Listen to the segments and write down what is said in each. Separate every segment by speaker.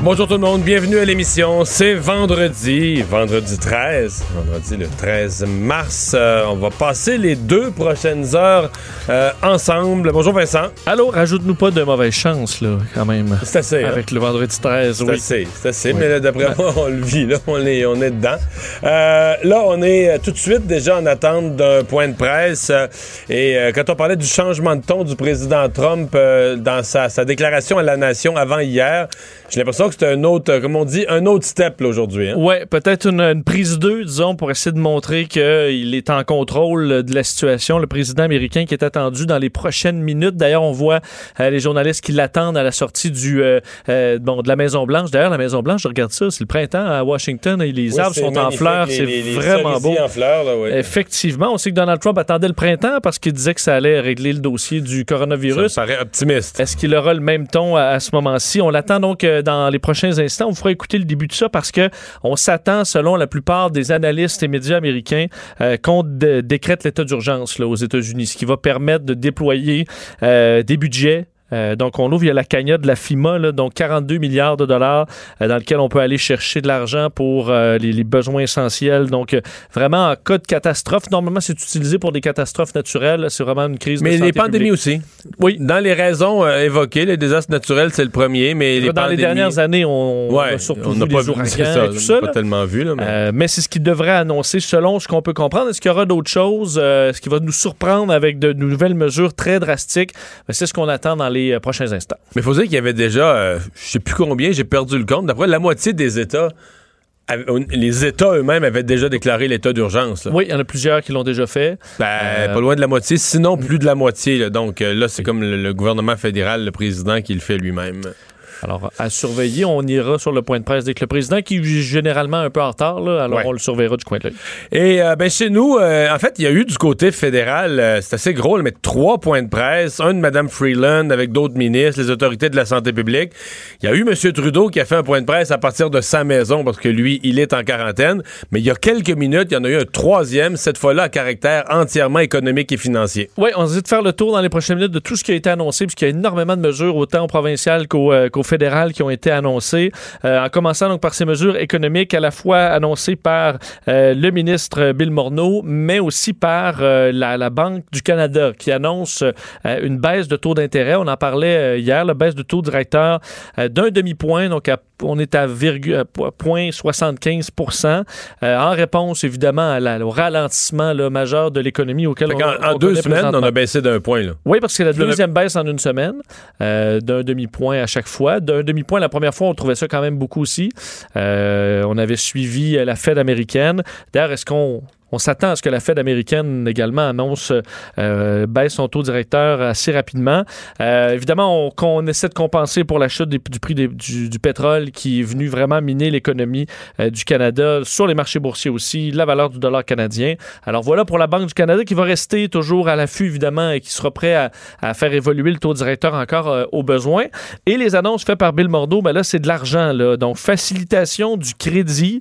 Speaker 1: Bonjour tout le monde, bienvenue à l'émission. C'est vendredi, vendredi 13, vendredi le 13 mars. Euh, on va passer les deux prochaines heures euh, ensemble. Bonjour Vincent.
Speaker 2: Allô, rajoute-nous pas de mauvaise chance, là, quand même.
Speaker 1: C'est assez. hein?
Speaker 2: Avec le vendredi 13,
Speaker 1: C'est
Speaker 2: oui.
Speaker 1: assez, c'est assez,
Speaker 2: Oui.
Speaker 1: mais là, d'après moi, on le vit, là, on est, on est dedans. Euh, là, on est tout de suite déjà en attente d'un point de presse. et quand on parlait du changement de ton du président Trump dans sa, sa déclaration à la nation avant hier, j'ai l'impression que c'était un autre, euh, comme on dit, un autre step aujourd'hui. hein?
Speaker 2: Ouais, peut-être une, une prise 2, disons, pour essayer de montrer qu'il est en contrôle euh, de la situation. Le président américain qui est attendu dans les prochaines minutes. D'ailleurs, on voit euh, les journalistes qui l'attendent à la sortie du euh, euh, bon de la Maison Blanche. D'ailleurs, la Maison Blanche, je regarde ça, c'est le printemps à Washington et les
Speaker 1: Oui,
Speaker 2: arbres
Speaker 1: c'est
Speaker 2: sont en fleurs. C'est vraiment beau.
Speaker 1: en fleurs, là, oui.
Speaker 2: Effectivement, on sait que Donald Trump attendait le printemps parce qu'il disait que ça allait régler le dossier du coronavirus.
Speaker 1: Ça me paraît optimiste.
Speaker 2: Est-ce qu'il aura le même ton à, à ce moment-ci? On l'attend donc euh, dans les prochains instants. On vous fera écouter le début de ça parce que on s'attend, selon la plupart des analystes et médias américains, euh, qu'on dé- décrète l'état d'urgence aux États-Unis, ce qui va permettre de déployer euh, des budgets. Euh, donc, on ouvre, il y a la cagnotte de la FIMA, là, donc 42 milliards de dollars euh, dans lequel on peut aller chercher de l'argent pour euh, les, les besoins essentiels. Donc, vraiment, en cas de catastrophe, normalement, c'est utilisé pour des catastrophes naturelles. C'est vraiment une crise de
Speaker 1: Mais
Speaker 2: santé
Speaker 1: les pandémies
Speaker 2: publique.
Speaker 1: aussi.
Speaker 2: Oui.
Speaker 1: Dans les raisons évoquées, les désastres naturels, c'est le premier, mais les
Speaker 2: dans les dernières années, on, on
Speaker 1: Ouais,
Speaker 2: a surtout
Speaker 1: on
Speaker 2: vu
Speaker 1: n'a pas
Speaker 2: les
Speaker 1: vu ça,
Speaker 2: et tout ça.
Speaker 1: pas tellement vu là, mais
Speaker 2: mais c'est ce qu'il devrait annoncer selon ce qu'on peut comprendre. Est-ce qu'il y aura d'autres choses? Est-ce qu'il va nous surprendre avec de nouvelles mesures très drastiques? Ben, c'est ce qu'on attend dans les euh, prochains instants.
Speaker 1: Mais il faut dire qu'il y avait déjà, euh, je sais plus combien, j'ai perdu le compte. D'après la moitié des États, les États eux-mêmes avaient déjà déclaré l'état d'urgence.
Speaker 2: Oui, il y en a plusieurs qui l'ont déjà fait.
Speaker 1: Ben,
Speaker 2: Euh,
Speaker 1: pas loin de la moitié, sinon plus de la moitié. là. Donc euh, là, c'est comme le, le gouvernement fédéral, le président qui le fait lui-même.
Speaker 2: Alors, à surveiller, on ira sur le point de presse dès que le président, qui est généralement un peu en retard, là, alors
Speaker 1: Ouais.
Speaker 2: on le surveillera du coin de l'œil.
Speaker 1: Et euh, ben chez nous, euh, en fait, il y a eu du côté fédéral, euh, c'est assez gros, mais trois points de presse, un de Mme Freeland avec d'autres ministres, les autorités de la santé publique. Il y a eu M. Trudeau qui a fait un point de presse à partir de sa maison parce que lui, il est en quarantaine. Mais il y a quelques minutes, il y en a eu un troisième, cette fois-là à caractère entièrement économique et financier.
Speaker 2: Oui, on se dit de faire le tour dans les prochaines minutes de tout ce qui a été annoncé, puisqu'il y a énormément de mesures, autant au provincial qu'au euh, qu'au fédéral, qui ont été annoncées. Euh, en commençant donc par ces mesures économiques, à la fois annoncées par euh, le ministre Bill Morneau, mais aussi par euh, la, la Banque du Canada, qui annonce une baisse de taux d'intérêt. On en parlait hier, la baisse de taux directeur d'un demi-point, donc à on est à virgu- à po- point 75 en réponse évidemment à la- au ralentissement là, majeur de l'économie auquel
Speaker 1: Fait
Speaker 2: on,
Speaker 1: en
Speaker 2: on
Speaker 1: deux semaines, on a baissé d'un point. Là.
Speaker 2: Oui, parce que c'est la deuxième baisse en une semaine, euh, d'un demi-point à chaque fois. D'un demi-point, la première fois, on trouvait ça quand même beaucoup aussi. Euh, on avait suivi euh, la Fed américaine. D'ailleurs, est-ce qu'on on s'attend à ce que la Fed américaine également annonce euh, baisse son taux directeur assez rapidement. Euh, évidemment, on, essaie de compenser pour la chute du prix du, pétrole qui est venu vraiment miner l'économie euh, du Canada sur les marchés boursiers aussi, la valeur du dollar canadien. Alors voilà pour la Banque du Canada qui va rester toujours à l'affût évidemment et qui sera prêt à, à faire évoluer le taux directeur encore euh, au besoin. Et les annonces faites par Bill Morneau, ben là c'est de l'argent là, donc facilitation du crédit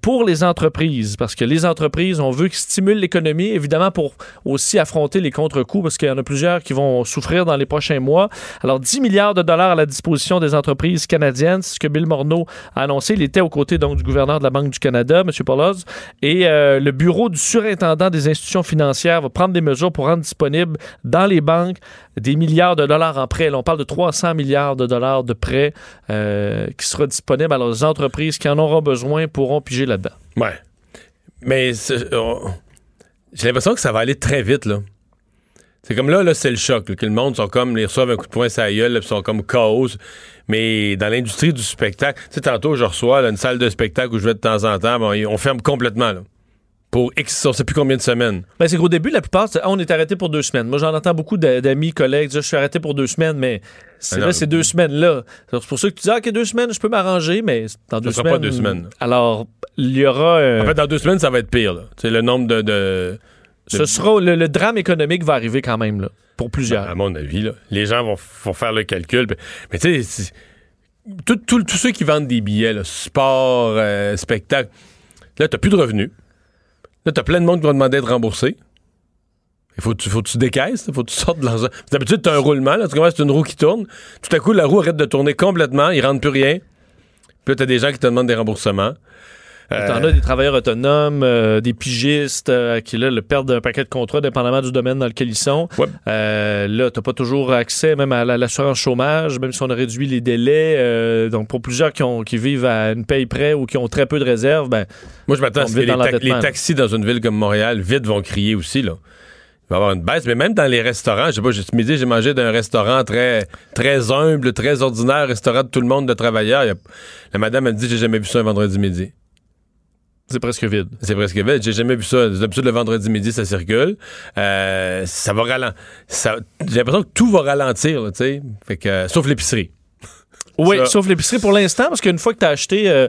Speaker 2: pour les entreprises parce que les entreprises on veut qu'ils stimulent l'économie évidemment pour aussi affronter les contre-coups parce qu'il y en a plusieurs qui vont souffrir dans les prochains mois. Alors 10 milliards de dollars à la disposition des entreprises canadiennes, c'est ce que Bill Morneau a annoncé. Il était aux côtés donc du gouverneur de la Banque du Canada, M. Pauloz, et euh, le bureau du surintendant des institutions financières va prendre des mesures pour rendre disponibles dans les banques des milliards de dollars en prêts. On parle de 300 milliards de dollars de prêts euh, qui sera disponible. Alors, les entreprises qui en auront besoin pourront piger là-dedans.
Speaker 1: Ouais. Mais on- j'ai l'impression que ça va aller très vite, là. C'est comme là, là c'est le choc. là, que le monde sont comme, ils reçoivent un coup de poing sur la gueule, là, sont comme chaos. Mais dans l'industrie du spectacle, tu sais, tantôt, je reçois une salle de spectacle où je vais de temps en temps, bon, on ferme complètement, là. Pour X, on sait plus combien de semaines.
Speaker 2: Ben, c'est qu'au début, la plupart, c'est, Ah, on est arrêté pour deux semaines. Moi, j'en entends beaucoup d'a- d'amis, collègues dire je suis arrêté pour deux semaines, mais c'est
Speaker 1: Ah
Speaker 2: là,
Speaker 1: non.
Speaker 2: ces deux semaines-là. C'est pour ça que tu dis, ah, OK, deux semaines, je peux m'arranger, mais dans deux
Speaker 1: sera
Speaker 2: semaines.
Speaker 1: pas deux semaines.
Speaker 2: Alors, il y aura.
Speaker 1: En fait, dans deux semaines, ça va être pire, là. Sais, le nombre de. de-
Speaker 2: ce sera, le, le drame économique va arriver quand même, là, pour plusieurs.
Speaker 1: à mon avis, là. Les gens vont, vont faire le calcul. Mais tu sais, c'est- tous ceux qui vendent des billets, là, sport, euh, spectacle, là, t'as plus de revenus. Là, t'as plein de monde qui va demander d'être remboursé. Il faut, que tu- faut tu décaisses, il faut que tu sortes de l'argent. D'habitude, t'as un roulement, là, tu commences, c'est une roue qui tourne. Tout à coup, la roue arrête de tourner complètement, il rentre plus rien. Puis là, t'as des gens qui te demandent des remboursements. Euh,
Speaker 2: T'en as des travailleurs autonomes, euh, des pigistes euh, qui, là, le perdent un paquet de contrats dépendamment du domaine dans lequel ils sont.
Speaker 1: Ouais.
Speaker 2: Euh, là, t'as pas toujours accès même à la- l'assurance chômage, même si on a réduit les délais. Donc, pour plusieurs qui, ont, qui vivent à une paye près ou qui ont très peu de réserves, ben,
Speaker 1: Moi, je m'attends à ce que les, ta- taxis dans une ville comme Montréal, vite, vont crier aussi, là. Il va y avoir une baisse, mais même dans les restaurants, je sais pas, ce midi, j'ai mangé d'un restaurant très, très humble, très ordinaire, restaurant de tout le monde, de travailleurs. A- la madame a dit, j'ai jamais vu ça un vendredi midi.
Speaker 2: C'est presque vide.
Speaker 1: C'est presque vide. J'ai jamais vu ça. D'habitude, le vendredi midi, ça circule. Euh, ça va ralentir. J'ai l'impression que tout va ralentir, tu sais. Fait que, euh, sauf l'épicerie.
Speaker 2: Oui,
Speaker 1: Ça-
Speaker 2: sauf l'épicerie pour l'instant, parce qu'une fois que tu as acheté euh,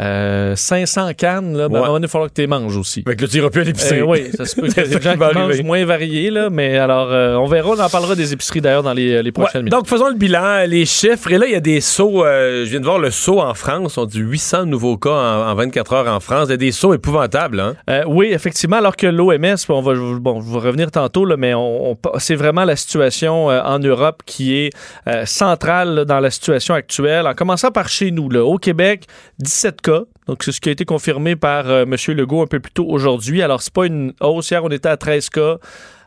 Speaker 2: euh, 500 cannes, là, ben, à un moment donné, il va falloir que tu les manges aussi.
Speaker 1: Fait que tu iras plus à l'épicerie.
Speaker 2: Euh, oui, ça se peut
Speaker 1: ça
Speaker 2: des gens
Speaker 1: qui
Speaker 2: mangent moins variés, là, mais alors, euh, on verra, on en parlera des épiceries d'ailleurs dans les, les prochaines
Speaker 1: Ouais,
Speaker 2: minutes.
Speaker 1: donc, faisons le bilan, les chiffres. Et là, il y a des sauts. euh, je viens de voir le saut en France. On dit 800 nouveaux cas en, en 24 heures en France. Il y a des sauts épouvantables. Hein?
Speaker 2: Euh, oui, effectivement, alors que l'OMS, on va, bon, je vais revenir tantôt, là, mais on, on- c'est vraiment la situation euh, en Europe qui est euh, centrale là, dans la situation actuelle. En commençant par chez nous, là, au Québec, 17 Donc, c'est ce qui a été confirmé par euh, M. Legault un peu plus tôt aujourd'hui. Alors, c'est pas une hausse. Hier, on était à 13 cas.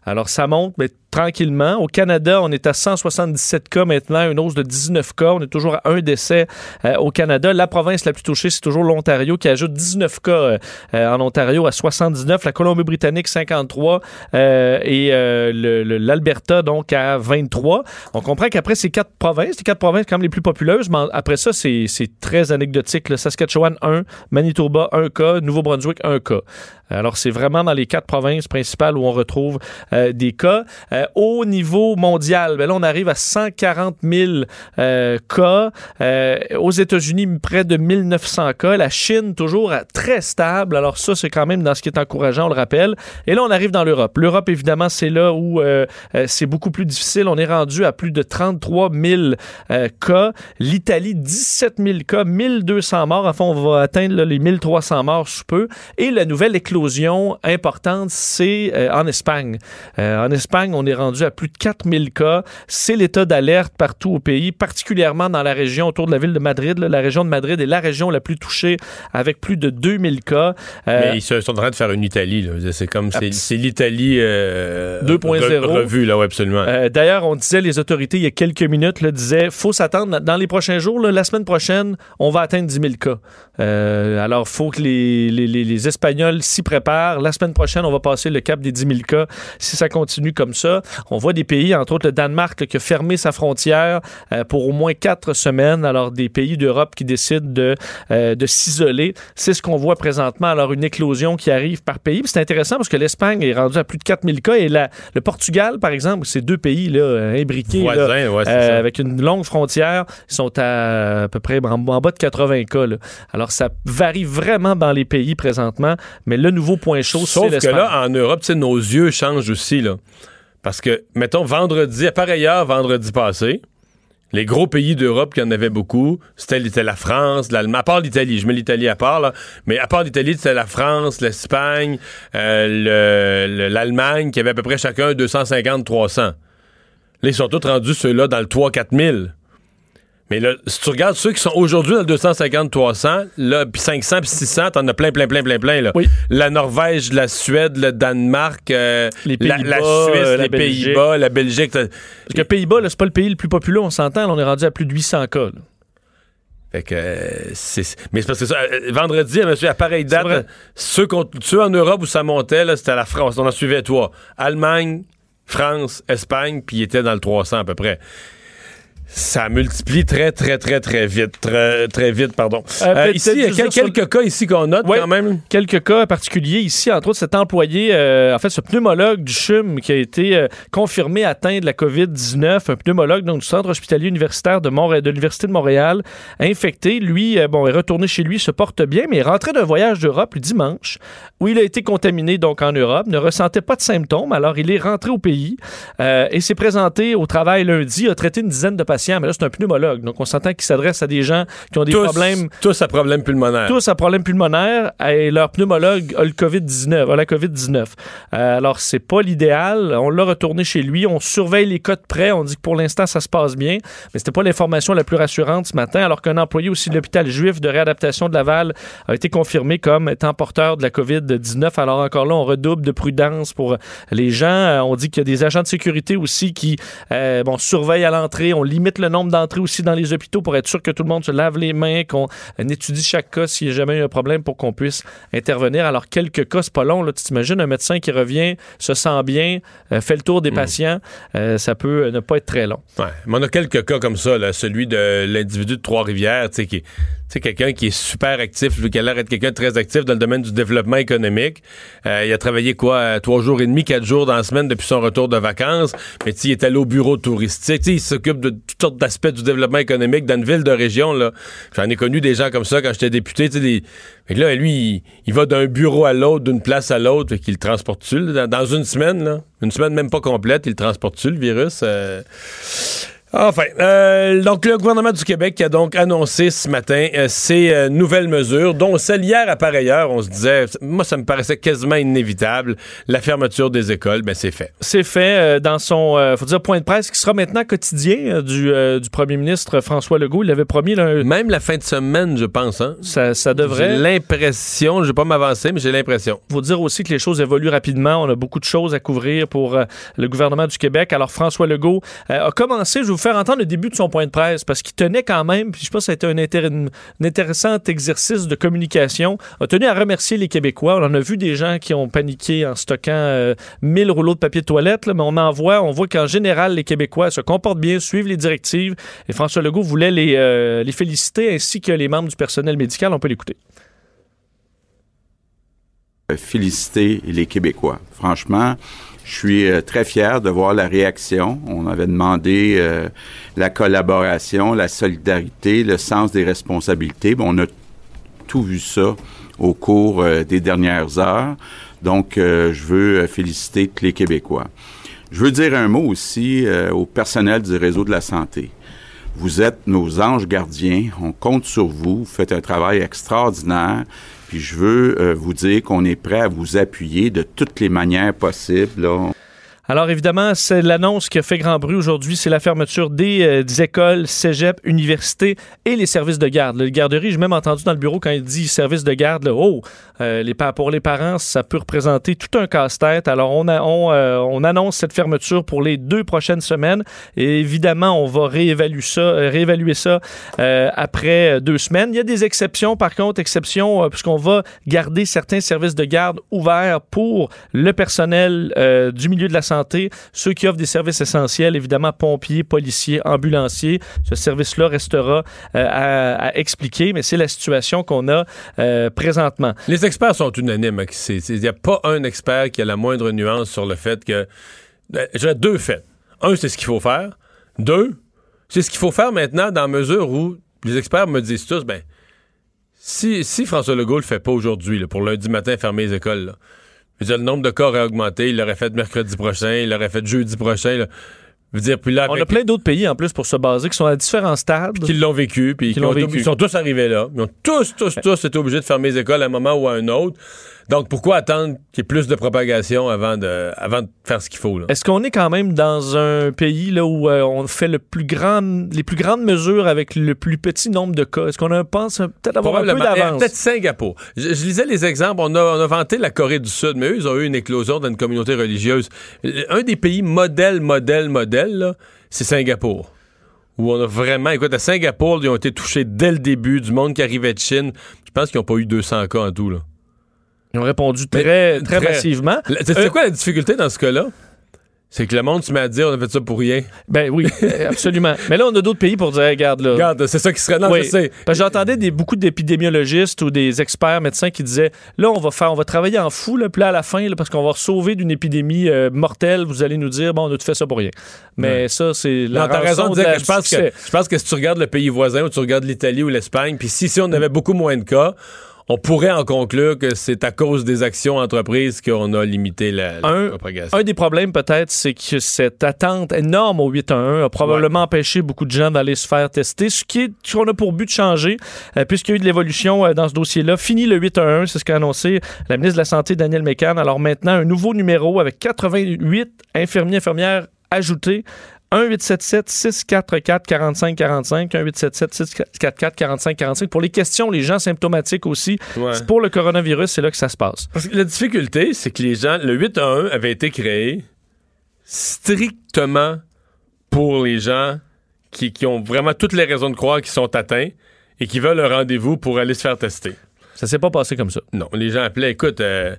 Speaker 2: Alors, ça monte, mais tranquillement. Au Canada, on est à 177 cas maintenant, une hausse de 19 cas. On est toujours à un décès euh, au Canada. La province la plus touchée, c'est toujours l'Ontario qui ajoute 19 cas euh, euh, en Ontario à 79, la Colombie-Britannique 53 euh, et l'Alberta donc à 23. On comprend qu'après ces quatre provinces, les quatre provinces quand même les plus populeuses, mais après ça, c'est c'est très anecdotique. Le Saskatchewan 1, Manitoba 1 cas, Nouveau-Brunswick 1 cas. Alors, c'est vraiment dans les quatre provinces principales où on retrouve euh, des cas. Euh, au niveau mondial, ben là, on arrive à 140 000 euh, cas. Euh, aux États-Unis, près de 1900 cas. La Chine, toujours très stable. Alors, ça, c'est quand même dans ce qui est encourageant, on le rappelle. Et là, on arrive dans l'Europe. L'Europe, évidemment, c'est là où euh, c'est beaucoup plus difficile. On est rendu à plus de 33 000 euh, cas. L'Italie, 17 000 cas, 1200 morts. Enfin, on va atteindre là, les 1300 morts sous peu. Et la nouvelle éclosion importante, c'est euh, en Espagne. Euh, en Espagne, on est rendu à plus de 4000 cas. C'est l'état d'alerte partout au pays, particulièrement dans la région autour de la ville de Madrid. là. La région de Madrid est la région la plus touchée avec plus de 2000 cas. Euh,
Speaker 1: Mais ils sont en train de faire une Italie. C'est comme c'est l'Italie euh,
Speaker 2: 2.0.
Speaker 1: re- revue là, ouais, absolument.
Speaker 2: Euh, D'ailleurs, on disait, les autorités, il y a quelques minutes, là, disaient, faut s'attendre, dans les prochains jours, là, la semaine prochaine, on va atteindre 10 000 cas. Euh, alors, faut que les, les, les- les Espagnols s'y préparent. La semaine prochaine, on va passer le cap des 10 000 cas. Si ça continue comme ça, on voit des pays, entre autres le Danemark, là, qui a fermé sa frontière euh, pour au moins quatre semaines. Alors, des pays d'Europe qui décident de, euh, de s'isoler. C'est ce qu'on voit présentement. Alors, une éclosion qui arrive par pays. C'est intéressant parce que l'Espagne est rendue à plus de 4 000 cas et la, le Portugal, par exemple, ces deux pays là, imbriqués, là,
Speaker 1: ouais,
Speaker 2: euh, avec une longue frontière, ils sont à, à peu près en, en bas de 80 cas. là. Alors, ça varie vraiment dans les pays présentement, mais le nouveau point chaud, c'est
Speaker 1: Sauf que là, en Europe, nos yeux changent Parce que, mettons, vendredi, à pareille heure, vendredi passé, les gros pays d'Europe qui en avaient beaucoup, c'était la France, l'Allemagne, à part l'Italie, je mets l'Italie à part, là, mais à part l'Italie, c'était la France, l'Espagne, euh, le- le- l'Allemagne, qui avait à peu près chacun 250-300. Là, ils sont tous rendus ceux-là dans le 3-4 000. Mais là, si tu regardes ceux qui sont aujourd'hui dans le 250-300, là, puis 500 puis 600, t'en as plein, plein, plein, plein, plein, là.
Speaker 2: Oui.
Speaker 1: La Norvège, la Suède, le Danemark, euh,
Speaker 2: Les
Speaker 1: la, la Suisse,
Speaker 2: euh, la
Speaker 1: les. Pays-Bas, la Belgique.
Speaker 2: Parce que Pays-Bas, là, c'est pas le pays le plus populaire, on s'entend, là, on est rendu à plus de 800 cas. là.
Speaker 1: Fait que, euh, c'est, mais c'est parce que ça, euh, vendredi, monsieur, à pareille date, ceux, en Europe où ça montait, là, c'était la France. On en suivait trois. Allemagne, France, Espagne, puis il était dans le 300 à peu près. Ça multiplie très, très, très, très vite. Très, très vite, pardon.
Speaker 2: Euh,
Speaker 1: Euh, ici, il y a quel- quelques cas ici qu'on note
Speaker 2: Ouais.
Speaker 1: quand même.
Speaker 2: Quelques cas particuliers ici, entre autres cet employé, euh, en fait ce pneumologue du CHUM qui a été confirmé atteint de la COVID-19, un pneumologue donc, du centre hospitalier universitaire de, Montréal, de l'Université de Montréal, infecté. Lui, bon, est retourné chez lui, se porte bien, mais est rentré d'un voyage d'Europe le dimanche où il a été contaminé donc en Europe, ne ressentait pas de symptômes, alors il est rentré au pays et s'est présenté au travail lundi, a traité une dizaine de patients, mais là c'est un pneumologue, donc on s'entend qu'il s'adresse à des gens qui ont des
Speaker 1: tous,
Speaker 2: problèmes
Speaker 1: Tous à problème pulmonaire.
Speaker 2: tous à problème pulmonaire et leur pneumologue a le COVID-19, a la COVID-19. Euh, alors, c'est pas l'idéal. On l'a retourné chez lui. On surveille les cas de près. On dit que pour l'instant, ça se passe bien. Mais c'était pas l'information la plus rassurante ce matin, alors qu'un employé aussi de l'hôpital juif de réadaptation de Laval a été confirmé comme étant porteur de la COVID-19. Alors, encore là, on redouble de prudence pour les gens. Euh, On dit qu'il y a des agents de sécurité aussi qui euh, bon, surveillent à l'entrée. On limite le nombre d'entrées aussi dans les hôpitaux pour être sûr que tout le monde se lave les mains, qu'on euh, étudie chaque cas s'il y a jamais eu un problème pour qu'on puisse intervenir. Alors, quelques cas, c'est pas long. Là. Tu t'imagines un médecin qui revient, se sent bien, euh, fait le tour des patients. Euh, ça peut ne pas être très long.
Speaker 1: Ouais. Mais on a quelques cas comme ça, là. celui de l'individu de Trois-Rivières, tu sais, qui est tu sais, quelqu'un qui est super actif, lui, qui a l'air d'être quelqu'un de très actif dans le domaine du développement économique. Euh, il a travaillé quoi, trois jours et demi, quatre jours dans la semaine depuis son retour de vacances. Mais il est allé au bureau touristique. Il s'occupe de toutes sortes d'aspects du développement économique dans une ville de région. Là. J'en ai connu des gens comme ça quand j'étais député. Des... Là, lui, il, va d'un bureau à l'autre, d'une place à l'autre, et qu'il le transporte-tu dans, dans une semaine, là? Une semaine même pas complète, il transporte-tu, le virus? Euh, Enfin, euh, donc le gouvernement du Québec qui a donc annoncé ce matin euh, ces euh, nouvelles mesures, dont celle hier à pareille heure, on se disait, moi ça me paraissait quasiment inévitable, la fermeture des écoles, ben c'est fait.
Speaker 2: C'est fait euh, dans son, faut dire, point de presse qui sera maintenant quotidien du, du premier ministre François Legault. Il avait promis, là,
Speaker 1: Même la fin de semaine, je pense. Hein?
Speaker 2: ça, ça
Speaker 1: J'ai
Speaker 2: devrait.
Speaker 1: l'impression, je vais pas m'avancer, mais j'ai l'impression.
Speaker 2: faut dire aussi que les choses évoluent rapidement. On a beaucoup de choses à couvrir pour le gouvernement du Québec. Alors, François Legault a commencé, je vais vous faire entendre le début de son point de presse, parce qu'il tenait quand même, puis je pense que ça a été un, intér- un intéressant exercice de communication, a tenu à remercier les Québécois. On en a vu des gens qui ont paniqué en stockant euh, 1000 rouleaux de papier de toilette, mais on en voit, on voit qu'en général, les Québécois se comportent bien, suivent les directives, et François Legault voulait les, euh, les féliciter, ainsi que les membres du personnel médical. On peut l'écouter.
Speaker 3: féliciter les Québécois. Franchement, je suis euh, très fier de voir la réaction. On avait demandé euh, la collaboration, la solidarité, le sens des responsabilités. Bon, on a tout vu ça au cours euh, des dernières heures. Donc, euh, je veux euh, féliciter tous les Québécois. Je veux dire un mot aussi au personnel du réseau de la santé. Vous êtes nos anges gardiens. On compte sur vous. Vous faites un travail extraordinaire. Puis je veux euh, vous dire qu'on est prêt à vous appuyer de toutes les manières possibles. là.
Speaker 2: Alors évidemment, c'est l'annonce qui a fait grand bruit aujourd'hui, c'est la fermeture des, euh, écoles, cégep, universités et les services de garde. Les garderies, j'ai même entendu dans le bureau quand il dit services de garde, là, oh, euh, les, pour les parents, ça peut représenter tout un casse-tête. Alors on, euh, on annonce cette fermeture pour les deux prochaines semaines et évidemment, on va réévaluer ça, euh, réévaluer ça euh, après euh, deux semaines. Il y a des exceptions, par contre, exceptions, euh, puisqu'on va garder certains services de garde ouverts pour le personnel euh, du milieu de la santé, ceux qui offrent des services essentiels, évidemment pompiers, policiers, ambulanciers. Ce service-là restera euh, à, expliquer, mais c'est la situation qu'on a euh, présentement.
Speaker 1: Les experts sont unanimes. hein, Il n'y a pas un expert qui a la moindre nuance sur le fait que. Ben, J'ai deux faits. Un, c'est ce qu'il faut faire. Deux, c'est ce qu'il faut faire maintenant dans la mesure où les experts me disent tous, ben, si, si François Legault le fait pas aujourd'hui, pour lundi matin fermer les écoles, là, je veux dire, le nombre de cas aurait augmenté, il l'aurait fait mercredi prochain, il l'aurait fait jeudi prochain. Là. Je veux dire, puis là,
Speaker 2: On a plein d'autres pays en plus pour se baser qui sont à différents stades.
Speaker 1: qui l'ont vécu, puis
Speaker 2: Qui
Speaker 1: ont-
Speaker 2: vécu.
Speaker 1: ils sont tous arrivés là. Ils ont tous, tous, tous été obligés de fermer les écoles à un moment ou à un autre. Donc, pourquoi attendre qu'il y ait plus de propagation avant de, avant de faire ce qu'il faut?
Speaker 2: Est-ce qu'on est quand même dans un pays là, où euh, on fait le plus grand, les plus grandes mesures avec le plus petit nombre de cas? Est-ce qu'on a, pense peut-être avoir un peu d'avance?
Speaker 1: Peut-être Singapour. Je, je lisais les exemples. On a, on a vanté la Corée du Sud, mais eux, ils ont eu une éclosion dans une communauté religieuse. Un des pays modèle, modèle, modèle, là, c'est Singapour. Où on a vraiment, écoute, à Singapour, ils ont été touchés dès le début, du monde qui arrivait de Chine. Je pense qu'ils n'ont pas eu 200 cas en tout, là.
Speaker 2: Ils ont répondu très, très,
Speaker 1: très-
Speaker 2: massivement.
Speaker 1: C'est
Speaker 2: Euh,
Speaker 1: quoi la difficulté dans ce cas-là? C'est que le monde se met à dire on a fait ça pour rien.
Speaker 2: Ben oui, euh, absolument. Mais là, on a d'autres pays pour dire, regarde là.
Speaker 1: Regarde, c'est ça qui serait. Non,
Speaker 2: Oui.
Speaker 1: je sais.
Speaker 2: J'entendais des, beaucoup d'épidémiologistes ou des experts médecins qui disaient là, on va faire, on va travailler en fou, là, puis là, à la fin, là, parce qu'on va sauver d'une épidémie euh, mortelle, vous allez nous dire, bon, on a tout fait ça pour rien. Mais ça, c'est la
Speaker 1: Non, t'as raison de dire
Speaker 2: la-
Speaker 1: que je pense que,
Speaker 2: succès.
Speaker 1: je pense que si tu regardes le pays voisin ou tu regardes l'Italie ou l'Espagne, puis si, si on avait beaucoup moins de cas, on pourrait en conclure que c'est à cause des actions entreprises qu'on a limité la, la
Speaker 2: Un-
Speaker 1: propagation.
Speaker 2: Un des problèmes, peut-être, c'est que cette attente énorme au 8-1-1 a probablement empêché beaucoup de gens d'aller se faire tester, ce qui est ce qu'on a pour but de changer, euh, puisqu'il y a eu de l'évolution euh, dans ce dossier-là. Fini le 8-1-1, c'est ce qu'a annoncé la ministre de la Santé, Danielle Mécan. Alors maintenant, un nouveau numéro avec 88 infirmiers, infirmières ajoutés. 1-877-644-4545, 1-877-644-4545. Pour les questions, les gens symptomatiques aussi,
Speaker 1: Ouais.
Speaker 2: pour le coronavirus, c'est là que ça se passe.
Speaker 1: Parce que la difficulté, c'est que les gens, le 8 à 1 avait été créé strictement pour les gens qui, qui ont vraiment toutes les raisons de croire qu'ils sont atteints et qui veulent un rendez-vous pour aller se faire tester.
Speaker 2: Ça s'est pas passé comme ça.
Speaker 1: Non, les gens appelaient, écoute, euh,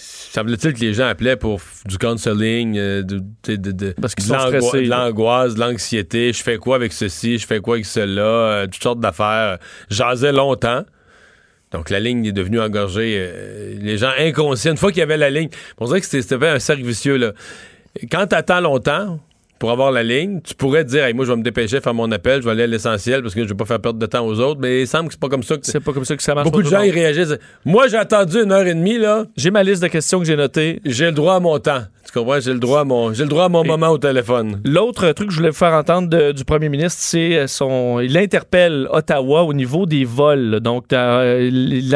Speaker 1: semble-t-il que les gens appelaient pour du counseling, euh, de,
Speaker 2: Parce qu'ils
Speaker 1: l'angoisse, de l'anxiété. Je fais quoi avec ceci? Je fais quoi avec cela? Euh, toutes sortes d'affaires. Jasais longtemps. Donc, la ligne est devenue engorgée. euh, les gens inconscients, une fois qu'il y avait la ligne, on dirait que c'était un cercle vicieux. Là. Quand tu attends longtemps pour avoir la ligne, tu pourrais te dire, Hey, moi, je vais me dépêcher, faire mon appel, je vais aller à l'essentiel parce que je vais pas faire perdre de temps aux autres. Mais il semble que c'est pas comme ça que
Speaker 2: C'est pas comme ça que ça marche.
Speaker 1: Beaucoup de gens ils réagissent. Moi, j'ai attendu une heure et demie, là.
Speaker 2: J'ai ma liste de questions que j'ai notées.
Speaker 1: J'ai le droit à mon temps. Tu comprends? J'ai le droit à mon, j'ai le droit à mon
Speaker 2: Et-
Speaker 1: moment au téléphone.
Speaker 2: L'autre truc que je voulais vous faire entendre de- du premier ministre, c'est euh, son. Il interpelle Ottawa au niveau des vols. Donc, euh, il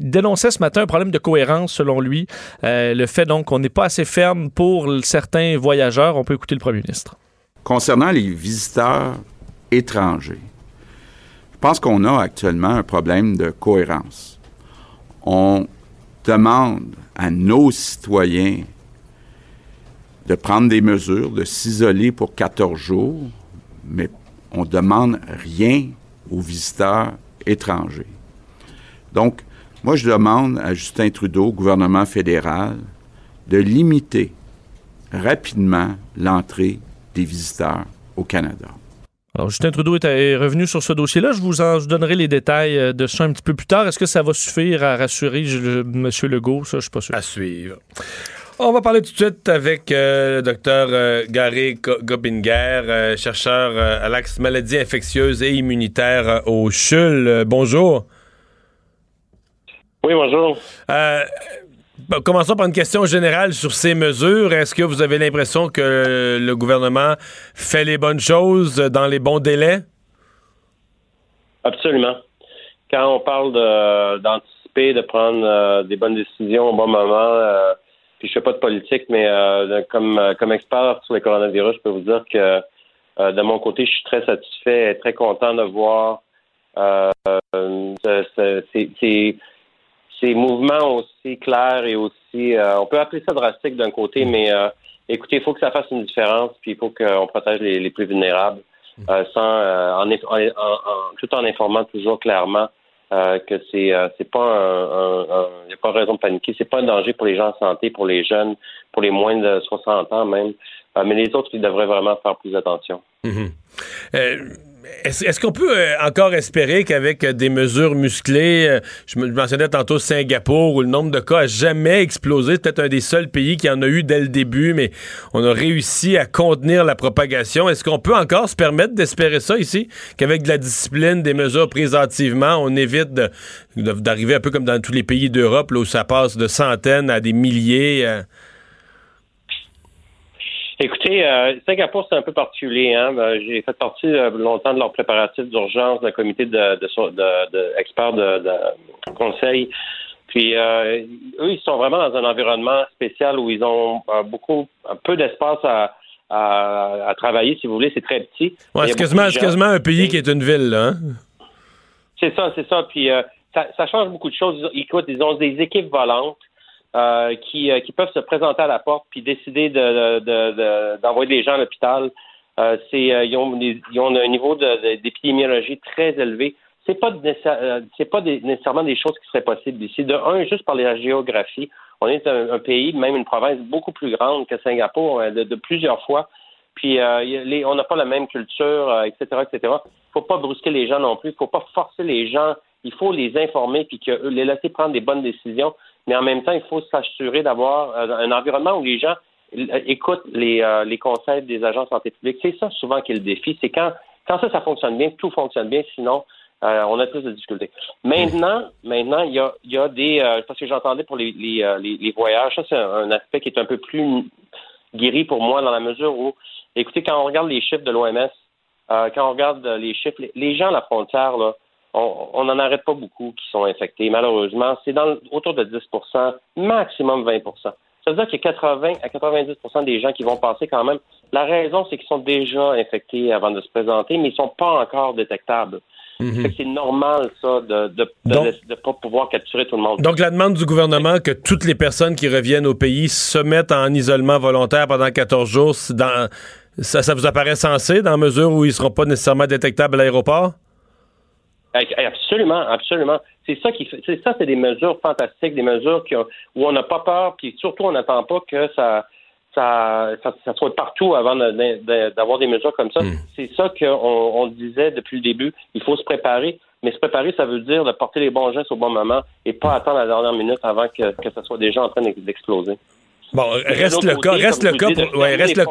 Speaker 2: dénonçait ce matin un problème de cohérence, selon lui. Euh, le fait donc qu'on n'est pas assez ferme pour certains voyageurs. On peut écouter le premier ministre.
Speaker 3: Concernant les visiteurs étrangers, je pense qu'on a actuellement un problème de cohérence. On demande à nos citoyens de prendre des mesures, de s'isoler pour 14 jours, mais on demande rien aux visiteurs étrangers. Donc, moi, je demande à Justin Trudeau, au gouvernement fédéral, de limiter rapidement l'entrée des visiteurs au Canada.
Speaker 2: Alors, Justin Trudeau est, revenu sur ce dossier-là. Je vous en je donnerai les détails euh, de ça un petit peu plus tard. Est-ce que ça va suffire à rassurer M. Legault? Ça, je suis pas sûr.
Speaker 1: À suivre. On va parler tout de suite avec euh, le docteur euh, Gary Go- Gobinger, euh, chercheur à l'axe maladies infectieuses et immunitaires au CHUL. Bonjour.
Speaker 4: Oui, bonjour.
Speaker 1: Bon, commençons par une question générale sur ces mesures. Est-ce que vous avez l'impression que le gouvernement fait les bonnes choses dans les bons délais?
Speaker 4: Absolument. Quand on parle de- d'anticiper, de, prendre euh, des bonnes décisions au bon moment, euh, puis je fais pas de politique, mais euh, comme, euh, comme expert sur le coronavirus, je peux vous dire que euh, de mon côté, je suis très satisfait et très content de voir ce- ce- ces, mouvements aussi clairs et aussi, on peut appeler ça drastique d'un côté, mais euh, écoutez, il faut que ça fasse une différence, puis il faut qu'on protège les, les plus vulnérables, euh, sans, en, en- en- en- tout en informant toujours clairement euh, que c'est euh, c'est pas un, un- un- y a pas raison de paniquer, c'est pas un danger pour les gens en santé, pour les jeunes, pour les moins de 60 ans même, Euh, mais les autres ils devraient vraiment faire plus attention.
Speaker 1: Euh, Est-ce qu'on peut euh, encore espérer qu'avec euh, des mesures musclées, euh, je, me- je mentionnais tantôt Singapour, où le nombre de cas a jamais explosé, c'est peut-être un des seuls pays qui en a eu dès le début, mais on a réussi à contenir la propagation. Est-ce qu'on peut encore se permettre d'espérer ça ici, qu'avec de la discipline, des mesures prises on évite d'arriver un peu comme dans tous les pays d'Europe, où ça passe de centaines à des milliers?
Speaker 4: Écoutez, euh, Singapour, c'est un peu particulier. Hein? Ben, J'ai fait partie euh, longtemps de leur préparatif d'urgence d'un comité de, de, de- de experts de, de conseil. Puis eux, ils sont vraiment dans un environnement spécial où ils ont beaucoup, un peu d'espace à, à, travailler, si vous voulez. C'est très petit.
Speaker 1: Ouais, c'est quasiment, quasiment, un pays qui est une ville, là. Hein?
Speaker 4: C'est ça, c'est ça. Puis ça, ça, change beaucoup de choses. Écoute, ils ont des équipes volantes. Euh, qui, euh, qui, peuvent se présenter à la porte puis décider d'envoyer de, de, des gens à l'hôpital. Euh, euh, ils, ont ils ont un niveau d'épidémiologie très élevé. C'est pas c'est pas nécessairement des choses qui seraient possibles ici. De un, juste par la géographie, on est un, pays, même une province beaucoup plus grande que Singapour, de, plusieurs fois. Puis les, on n'a pas la même culture, etc., etc. Faut pas brusquer les gens non plus. Faut pas forcer les gens. Il faut les informer puis que les laisser prendre des bonnes décisions mais en même temps, il faut s'assurer d'avoir euh, un environnement où les gens écoutent les, euh, les conseils des agents de santé publique. C'est ça souvent qui est le défi. C'est quand, quand ça, ça fonctionne bien, tout fonctionne bien, sinon euh, on a plus de difficultés. Maintenant, maintenant, il y a, il y a des parce que j'entendais pour les, les, voyages, ça c'est un, aspect qui est un peu plus guéri pour moi dans la mesure où, écoutez, quand on regarde les chiffres de l'OMS, quand on regarde les chiffres, les gens à la frontière, là, on n'en arrête pas beaucoup qui sont infectés. Malheureusement, c'est dans autour de 10% maximum 20% Ça veut dire qu'il y a 80 à 90% des gens qui vont passer quand même. La raison, c'est qu'ils sont déjà infectés avant de se présenter, mais ils ne sont pas encore détectables. Mhm. C'est normal, ça, de ne pas pouvoir capturer tout le monde.
Speaker 1: Donc, la demande du gouvernement que toutes les personnes qui reviennent au pays se mettent en isolement volontaire pendant 14 jours, dans, ça, ça vous apparaît sensé dans la mesure où ils ne seront pas nécessairement détectables à l'aéroport?
Speaker 4: Absolument, absolument. C'est ça qui fait, c'est ça, c'est des mesures fantastiques, des mesures qui où on n'a pas peur, puis surtout on n'attend pas que ça, ça, ça, soit partout avant d'avoir des mesures comme ça. Hmm. C'est ça qu'on on disait depuis le début. Il faut se préparer. Mais se préparer, ça veut dire de porter les bons gestes au bon moment et pas attendre la dernière minute avant que, que ça soit déjà en train d'exploser.
Speaker 1: Bon, reste le cas, reste le cas pour, ouais, reste le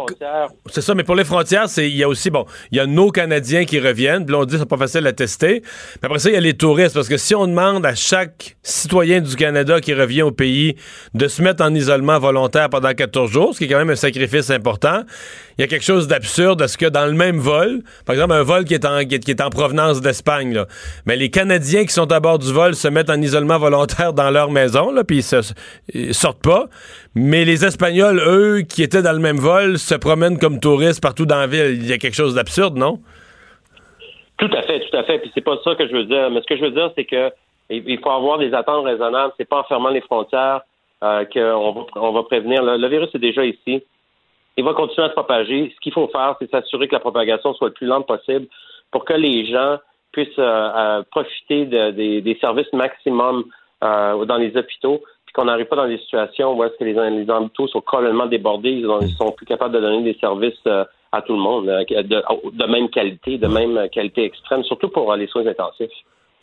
Speaker 1: C'est ça, mais pour les frontières, c'est il y a aussi bon, il y a nos Canadiens qui reviennent, puis là on dit c'est pas facile à tester. Mais après ça, il y a les touristes parce que si on demande à chaque citoyen du Canada qui revient au pays de se mettre en isolement volontaire pendant 14 jours, ce qui est quand même un sacrifice important, il y a quelque chose d'absurde à ce que dans le même vol, par exemple un vol qui est en qui est, en provenance d'Espagne là, mais les Canadiens qui sont à bord du vol se mettent en isolement volontaire dans leur maison là, puis ils, ils sortent pas, mais les Espagnols, eux, qui étaient dans le même vol, se promènent comme touristes partout dans la ville. Il y a quelque chose d'absurde, non?
Speaker 4: Tout à fait, tout à fait. Puis c'est pas ça que je veux dire. Mais ce que je veux dire, c'est que il faut avoir des attentes raisonnables. C'est pas en fermant les frontières euh, qu'on va, prévenir. Le, virus est déjà ici. Il va continuer à se propager. Ce qu'il faut faire, c'est s'assurer que la propagation soit le plus lente possible pour que les gens puissent euh, euh, profiter des services maximum dans les hôpitaux qu'on n'arrive pas dans des situations où est-ce que les, hôpitaux sont complètement débordés, ils, sont plus capables de donner des services euh, à tout le monde, euh, de, même qualité, de même qualité extrême, surtout pour euh, les soins intensifs.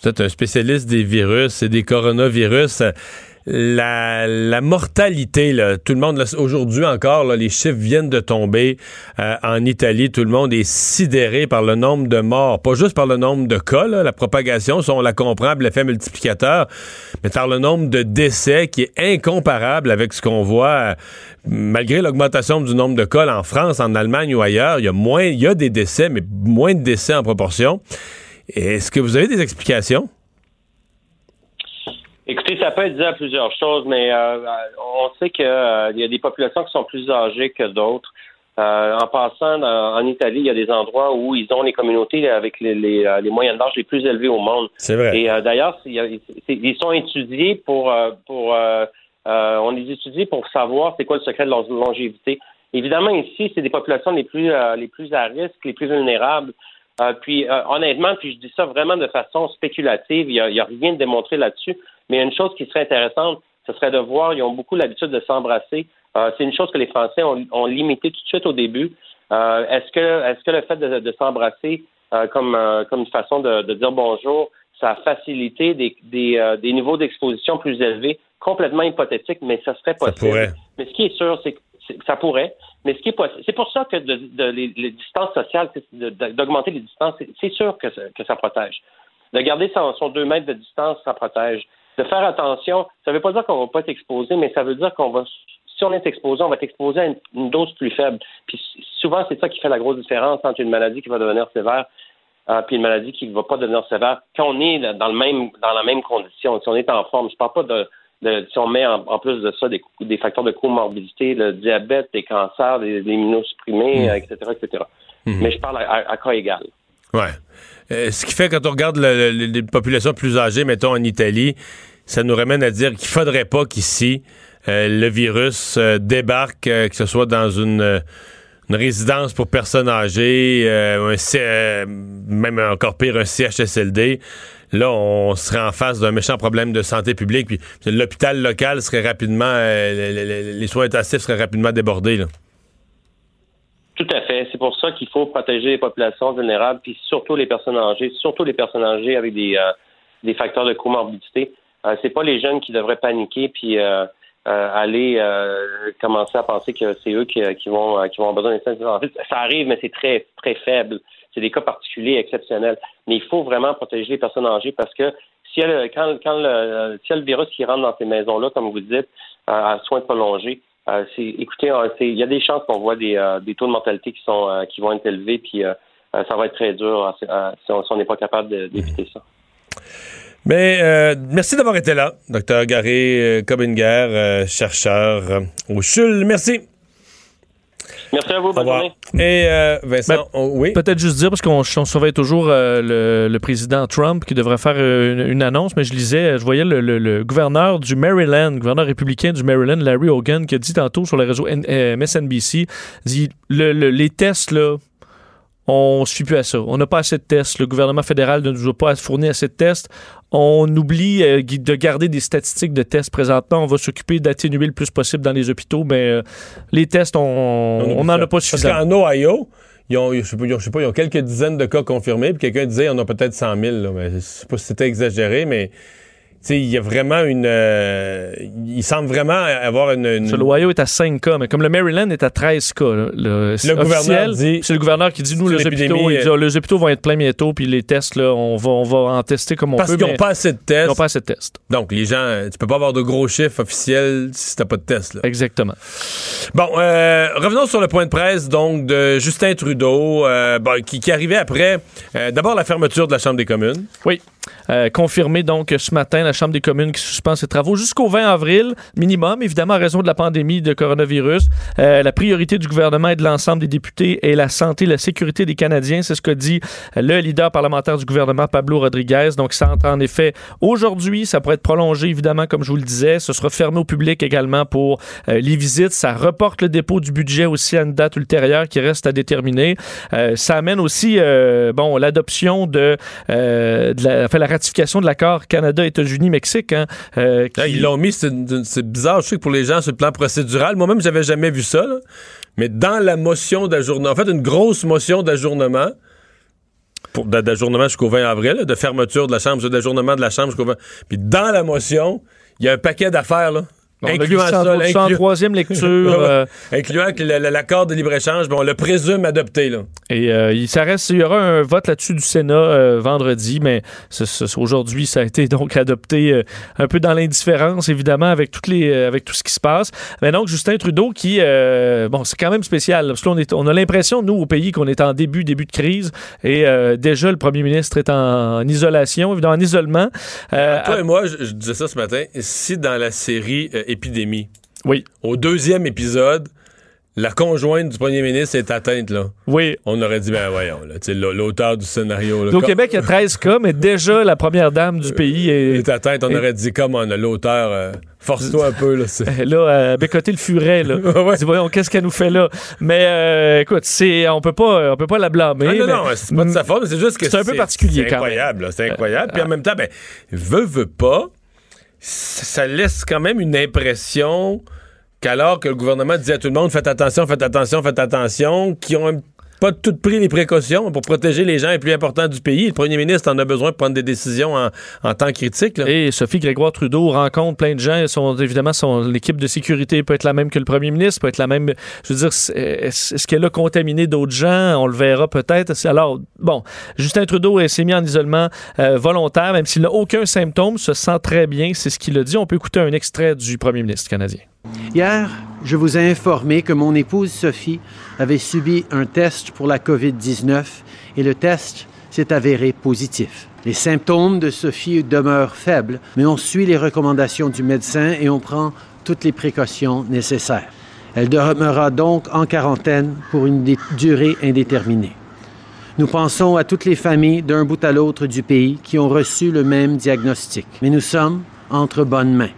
Speaker 1: Vous êtes un spécialiste des virus et des coronavirus la, mortalité, tout le monde, aujourd'hui encore, les chiffres viennent de tomber euh, en Italie. Tout le monde est sidéré par le nombre de morts, pas juste par le nombre de cas, la propagation, on la comprend, l'effet multiplicateur, mais par le nombre de décès qui est incomparable avec ce qu'on voit. Euh, malgré l'augmentation du nombre de cas en France, en Allemagne ou ailleurs, il y a moins, il y a des décès, mais moins de décès en proportion. Est-ce que vous avez des explications?
Speaker 4: Écoutez, ça peut être dit à plusieurs choses, mais euh, on sait qu'il euh, y a des populations qui sont plus âgées que d'autres. Euh, en passant, en Italie, il y a des endroits où ils ont les communautés avec les, les, les moyennes d'âge les plus élevées au monde.
Speaker 1: C'est vrai.
Speaker 4: Et d'ailleurs, ils sont étudiés pour, pour on les étudie pour savoir c'est quoi le secret de leur longévité. Évidemment, ici, c'est des populations les plus les plus à risque, les plus vulnérables. puis honnêtement, puis je dis ça vraiment de façon spéculative, il n'y a, a, rien de démontré là-dessus. Mais une chose qui serait intéressante, ce serait de voir, ils ont beaucoup l'habitude de s'embrasser. Euh, c'est une chose que les Français ont, limité tout de suite au début. Euh, est-ce que est-ce que le fait de, s'embrasser euh, comme comme une façon de, dire bonjour, ça a facilité des, des, des niveaux d'exposition plus élevés, complètement hypothétique, mais ça serait possible. Mais ce qui est sûr, c'est que ça pourrait. Mais ce qui est possible, c'est pour ça que de, les, distances sociales, d'augmenter les distances, c'est sûr que ça, que ça protège. De garder son, son deux mètres de distance, ça protège de faire attention. Ça ne veut pas dire qu'on va pas être exposé, mais ça veut dire qu'on va, si on est exposé, on va être exposé à une, dose plus faible. Puis souvent, c'est ça qui fait la grosse différence entre une maladie qui va devenir sévère euh, puis une maladie qui ne va pas devenir sévère. Quand on est dans le même dans la même condition, si on est en forme, je ne parle pas de de, si on met en, en plus de ça des, des facteurs de comorbidité, le diabète, les cancers, les, les immunosupprimés,
Speaker 1: Mm.
Speaker 4: euh, etc., etc.
Speaker 1: Mhm.
Speaker 4: Mais je parle à, à- à cas égal.
Speaker 1: Ouais. Euh, ce qui fait, quand on regarde le- le- les populations plus âgées, mettons en Italie, ça nous ramène à dire qu'il faudrait pas qu'ici, euh, le virus euh, débarque, que ce soit dans une, résidence pour personnes âgées, un C- même encore pire, un CHSLD. Là, on serait en face d'un méchant problème de santé publique. Puis l'hôpital local serait rapidement, le- le- le- les soins intensifs seraient rapidement débordés.
Speaker 4: Tout à fait. C'est pour ça qu'il faut protéger les populations vulnérables, puis surtout les personnes âgées, surtout les personnes âgées avec des, euh, des facteurs de comorbidité. Euh, c'est pas les jeunes qui devraient paniquer puis euh, euh, aller commencer à penser que c'est eux qui, vont qui vont avoir besoin d'instinct. En ça arrive, mais c'est très très faible. C'est des cas particuliers, exceptionnels. Mais il faut vraiment protéger les personnes âgées parce que si elle, quand, quand le, a le virus qui rentre dans ces maisons-là, comme vous dites, à soins prolongés, euh, c'est, écoutez, euh, il y a des chances qu'on voit des, euh, des taux de mortalité qui sont euh, qui vont être élevés, puis ça va être très dur si on n'est pas capable d'éviter ça.
Speaker 1: Mais euh, merci d'avoir été là, docteur Garé Cobinger, chercheur au CHUL. Merci.
Speaker 4: Merci à vous, bonne journée.
Speaker 1: Et euh, Vincent,
Speaker 2: Ben,
Speaker 1: on- oui?
Speaker 2: Peut-être juste dire, parce qu'on on surveille toujours euh, le, le président Trump qui devrait faire euh, une, une annonce, mais je lisais, je voyais le, le- le gouverneur du Maryland, gouverneur républicain du Maryland, Larry Hogan, qui a dit tantôt sur le réseau N- MSNBC, dit le- le- les tests, là, on ne suit plus à ça. On n'a pas assez de tests. Le gouvernement fédéral ne nous a pas fourni assez de tests. On oublie euh, de garder des statistiques de tests présentement. On va s'occuper d'atténuer le plus possible dans les hôpitaux, mais euh, les tests, on on n'en a pas
Speaker 1: Parce
Speaker 2: suffisamment.
Speaker 1: qu'en Ohio, ils ont, je sais pas, ils ont- je sais pas, ils ont quelques dizaines de cas confirmés, puis quelqu'un disait, en a peut-être 100 000, là, mais je sais pas si c'était exagéré, mais il y a vraiment une... euh, il semble vraiment avoir une... une-
Speaker 2: L'Ohio est à 5 cas, mais comme le Maryland est à 13 cas, là, le, c'est
Speaker 1: gouverneur dit-
Speaker 2: c'est le gouverneur qui dit nous les hôpitaux,
Speaker 1: l'épidémie,
Speaker 2: il dit,
Speaker 1: euh,
Speaker 2: Ah, les hôpitaux vont être pleins bientôt, puis les tests là, on va on va en tester comme on
Speaker 1: parce
Speaker 2: peut.
Speaker 1: qu'ils
Speaker 2: mais
Speaker 1: n'ont pas assez de
Speaker 2: ils
Speaker 1: tests.
Speaker 2: n'ont pas assez de tests.
Speaker 1: Donc, les gens, euh, tu peux pas avoir de gros chiffres officiels si t'as pas de tests. Là.
Speaker 2: Exactement.
Speaker 1: Bon, euh, revenons sur le point de presse donc de Justin Trudeau, euh, bon, qui, qui arrivait après d'abord la fermeture de la Chambre des communes.
Speaker 2: Oui. Confirmé donc ce matin la Chambre des communes qui suspend ses travaux jusqu'au 20 avril minimum, évidemment en raison de la pandémie de coronavirus. Euh, la priorité du gouvernement et de l'ensemble des députés est la santé la sécurité des Canadiens. C'est ce que dit le leader parlementaire du gouvernement, Pablo Rodriguez. Donc ça entre en effet aujourd'hui. Ça pourrait être prolongé évidemment, comme je vous le disais. Ce sera fermé au public également pour euh, les visites. Ça reporte le dépôt du budget aussi à une date ultérieure qui reste à déterminer. Euh, ça amène aussi bon l'adoption de, la, enfin, la ratification de l'accord Hein, euh, qui-
Speaker 1: Là, ils l'ont mis, c'est bizarre, je sais que pour les gens, sur le plan procédural, moi-même, j'avais jamais vu ça, là. mais dans la motion d'ajournement, en fait, une grosse motion d'ajournement, d'ajournement jusqu'au 20 avril, là, de fermeture de la Chambre, d'ajournement de la Chambre jusqu'au 20 Puis dans la motion, il y a un paquet d'affaires, là.
Speaker 2: Bon,
Speaker 1: incluant ça,
Speaker 2: en troisième lecture. Euh,
Speaker 1: incluant que l'accord de libre-échange, bon, on le présume adopté, là.
Speaker 2: Et euh, il, ça reste, il y aura un vote là-dessus du Sénat euh, vendredi, mais aujourd'hui, ça a été donc adopté un peu dans l'indifférence, évidemment, avec, toutes les, avec tout ce qui se passe. Mais donc, Justin Trudeau, qui, bon, c'est quand même spécial, parce là, on, a l'impression, nous, au pays, qu'on est en début, début de crise, et déjà, le premier ministre est en, en isolation, évidemment, en isolement.
Speaker 1: Toi et moi, je, je disais ça ce matin, si dans la série Épidémie,
Speaker 2: oui,
Speaker 1: au deuxième épisode, la conjointe du premier ministre est atteinte, là.
Speaker 2: oui.
Speaker 1: On aurait dit, ben voyons, l'auteur du scénario. Là,
Speaker 2: Au
Speaker 1: co-
Speaker 2: Québec, il y a 13 cas, mais déjà, la première dame du pays est,
Speaker 1: est atteinte, on aurait dit, comme on a l'auteur, euh, force-toi un peu, là. c'est-
Speaker 2: là, à bécoter le furet, là.
Speaker 1: Ouais.
Speaker 2: Dis, voyons, qu'est-ce qu'elle nous fait là? Mais euh, écoute, c'est, on peut pas, on peut pas la blâmer.
Speaker 1: Ah, non,
Speaker 2: mais-
Speaker 1: non, c'est pas de sa faute, c'est juste que
Speaker 2: C'est un peu particulier,
Speaker 1: C'est
Speaker 2: quand même.
Speaker 1: incroyable, là, c'est incroyable. Puis en même temps, ben, veut, veut pas, ça laisse quand même une impression qu'alors que le gouvernement dit à tout le monde, faites attention, faites attention, faites attention, qui ont un- pas toutes pris les précautions pour protéger les gens les plus importants du pays. Le premier ministre en a besoin pour prendre des décisions en, temps critique. là.
Speaker 2: Et Sophie Grégoire Trudeau rencontre plein de gens. Évidemment, son l'équipe de sécurité peut être la même que le premier ministre, peut être la même. Je veux dire, est-ce qu'elle a contaminé d'autres gens? On le verra peut-être. Alors, bon, Justin Trudeau s'est mis en isolement euh, volontaire, même s'il n'a aucun symptôme, se sent très bien. C'est ce qu'il a dit. On peut écouter un extrait du premier ministre canadien.
Speaker 5: Hier, je vous ai informé que mon épouse Sophie avait subi un test pour la COVID-19 et le test s'est avéré positif. Les symptômes de Sophie demeurent faibles, mais on suit les recommandations du médecin et on prend toutes les précautions nécessaires. Elle demeurera donc en quarantaine pour une durée indéterminée. Nous pensons à toutes les familles d'un bout à l'autre du pays qui ont reçu le même diagnostic, mais nous sommes entre bonnes mains.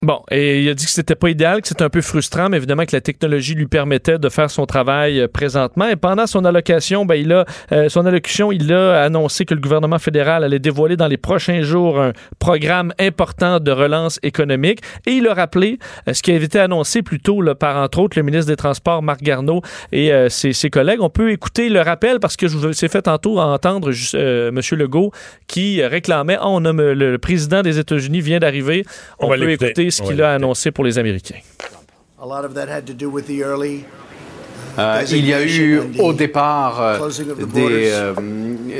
Speaker 2: Bon, et il a dit que c'était pas idéal, que c'était un peu frustrant, mais évidemment que la technologie lui permettait de faire son travail euh, présentement. Et pendant son allocation, ben, il a, euh, son allocution, il a annoncé que le gouvernement fédéral allait dévoiler dans les prochains jours un programme important de relance économique. Et il a rappelé euh, ce qui avait été annoncé plus tôt là, par, entre autres, le ministre des Transports, Marc Garneau, et ses, ses, collègues. On peut écouter le rappel parce que je vous ai fait tantôt entendre M. Legault qui réclamait, oh, on a, le, président des États-Unis vient d'arriver. On, on peut écouter ce qu'il a annoncé pour les Américains.
Speaker 6: Euh, il y a eu au départ euh, des, euh,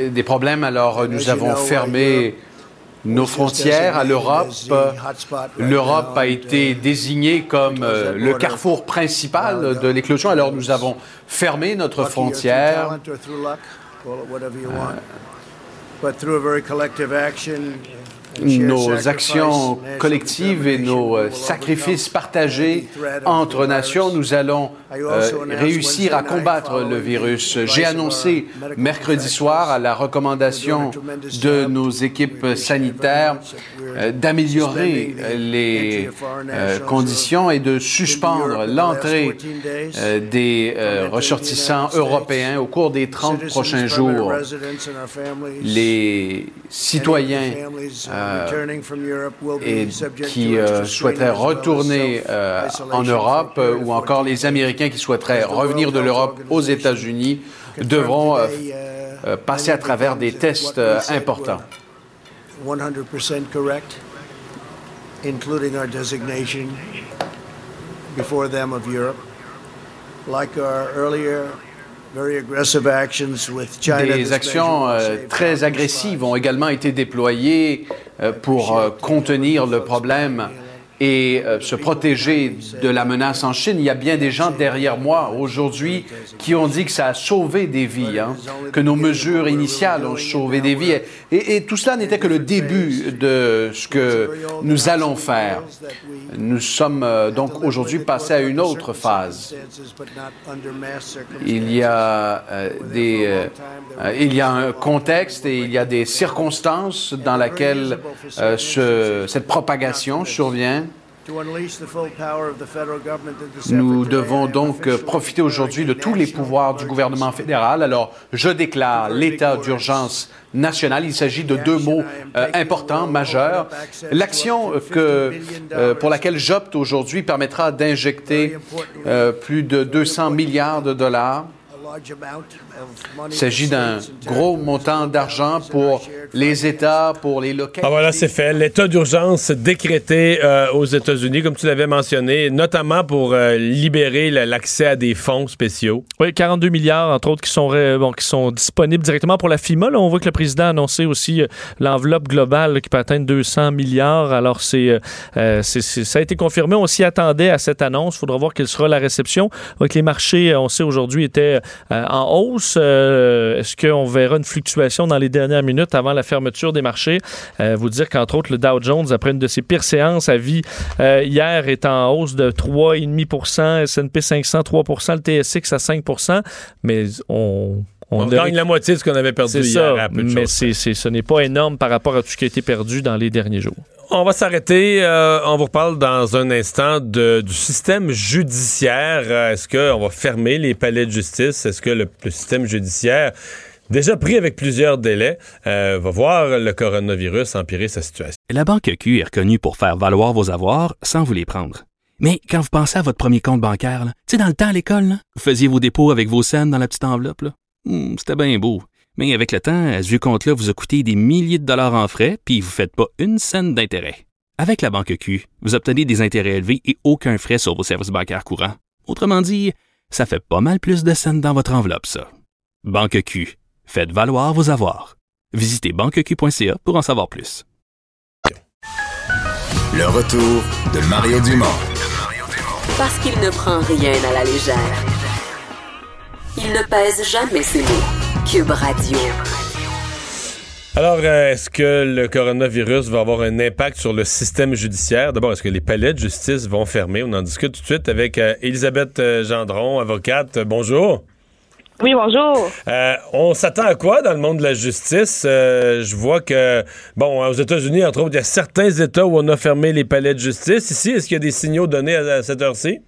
Speaker 6: des, problèmes, alors nous avons fermé nos frontières à l'Europe. L'Europe a été désignée comme le carrefour principal de l'éclosion, alors nous avons fermé notre frontière. Nos actions collectives et nos euh, sacrifices partagés entre nations, nous allons euh, réussir à combattre le virus. J'ai annoncé mercredi soir à la recommandation de nos équipes sanitaires euh, d'améliorer les conditions et de suspendre l'entrée des ressortissants européens au cours des 30 prochains jours. Les citoyens euh, et qui euh, souhaiteraient retourner euh, en Europe ou encore les Américains qui souhaiteraient revenir de l'Europe aux États-Unis devront passer à travers des tests importants. 100% correct, including our designation before them of Europe. Like our earlier des actions euh, très agressives ont également été déployées euh, pour euh, contenir le problème et euh, se protéger de la menace en Chine. Il y a bien des gens derrière moi aujourd'hui qui ont dit que ça a sauvé des vies, hein, que nos mesures initiales ont sauvé des vies. Et, tout cela n'était que le début de ce que nous allons faire. Nous sommes euh, donc aujourd'hui passés à une autre phase. Il y a euh, des, il y a un contexte et il y a des circonstances dans lesquelles ce, cette propagation survient. Nous devons donc profiter aujourd'hui de tous les pouvoirs du gouvernement fédéral. Alors, je déclare l'état d'urgence national. Il s'agit de deux mots euh, importants, majeurs. L'action que, euh, pour laquelle j'opte aujourd'hui permettra d'injecter euh, plus de 200 milliards de dollars il s'agit d'un gros montant d'argent pour les États, pour les localités.
Speaker 1: Ah voilà, c'est fait. L'état d'urgence décrété euh, aux États-Unis, comme tu l'avais mentionné, notamment pour euh, libérer l'accès à des fonds spéciaux.
Speaker 2: Oui, 42 milliards, entre autres, qui sont, bon, qui sont disponibles directement pour la FIMA. Là, on voit que le président a annoncé aussi euh, l'enveloppe globale qui peut atteindre 200 milliards. Alors, c'est, ça a été confirmé. On s'y attendait à cette annonce. Il faudra voir quelle sera la réception. Avec les marchés, on sait aujourd'hui, étaient en hausse. Euh, est-ce qu'on verra une fluctuation dans les dernières minutes avant la fermeture des marchés? Euh, vous dire qu'entre autres, le Dow Jones, après une de ses pires séances à vie euh, hier, est en hausse de 3,5% S&P 500 3% le TSX à 5% mais on
Speaker 1: on, gagne la moitié de ce qu'on avait perdu hier.
Speaker 2: mais ce n'est pas énorme par rapport à tout ce qui a été perdu dans les derniers jours.
Speaker 1: On va s'arrêter. Euh, on vous reparle dans un instant de, du système judiciaire. Euh, est-ce qu'on va fermer les palais de justice? Est-ce que le, système judiciaire, déjà pris avec plusieurs délais, euh, va voir le coronavirus empirer sa situation?
Speaker 7: La Banque Q est reconnue pour faire valoir vos avoirs sans vous les prendre. Mais quand vous pensez à votre premier compte bancaire, tu sais, dans le temps à l'école, vous faisiez vos dépôts avec vos scènes dans la petite enveloppe. Hmm, c'était bien beau. Mais avec le temps, ce vieux compte-là vous a coûté des milliers de dollars en frais, puis vous ne faites pas une scène d'intérêt. Avec la banque Q, vous obtenez des intérêts élevés et aucun frais sur vos services bancaires courants. Autrement dit, ça fait pas mal plus de scènes dans votre enveloppe, ça. Banque Q, faites valoir vos avoirs. Visitez banqueq.ca pour en savoir plus.
Speaker 8: Le retour de Mario Dumont.
Speaker 9: Parce qu'il ne prend rien à la légère. Il ne pèse jamais ses mots. Cube Radio.
Speaker 1: Alors, euh, est-ce que le coronavirus va avoir un impact sur le système judiciaire? D'abord, est-ce que les palais de justice vont fermer? On en discute tout de suite avec euh, Elisabeth euh, Gendron, avocate. Bonjour.
Speaker 10: Oui, bonjour.
Speaker 1: Euh, on s'attend à quoi dans le monde de la justice? Euh, je vois que, bon, aux États-Unis, entre autres, il y a certains États où on a fermé les palais de justice. Ici, est-ce qu'il y a des signaux donnés à, à cette heure-ci?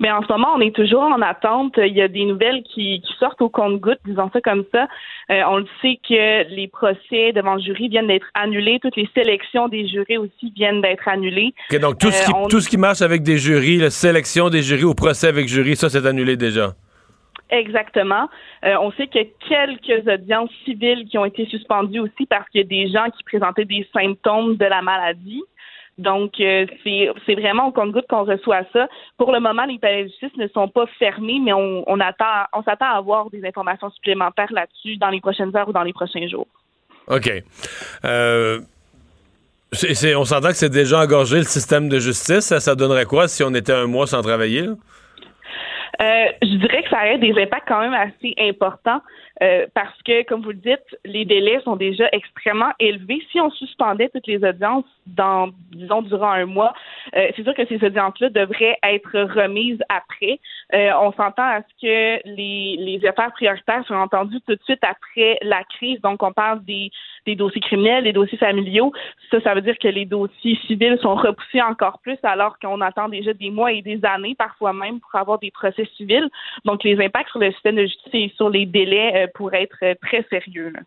Speaker 10: Mais en ce moment, on est toujours en attente. Il y a des nouvelles qui, qui sortent au compte-gouttes, disons ça comme ça. Euh, on le sait que les procès devant le jury viennent d'être annulés. Toutes les sélections des jurés aussi viennent d'être annulées.
Speaker 1: Donc, tout, ce qui,
Speaker 10: Euh, on-
Speaker 1: tout ce qui marche avec des jurys, la sélection des jurys au procès avec jury, ça, c'est annulé déjà.
Speaker 10: Exactement. Euh, on sait qu'il y a quelques audiences civiles qui ont été suspendues aussi parce qu'il y a des gens qui présentaient des symptômes de la maladie. Donc, euh, c'est vraiment au compte-goutte qu'on reçoit ça. Pour le moment, les palais de justice ne sont pas fermés, mais on, on attend, on s'attend à avoir des informations supplémentaires là-dessus dans les prochaines heures ou dans les prochains jours.
Speaker 1: OK. Euh, on s'entend que c'est déjà engorgé le système de justice. Ça, ça donnerait quoi si on était un mois sans travailler? là?
Speaker 10: Euh, je dirais que ça aurait des impacts quand même assez importants euh, parce que, comme vous le dites, les délais sont déjà extrêmement élevés. Si on suspendait toutes les audiences dans, disons, durant un mois, euh, c'est sûr que ces audiences-là devraient être remises après. Euh, on s'entend à ce que les, les affaires prioritaires sont entendues tout de suite après la crise. Donc, on parle des, des dossiers criminels, des dossiers familiaux. Ça, ça veut dire que les dossiers civils sont repoussés encore plus alors qu'on attend déjà des mois et des années, parfois même, pour avoir des procès civils. Donc, les impacts sur le système de justice et sur les délais euh, pourraient être euh, très sérieux. là.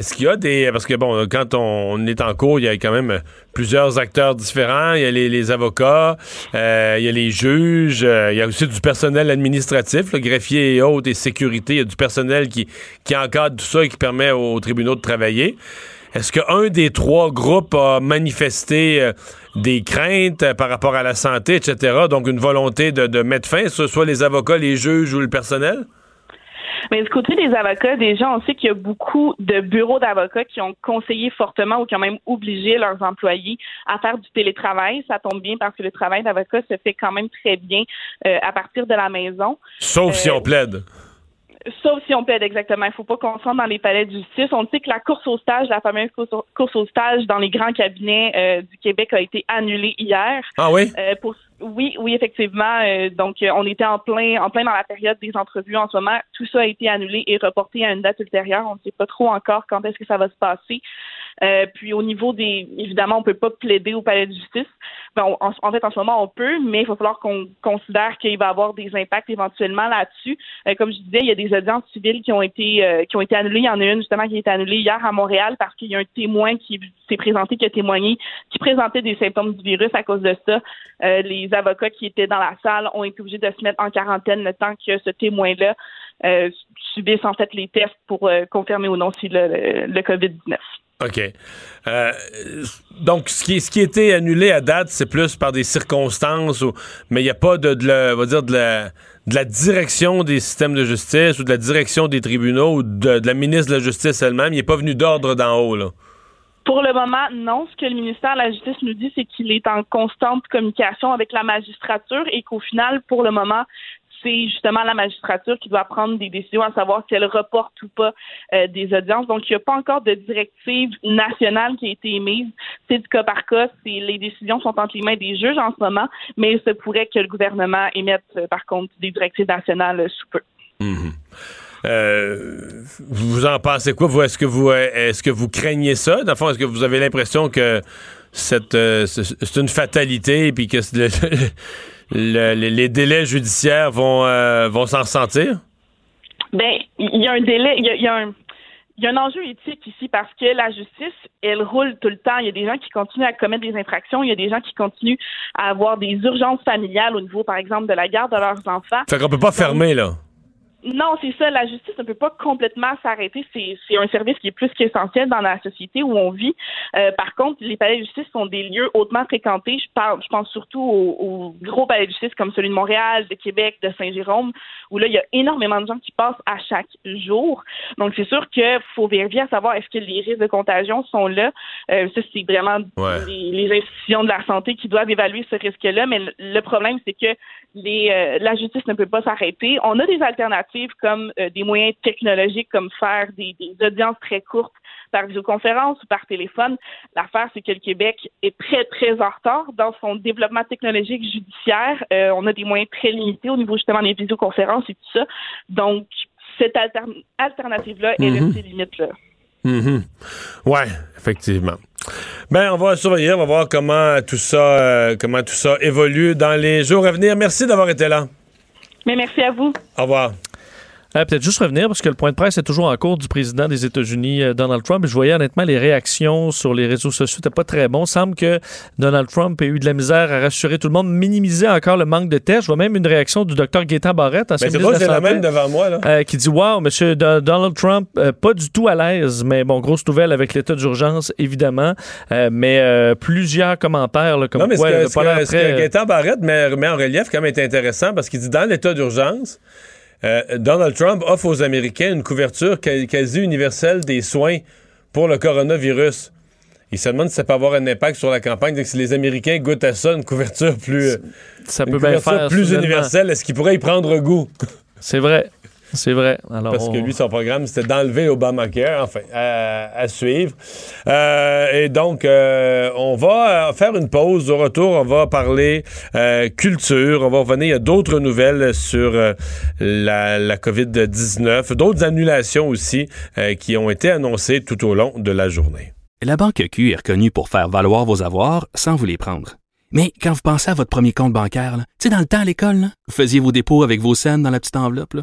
Speaker 1: Est-ce qu'il y a des. Parce que, bon, quand on, est en cours, il y a quand même plusieurs acteurs différents. Il y a les, avocats, euh, il y a les juges, euh, il y a aussi du personnel administratif, le greffier et autres, et sécurité. Il y a du personnel qui, qui encadre tout ça et qui permet aux tribunaux de travailler. Est-ce qu'un des trois groupes a manifesté euh, des craintes par rapport à la santé, etc., donc une volonté de, de mettre fin, ce soit les avocats, les juges ou le personnel?
Speaker 10: Mais du côté des avocats, déjà, on sait qu'il y a beaucoup de bureaux d'avocats qui ont conseillé fortement ou qui ont même obligé leurs employés à faire du télétravail. Ça tombe bien parce que le travail d'avocat se fait quand même très bien euh, à partir de la maison.
Speaker 1: Sauf si
Speaker 10: Euh,
Speaker 1: on plaide.
Speaker 10: Sauf si on plaide exactement. Il ne faut pas qu'on rende dans les palais de justice. On sait que la course au stage, la fameuse course au, course au stage dans les grands cabinets euh, du Québec a été annulée hier.
Speaker 1: Ah oui?
Speaker 10: Euh, pour, oui, oui, effectivement. Euh, donc, euh, on était en plein, en plein dans la période des entrevues en ce moment. Tout ça a été annulé et reporté à une date ultérieure. On ne sait pas trop encore quand est-ce que ça va se passer. Euh, puis au niveau des, évidemment, on peut pas plaider au palais de justice. Ben, en, en fait, en ce moment, on peut, mais il va falloir qu'on considère qu'il va avoir des impacts éventuellement là-dessus. Euh, comme je disais, il y a des audiences civiles qui ont été euh, qui ont été annulées. Il y en a une justement qui a été annulée hier à Montréal parce qu'il y a un témoin qui s'est présenté, qui a témoigné, qui présentait des symptômes du virus à cause de ça. Euh, les avocats qui étaient dans la salle ont été obligés de se mettre en quarantaine le temps que ce témoin-là euh, subisse en fait les tests pour confirmer ou non si le, le COVID-19.
Speaker 1: OK. Euh, donc, ce qui, ce qui a été annulé à date, c'est plus par des circonstances, mais il n'y a pas de, la, va dire de la, de la direction des systèmes de justice ou de la direction des tribunaux ou de, de la ministre de la Justice elle-même. Il n'est pas venu d'ordre d'en haut, là.
Speaker 10: Pour le moment, non. Ce que le ministère de la Justice nous dit, c'est qu'il est en constante communication avec la magistrature et qu'au final, pour le moment, c'est justement la magistrature qui doit prendre des décisions à savoir si elle reporte ou pas euh, des audiences. Donc, il n'y a pas encore de directive nationale qui a été émise. C'est du cas par cas. Les décisions sont entre les mains des juges en ce moment, mais il se pourrait que le gouvernement émette, euh, par contre, des directives nationales sous peu.
Speaker 1: Mhm. Euh, vous en pensez quoi? Est-ce que vous est-ce que vous craignez ça? Dans le fond, est-ce que vous avez l'impression que c'est une fatalité puis que le- le- le- les délais judiciaires vont euh, vont s'en ressentir?
Speaker 10: Ben, il y a un délai, il y a, il y a un. Il y a un enjeu éthique ici parce que la justice, elle roule tout le temps. Il y a des gens qui continuent à commettre des infractions. Il y a des gens qui continuent à avoir des urgences familiales au niveau, par exemple, de la garde de leurs enfants.
Speaker 1: Fait qu'on peut pas fermer, là.
Speaker 10: Non, c'est ça. La justice ne peut pas complètement s'arrêter. C'est un service qui est plus qu'essentiel dans la société où on vit. Euh, par contre, les palais de justice sont des lieux hautement fréquentés. Je parle, je pense surtout aux, aux gros palais de justice comme celui de Montréal, de Québec, de Saint-Jérôme, où là, il y a énormément de gens qui passent à chaque jour. Donc, c'est sûr qu'il faut vérifier à savoir est-ce que les risques de contagion sont là. Euh, ça, c'est vraiment
Speaker 1: Ouais.
Speaker 10: les, les institutions de la santé qui doivent évaluer ce risque-là. Mais le, le problème, c'est que les, euh, la justice ne peut pas s'arrêter. On a des alternatives alternatives comme euh, des moyens technologiques comme faire des, des audiences très courtes par visioconférence ou par téléphone. L'affaire, c'est que le Québec est très, très en retard dans son développement technologique judiciaire. Euh, on a des moyens très limités au niveau justement des visioconférences et tout ça. Donc, cette altern- alternative-là est
Speaker 1: Mhm.
Speaker 10: restée limite là.
Speaker 1: Mhm. Ouais, effectivement. Ben, on va surveiller, on va voir comment tout ça, euh, comment tout ça évolue dans les jours à venir. Merci d'avoir été là.
Speaker 10: Mais merci à vous.
Speaker 1: Au revoir.
Speaker 2: Euh, Peut-être juste revenir, parce que le point de presse est toujours en cours du président des États-Unis, euh, Donald Trump. Je voyais honnêtement les réactions sur les réseaux sociaux n'étaient pas très bons. Il semble que Donald Trump ait eu de la misère à rassurer tout le monde, minimiser encore le manque de tests. Je vois même une réaction du docteur Gaétan Barrette, ancien
Speaker 1: Ben,
Speaker 2: ministre de
Speaker 1: la
Speaker 2: Santé,
Speaker 1: même devant moi, là.
Speaker 2: euh, qui dit Wow, monsieur Do- Donald Trump, euh, pas du tout à l'aise, mais bon, grosse nouvelle avec l'état d'urgence, évidemment. Euh, mais euh, plusieurs commentaires, là, comme
Speaker 1: non, mais
Speaker 2: quoi
Speaker 1: ce que, ce que- ce que. Gaétan Barrette met, met en relief, quand même, est intéressant parce qu'il dit dans l'état d'urgence, euh, Donald Trump offre aux Américains une couverture quasi universelle des soins pour le coronavirus. Il se demande si ça peut avoir un impact sur la campagne. Donc, si les Américains goûtent à ça, une couverture plus,
Speaker 2: ça
Speaker 1: une
Speaker 2: peut bien
Speaker 1: couverture
Speaker 2: faire,
Speaker 1: plus universelle, est-ce qu'il pourrait y prendre goût?
Speaker 2: C'est vrai. C'est vrai. Alors,
Speaker 1: Parce que lui, son programme, c'était d'enlever Obamacare, enfin, à, à suivre. Euh, et donc, euh, on va euh, faire une pause. Au retour, on va parler euh, culture. On va revenir. Il y a d'autres nouvelles sur euh, la, la COVID-19, d'autres annulations aussi euh, qui ont été annoncées tout au long de la journée.
Speaker 7: La Banque Q est reconnue pour faire valoir vos avoirs sans vous les prendre. Mais quand vous pensez à votre premier compte bancaire, tu sais, dans le temps à l'école, vous faisiez vos dépôts avec vos scènes dans la petite enveloppe. là.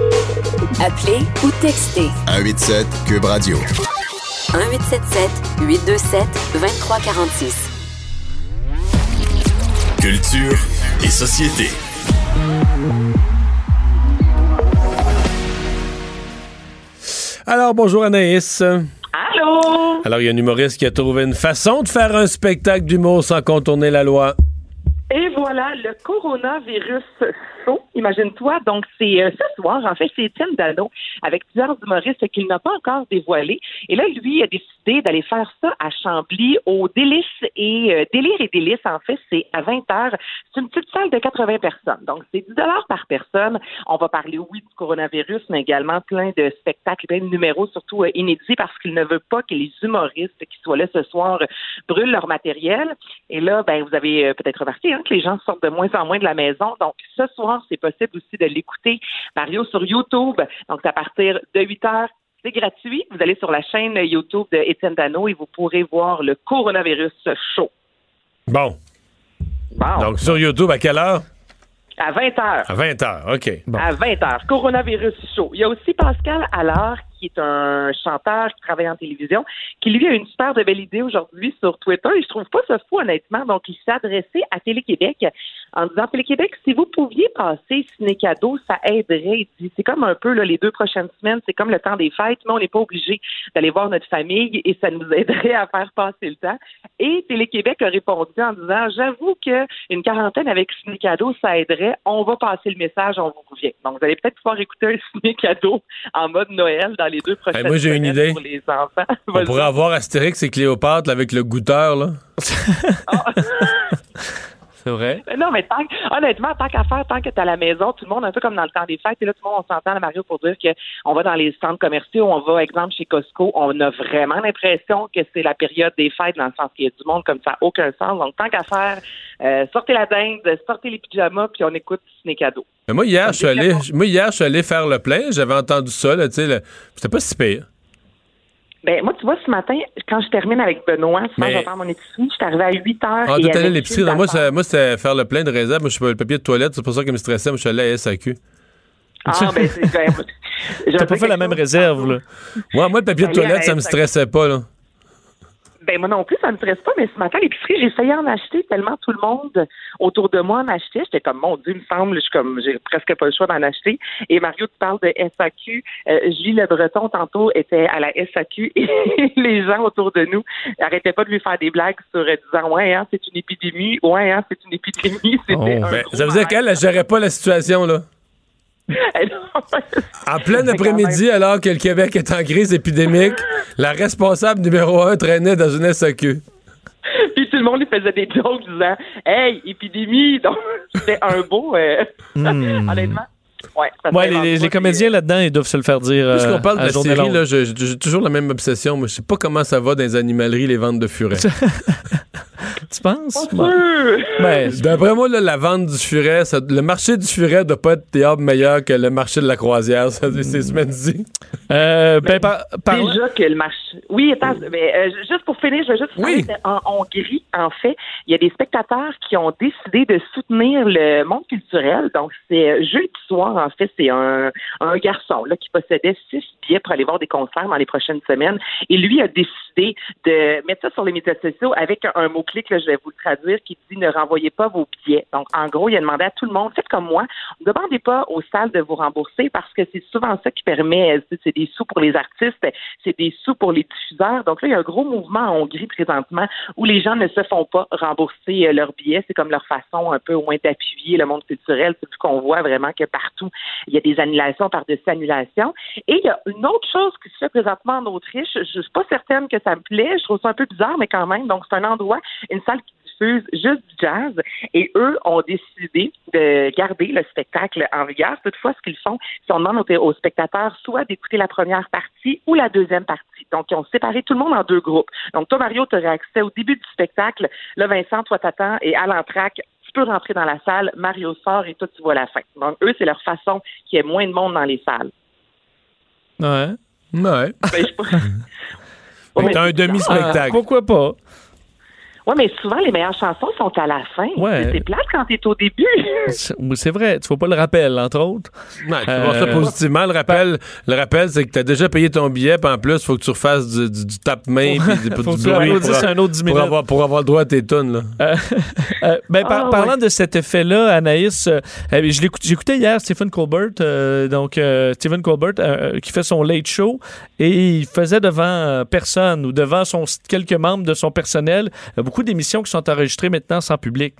Speaker 9: Appelez ou textez
Speaker 8: 187 Cube Radio.
Speaker 9: 1877 827 2346.
Speaker 11: Culture et société.
Speaker 1: Alors, bonjour Anaïs.
Speaker 10: Allô?
Speaker 1: Alors, il y a un humoriste qui a trouvé une façon de faire un spectacle d'humour sans contourner la loi.
Speaker 12: Et voilà, le coronavirus imagine-toi. Donc, c'est euh, ce soir, en fait, c'est Étienne Dano avec plusieurs humoristes qu'il n'a pas encore dévoilé. Et là, lui a décidé d'aller faire ça à Chambly, au Délice et euh, Délire et Délice, en fait, c'est à 20 heures. C'est une petite salle de 80 personnes. Donc, c'est 10 dollars par personne. On va parler, oui, du coronavirus, mais également plein de spectacles, plein de numéros, surtout euh, inédits, parce qu'il ne veut pas que les humoristes qui soient là ce soir brûlent leur matériel. Et là, ben, vous avez euh, peut-être remarqué hein, que les gens sortent de moins en moins de la maison. Donc, ce soir, c'est possible aussi de l'écouter, Mario, sur YouTube. Donc, c'est à partir de 8 heures. C'est gratuit. Vous allez sur la chaîne YouTube de Étienne Dano et vous pourrez voir le coronavirus chaud.
Speaker 1: Bon.
Speaker 12: Bon.
Speaker 1: Donc, sur YouTube, à quelle heure?
Speaker 12: À 20 heures.
Speaker 1: À 20 heures, OK.
Speaker 12: À 20 heures. Coronavirus chaud. Il y a aussi Pascal Allard, qui est un chanteur qui travaille en télévision, qui lui a une super de belle idée aujourd'hui sur Twitter. Et je trouve pas ça fou, honnêtement. Donc, il s'est adressé à Télé-Québec en disant Télé-Québec, si vous pouviez passer ciné cadeau, ça aiderait. C'est comme un peu là, les deux prochaines semaines, c'est comme le temps des fêtes, mais on n'est pas obligé d'aller voir notre famille et ça nous aiderait à faire passer le temps. Et Télé-Québec a répondu en disant J'avoue que une quarantaine avec ciné cadeau, ça aiderait. On va passer le message, on vous revient. Donc, vous allez peut-être pouvoir écouter un ciné cadeau en mode Noël dans les deux prochaines
Speaker 1: Hey, moi, j'ai une
Speaker 12: semaines
Speaker 1: idée.
Speaker 12: pour les enfants.
Speaker 1: On pourrait avoir Astérix et Cléopâtre avec le goûteur, là.
Speaker 2: C'est vrai?
Speaker 12: Mais Non, mais tant, que- honnêtement, tant qu'à faire, tant que tu à la maison, tout le monde, un peu comme dans le temps des fêtes, et là, tout le monde, on s'entend, Mario, pour dire qu'on va dans les centres commerciaux, on va, exemple, chez Costco, on a vraiment l'impression que c'est la période des fêtes, dans le sens qu'il y a du monde comme ça, aucun sens. Donc, tant qu'à faire, euh, sortez la dinde, sortez les pyjamas, puis on écoute Ciné Cadeau.
Speaker 1: Mais moi, hier, je suis allé, moi, hier, je suis allé faire le plein. J'avais entendu ça, là, tu sais. C'était pas si pire.
Speaker 12: Ben, moi, tu vois, ce matin, quand je termine avec Benoît, souvent,
Speaker 1: Mais-
Speaker 12: je vais faire mon épicerie, je suis arrivée à 8 heures.
Speaker 1: Ah, tout allé à l'épicerie. moi, moi, c'était faire le plein de réserve. Moi, je suis pas le papier de toilette. C'est pour ça que je me stressais. Moi, je suis allé à SAQ.
Speaker 12: Ah, ben, c'est quand même.
Speaker 2: T'as pas fait la même réserve, là.
Speaker 1: Ouais, moi, le papier de toilette, ça me stressait pas, là.
Speaker 12: Ben moi non plus, ça me stresse pas, mais ce matin, à l'épicerie, failli en acheter tellement tout le monde autour de moi en achetait. J'étais comme mon Dieu, il me semble, je suis comme j'ai presque pas le choix d'en acheter. Et Mario, tu parles de SAQ. Euh, Gilles Le Breton, tantôt, était à la SAQ et les gens autour de nous arrêtaient pas de lui faire des blagues sur euh, disant Ouais, hein, c'est une épidémie, ouais, hein, c'est une épidémie. C'était
Speaker 1: Oh, ben, ça veut dire qu'elle ne gérait pas la situation, là. En plein après-midi, alors que le Québec est en crise épidémique, la responsable numéro un traînait dans une SAQ.
Speaker 12: Puis tout le monde lui faisait des jokes disant Hey, épidémie! Donc, c'était un beau. euh,
Speaker 2: Hmm.
Speaker 12: Honnêtement. Ouais,
Speaker 2: les, comédiens là-dedans, ils doivent se le faire dire.
Speaker 1: Puisqu'on
Speaker 2: euh,
Speaker 1: parle de la
Speaker 2: journée
Speaker 1: série, j'ai toujours la même obsession. Moi, je sais pas comment ça va dans les animaleries, les ventes de furets.
Speaker 2: tu penses?
Speaker 12: Euh,
Speaker 2: Ben,
Speaker 1: D'après moi, là, la vente du furet, ça- le marché du furet doit pas être théâtre meilleur que le marché de la croisière. Ça, c'est c'est ce dit.
Speaker 2: euh, ben, par-
Speaker 12: Déjà que le marché. Oui, attends, mais euh, juste pour finir, je veux juste
Speaker 1: Oui.
Speaker 12: en Hongrie, en fait, il y a des spectateurs qui ont décidé de soutenir le monde culturel. Donc, c'est euh, jeudi soir, en fait, c'est un, un garçon là, qui possédait six billets pour aller voir des concerts dans les prochaines semaines. Et lui a décidé de mettre ça sur les médias sociaux avec un, un mot-clic, je vais vous le traduire, qui dit ne renvoyez pas vos billets. Donc, en gros, il a demandé à tout le monde, faites comme moi, ne demandez pas aux salles de vous rembourser parce que c'est souvent ça qui permet, euh, c'est des sous pour les artistes, c'est des sous pour les diffuseurs. Donc là, il y a un gros mouvement en Hongrie présentement où les gens ne se font pas rembourser euh, leurs billets. C'est comme leur façon un peu au moins d'appuyer le monde culturel. C'est qu'on voit vraiment que partout, il y a des annulations par-dessus annulations. Et il y a une autre chose qui se fait présentement en Autriche. Je suis pas certaine que ça me plaît. Je trouve ça un peu bizarre, mais quand même. Donc, c'est un endroit, une salle qui diffuse juste du jazz. Et eux ont décidé de garder le spectacle en vigueur. Toutefois, ce qu'ils font, c'est qu'on demande aux, aux spectateurs soit d'écouter la première partie ou la deuxième partie. Donc, ils ont séparé tout le monde en deux groupes. Donc, toi, Mario, tu aurais accès au début du spectacle. Là, Vincent, toi, t'attends. Et à l'entraque, tu peux rentrer dans la salle. Mario sort et toi, tu vois la fin. Donc, eux, c'est leur façon qu'il y ait moins de monde dans les salles.
Speaker 2: ouais.
Speaker 1: Ouais.
Speaker 12: Ben, je- Ouais, mais-
Speaker 1: T'as un demi-spectacle.
Speaker 2: Ah, pourquoi pas?
Speaker 12: Ouais, mais souvent, les meilleures chansons sont à la fin.
Speaker 2: Ouais.
Speaker 12: C'est plate quand t'es au début.
Speaker 2: C'est oui, c'est vrai, tu vois pas le rappel, entre autres.
Speaker 1: Ouais, tu vois ça
Speaker 2: Euh,
Speaker 1: positivement. Le rappel, le rappel c'est que tu as déjà payé ton billet, puis en plus, il faut que tu refasses du, du, du tape-main puis du,
Speaker 2: Faut que
Speaker 1: du
Speaker 2: tu
Speaker 1: bruit
Speaker 2: applaudisses
Speaker 1: pour,
Speaker 2: un autre 10
Speaker 1: pour
Speaker 2: minutes.
Speaker 1: avoir, pour avoir le droit à tes tunes. Là.
Speaker 2: Euh, euh, ben, par-
Speaker 12: Ah,
Speaker 2: parlant
Speaker 12: ouais.
Speaker 2: de cet effet-là, Anaïs, euh, euh, je l'écoute- j'écoutais hier Stephen Colbert, euh, donc euh, Stephen Colbert euh, qui fait son late show et il faisait devant euh, personne ou devant son, quelques membres de son personnel euh, beaucoup d'émissions qui sont enregistrées maintenant sans public.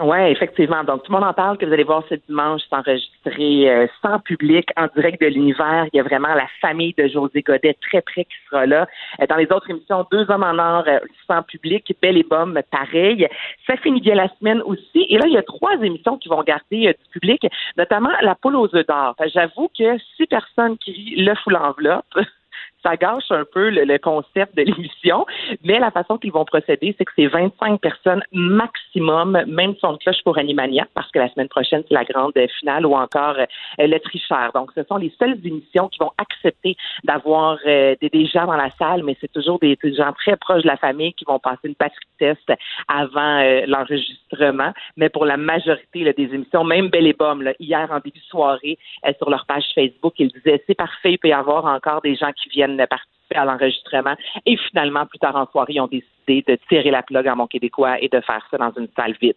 Speaker 12: Oui, effectivement. Donc, tout le monde en parle que vous allez voir ce dimanche, c'est enregistré euh, sans public, en direct de l'univers. Il y a vraiment la famille de José Godet très près qui sera là. Euh, dans les autres émissions, Deux hommes en or euh, sans public, Belle et Bomme, pareil. Ça finit bien la semaine aussi. Et là, il y a trois émissions qui vont garder du public, notamment La poule aux œufs d'or. J'avoue que si personne crie le fou l'enveloppe, ça gâche un peu le, le concept de l'émission, mais la façon qu'ils vont procéder, c'est que c'est 25 personnes maximum, même son cloche pour Animania, parce que la semaine prochaine, c'est la grande finale, ou encore euh, le tricheur. Donc, ce sont les seules émissions qui vont accepter d'avoir euh, des, des gens dans la salle, mais c'est toujours des, des gens très proches de la famille qui vont passer une batterie de test avant euh, l'enregistrement. Mais pour la majorité là, des émissions, même Belle et Bomme, là, hier en début de soirée, euh, sur leur page Facebook, ils disaient c'est parfait, il peut y avoir encore des gens qui viennent participer à l'enregistrement. Et finalement, plus tard en soirée, ils ont décidé de tirer la plug en mon québécois et de faire ça dans une salle vide.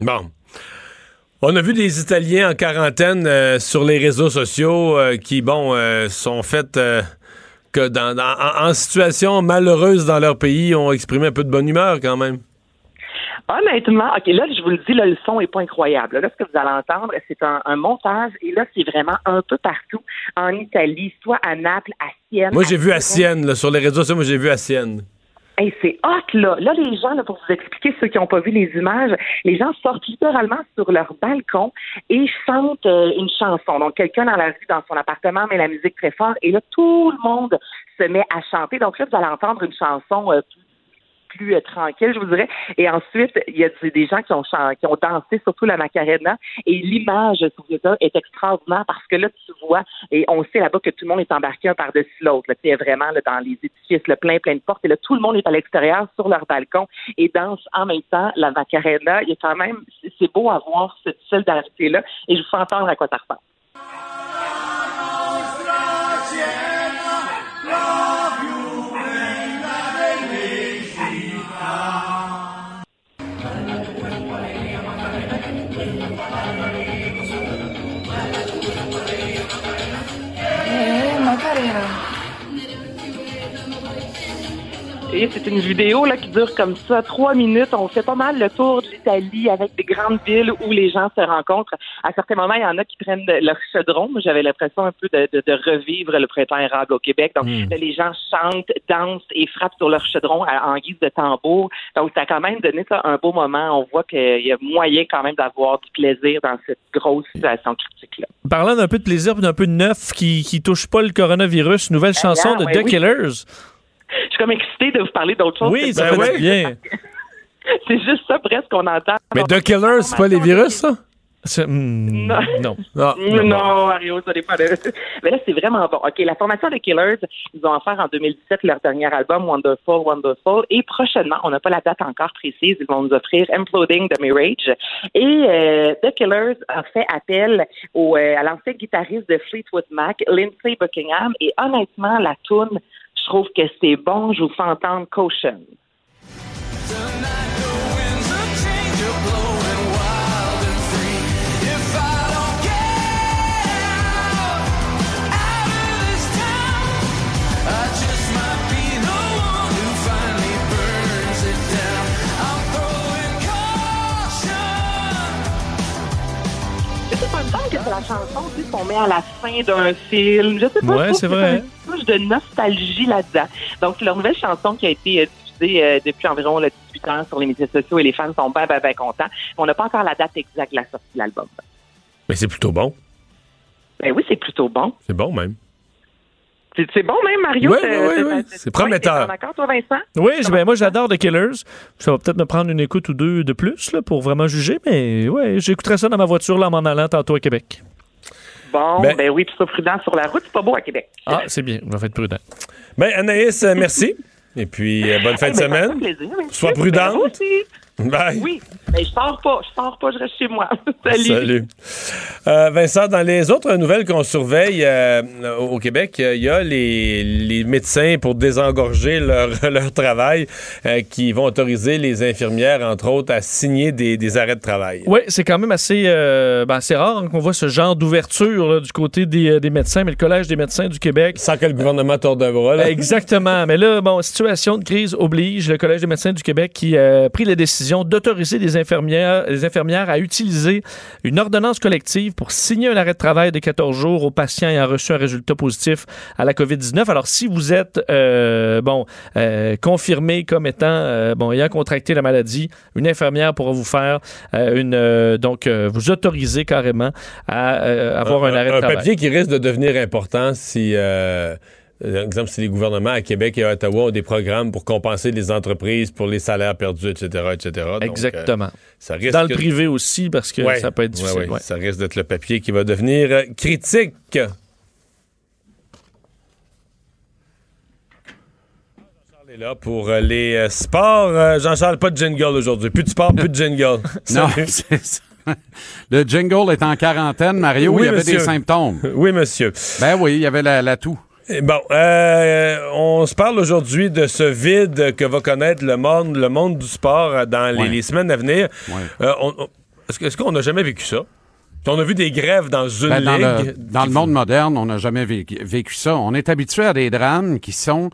Speaker 1: Bon. On a vu des Italiens en quarantaine euh, sur les réseaux sociaux euh, qui, bon, euh, sont faits que dans, dans- en, en situation malheureuse dans leur pays, ont exprimé un peu de bonne humeur quand même.
Speaker 12: Honnêtement, OK, là, je vous le dis, là, le son est pas incroyable. Là, ce que vous allez entendre, c'est un, un montage, et là, c'est vraiment un peu partout en Italie, soit à Naples, à Sienne.
Speaker 1: Moi, j'ai vu à. Sienne, là, sur les réseaux sociaux, moi, j'ai vu à Sienne.
Speaker 12: Hey, c'est hot, là. Là, les gens, là, pour vous expliquer, ceux qui n'ont pas vu les images, les gens sortent littéralement sur leur balcon et chantent euh, une chanson. Donc, quelqu'un dans la rue, dans son appartement, met la musique très fort et là, tout le monde se met à chanter. Donc là, vous allez entendre une chanson euh, plus plus euh, tranquille, je vous dirais. Et ensuite, il y a des- gens qui ont, qui ont dansé, surtout la Macarena. Et l'image est extraordinaire parce que là, tu vois, et on sait là-bas que tout le monde est embarqué un par-dessus l'autre. Tu sais, vraiment dans les édifices, le plein, plein de portes. Et là, tout le monde est à l'extérieur sur leur balcon et danse en même temps la Macarena. Il y a quand même, c'est beau à voir cette solidarité-là. Et je vous fais entendre à quoi ça ressemble. C'est une vidéo là, qui dure comme ça, trois minutes. On fait pas mal le tour de l'Italie avec des grandes villes où les gens se rencontrent. À certains moments, il y en a qui prennent leur chaudron. J'avais l'impression un peu de, de- de revivre le printemps érable au Québec. Donc,
Speaker 13: Mm.
Speaker 12: là, les gens chantent, dansent et frappent sur leur chaudron en guise de tambour. Donc, ça a quand même donné ça un beau moment. On voit qu'il y a moyen quand même d'avoir du plaisir dans cette grosse situation critique-là.
Speaker 2: Parlant d'un peu de plaisir d'un peu de neuf qui, qui touche pas le coronavirus, nouvelle chanson de
Speaker 12: ouais,
Speaker 2: The
Speaker 12: oui.
Speaker 2: Killers.
Speaker 12: Je suis comme excitée de vous parler d'autre chose.
Speaker 2: Oui, ça
Speaker 12: de-
Speaker 2: fait du bien.
Speaker 12: C'est juste ça presque qu'on entend.
Speaker 1: Mais The Killers, c'est pas les virus, ça?
Speaker 2: hmm,
Speaker 12: Non.
Speaker 2: non.
Speaker 12: Non, Mario, ça n'est pas de... Mais là, c'est vraiment bon. OK, la formation des Killers, ils ont offert en 2017 leur dernier album, Wonderful, Wonderful. Et prochainement, on n'a pas la date encore précise, ils vont nous offrir Imploding the Mirage. Et euh, The Killers a fait appel au, euh, à l'ancien guitariste de Fleetwood Mac, Lindsey Buckingham. Et honnêtement, la tune, je trouve que c'est bon. Je vous fais entendre Caution. Je sais pas, il me semble que c'est la chanson tu sais, qu'on met à la fin d'un film. Je sais pas,
Speaker 2: Ouais, c'est vrai.
Speaker 12: Touche de nostalgie là-dedans. Donc, c'est leur nouvelle chanson qui a été euh, diffusée euh, depuis environ là, 18 ans sur les médias sociaux et les fans sont bien, bien, bien contents. On n'a pas encore la date exacte de la sortie de l'album.
Speaker 1: Mais c'est plutôt bon.
Speaker 12: Ben oui, c'est plutôt bon.
Speaker 1: C'est bon, même.
Speaker 12: C'est bon même, Mario? T'es-
Speaker 1: ouais.
Speaker 12: t'es-
Speaker 1: C'est prometteur.
Speaker 12: t'es en accord, toi, Vincent?
Speaker 2: Oui, ben, moi j'adore The Killers. Ça va peut-être me prendre une écoute ou deux de plus là, pour vraiment juger, mais ouais, j'écouterai ça dans ma voiture là, en m'en allant tantôt à Québec.
Speaker 12: Bon,
Speaker 1: Ben-
Speaker 12: ben, oui, puis sois prudent sur la route, c'est pas beau à Québec.
Speaker 2: Ah, c'est bien, on va être prudent.
Speaker 1: Ben, Anaïs, euh, merci. Et puis, euh, bonne fin
Speaker 12: Eh
Speaker 1: de
Speaker 12: ben,
Speaker 1: semaine.
Speaker 12: fait plaisir.
Speaker 1: Sois
Speaker 12: Ben,
Speaker 1: prudente. Bye.
Speaker 12: Oui, mais je sors pas, je sors pas, je reste chez moi. Salut.
Speaker 1: Salut. Euh, Vincent, dans les autres nouvelles qu'on surveille euh, au Québec, euh, il y a les, les médecins pour désengorger leur, leur travail euh, qui vont autoriser les infirmières, entre autres, à signer des, des arrêts de travail.
Speaker 2: Oui, c'est quand même assez, euh, ben, assez rare hein, qu'on voit ce genre d'ouverture du côté des, des médecins, mais le Collège des médecins du Québec.
Speaker 1: Sans que le gouvernement torde un bras. là.
Speaker 2: Exactement. mais là, bon, situation de crise oblige le Collège des médecins du Québec qui a pris la décision d'autoriser les infirmières, les infirmières à utiliser une ordonnance collective pour signer un arrêt de travail de 14 jours aux patients ayant reçu un résultat positif à la COVID-19. Alors, si vous êtes, euh, bon, euh, confirmé comme étant, euh, bon, ayant contracté la maladie, une infirmière pourra vous faire une, donc, vous autoriser carrément à avoir un, arrêt de
Speaker 1: un
Speaker 2: travail.
Speaker 1: papier qui risque de devenir important si, exemple, si les gouvernements à Québec et à Ottawa ont des programmes pour compenser les entreprises pour les salaires perdus, etc., etc. Donc, euh,
Speaker 2: Exactement.
Speaker 1: ça risque
Speaker 2: Dans le privé aussi, parce que
Speaker 1: Ouais.
Speaker 2: ça peut être difficile.
Speaker 1: ouais.
Speaker 2: ouais.
Speaker 1: Ça risque d'être le papier qui va devenir euh, critique. Jean-Charles est là pour euh, les euh, sports. Euh, Jean-Charles, pas de jingle aujourd'hui. Plus de sport, plus de jingle.
Speaker 13: Non, c'est ça. Le jingle est en quarantaine, Mario.
Speaker 1: Oui,
Speaker 13: il y avait
Speaker 1: monsieur.
Speaker 13: des symptômes.
Speaker 1: Oui, monsieur.
Speaker 13: Ben oui, il y avait la, la toux.
Speaker 1: Eh Bon, euh, on se parle aujourd'hui de ce vide que va connaître le monde, le monde du sport euh, dans les,
Speaker 13: Ouais.
Speaker 1: les semaines à venir.
Speaker 13: Ouais.
Speaker 1: Euh, est-ce qu'on n'a jamais vécu ça? On a vu des grèves dans une
Speaker 13: Ben, dans le,
Speaker 1: ligue.
Speaker 13: dans le monde moderne, on n'a jamais vécu, vécu ça. On est habitué à des drames qui sont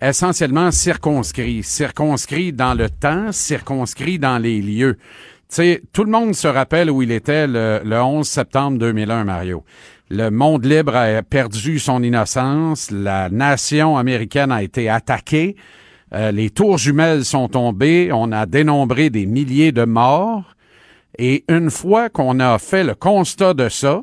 Speaker 13: essentiellement circonscrits. Circonscrits dans le temps, circonscrits dans les lieux. Tu sais, tout le monde se rappelle où il était le, le 11 septembre 2001, Mario. Le monde libre a perdu son innocence. La nation américaine a été attaquée. Euh, les tours jumelles sont tombées. On a dénombré des milliers de morts. Et une fois qu'on a fait le constat de ça,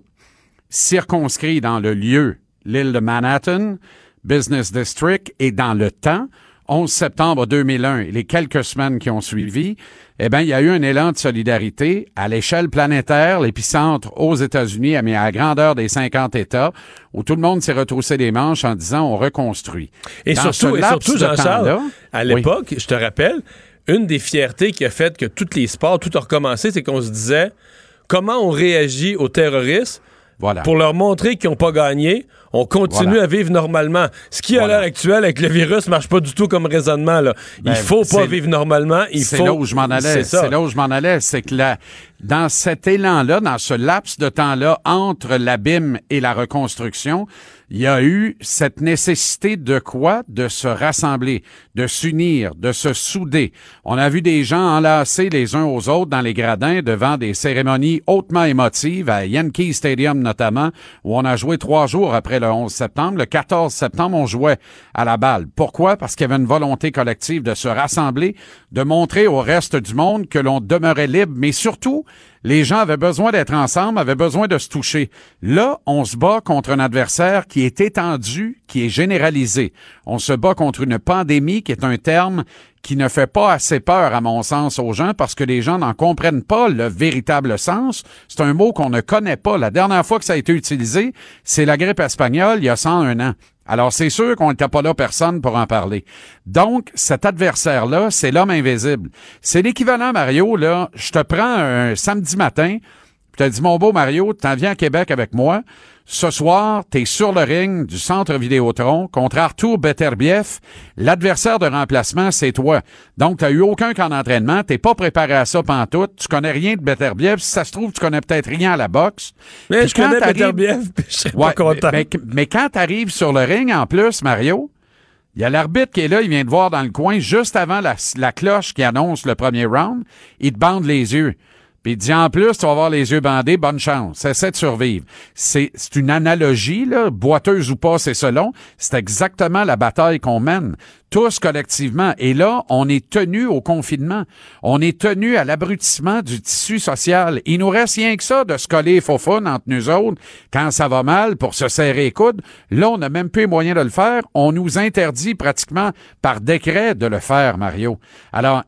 Speaker 13: circonscrit dans le lieu, l'île de Manhattan, Business District, et dans le temps, 11 septembre 2001 et les quelques semaines qui ont suivi, eh bien, il y a eu un élan de solidarité à l'échelle planétaire, l'épicentre aux États-Unis, mais à la grandeur des 50 États, où tout le monde s'est retroussé les manches en disant on reconstruit.
Speaker 1: Et
Speaker 13: Dans
Speaker 1: surtout, et surtout Jean-Charles, à
Speaker 13: Oui.
Speaker 1: l'époque, je te rappelle, une des fiertés qui a fait que tous les sports, tout a recommencé, c'est qu'on se disait comment on réagit aux terroristes
Speaker 13: Voilà.
Speaker 1: pour leur montrer qu'ils n'ont pas gagné. On continue
Speaker 13: Voilà.
Speaker 1: à vivre normalement. Ce qui, à l'heure actuelle, avec le virus, marche pas du tout comme raisonnement. Là.
Speaker 13: Ben,
Speaker 1: il faut pas vivre normalement. Il
Speaker 13: C'est
Speaker 1: faut...
Speaker 13: là où je m'en allais.
Speaker 1: C'est
Speaker 13: là où je m'en allais. C'est que là, dans cet élan-là, dans ce laps de temps-là, entre l'abîme et la reconstruction, il y a eu cette nécessité de quoi? De se rassembler, de s'unir, de se souder. On a vu des gens enlacés les uns aux autres dans les gradins devant des cérémonies hautement émotives, à Yankee Stadium notamment, où on a joué trois jours après le 11 septembre. Le 14 septembre, on jouait à la balle. Pourquoi? Parce qu'il y avait une volonté collective de se rassembler, de montrer au reste du monde que l'on demeurait libre, mais surtout, les gens avaient besoin d'être ensemble, avaient besoin de se toucher. Là, on se bat contre un adversaire qui est étendu, qui est généralisé. On se bat contre une pandémie qui est un terme qui ne fait pas assez peur, à mon sens, aux gens parce que les gens n'en comprennent pas le véritable sens. C'est un mot qu'on ne connaît pas. La dernière fois que ça a été utilisé, c'est la grippe espagnole il y a 101 ans. Alors, c'est sûr qu'on n'était pas là personne pour en parler. Donc, cet adversaire-là, c'est l'homme invisible. C'est l'équivalent, Mario, là, je te prends un samedi matin, puis te dis, mon beau Mario, t'en viens à Québec avec moi. Ce soir, t'es sur le ring du centre Vidéotron contre Arthur Beterbiev. L'adversaire de remplacement, c'est toi. Donc, t'as eu aucun camp d'entraînement, t'es pas préparé à ça pantoute, tu connais rien de Beterbiev. Si ça se trouve, tu connais peut-être rien à la boxe.
Speaker 1: Mais
Speaker 13: Puis
Speaker 1: je
Speaker 13: quand
Speaker 1: connais
Speaker 13: t'arrives-
Speaker 1: Beterbiev, puis je serais
Speaker 13: Ouais,
Speaker 1: pas content.
Speaker 13: Mais, mais- mais quand tu arrives sur le ring, en plus, Mario, il y a l'arbitre qui est là, il vient te voir dans le coin juste avant la, la cloche qui annonce le premier round. Il te bande les yeux. Puis il dit en plus, tu vas avoir les yeux bandés, bonne chance. Essaie de survivre. C'est c'est une analogie, là, boiteuse ou pas, c'est selon. C'est exactement la bataille qu'on mène, tous collectivement. Et là, on est tenu au confinement. On est tenu à l'abrutissement du tissu social. Il nous reste rien que ça de se coller faux entre nous autres quand ça va mal pour se serrer les coudes. Là, on n'a même plus les moyens de le faire. On nous interdit pratiquement par décret de le faire, Mario. Alors,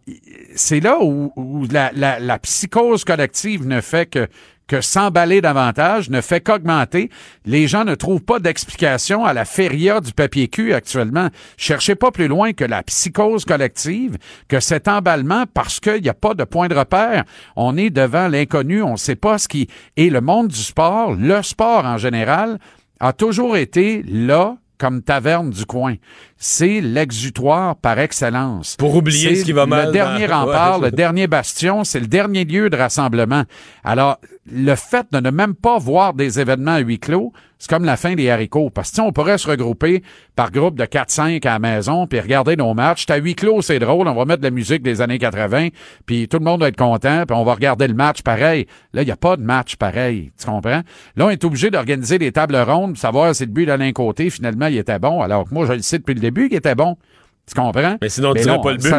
Speaker 13: c'est là où, la psychose collective ne fait que que s'emballer davantage, ne fait qu'augmenter. Les gens ne trouvent pas d'explication à la feria du papier cul actuellement. Cherchez pas plus loin que la psychose collective, que cet emballement parce qu'il n'y a pas de point de repère. On est devant l'inconnu, on ne sait pas ce qui... Et le monde du sport, le sport en général, a toujours été là comme taverne du coin. C'est l'exutoire par excellence.
Speaker 1: Pour oublier ce qui va mal
Speaker 13: Le dernier
Speaker 1: dans-
Speaker 13: rempart,
Speaker 1: Ouais,
Speaker 13: le dernier bastion, c'est le dernier lieu de rassemblement. Alors, le fait de ne même pas voir des événements à huis clos, c'est comme la fin des haricots. Parce que sais, on pourrait se regrouper par groupe de 4-5 à la maison, puis regarder nos matchs. C'est à huis clos, c'est drôle. On va mettre de la musique des années 80, puis tout le monde va être content, puis on va regarder le match pareil. Là, il n'y a pas de match pareil. Tu comprends? Là, on est obligé d'organiser des tables rondes, pour savoir si le but d'Alain Côté, finalement, il était bon. Alors que moi, je le sais depuis le début qu'il était bon. Tu comprends?
Speaker 1: Mais sinon, tu
Speaker 13: non,
Speaker 1: pas le but.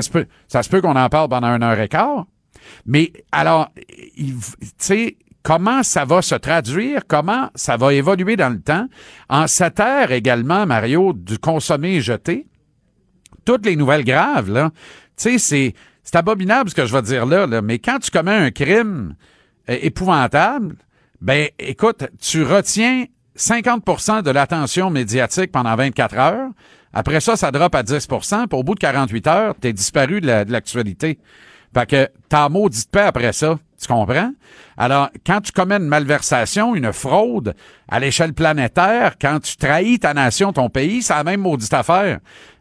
Speaker 13: Ça se peut, qu'on en parle pendant une heure et quart. Mais alors, tu sais, comment ça va se traduire, comment ça va évoluer dans le temps, en cette ère également, Mario, du consommer et jeter, toutes les nouvelles graves, là, tu sais, c'est, c'est abominable ce que je vais dire là, là, mais quand tu commets un crime euh, épouvantable, ben, écoute, tu retiens 50% de l'attention médiatique pendant 24 heures. Après ça, ça drop à 10 puis au bout de 48 heures, t'es disparu de la- de l'actualité. Fait que t'as maudite paix après ça. Tu comprends? Alors, quand tu commets une malversation, une fraude à l'échelle planétaire, quand tu trahis ta nation, ton pays, c'est la même maudite affaire.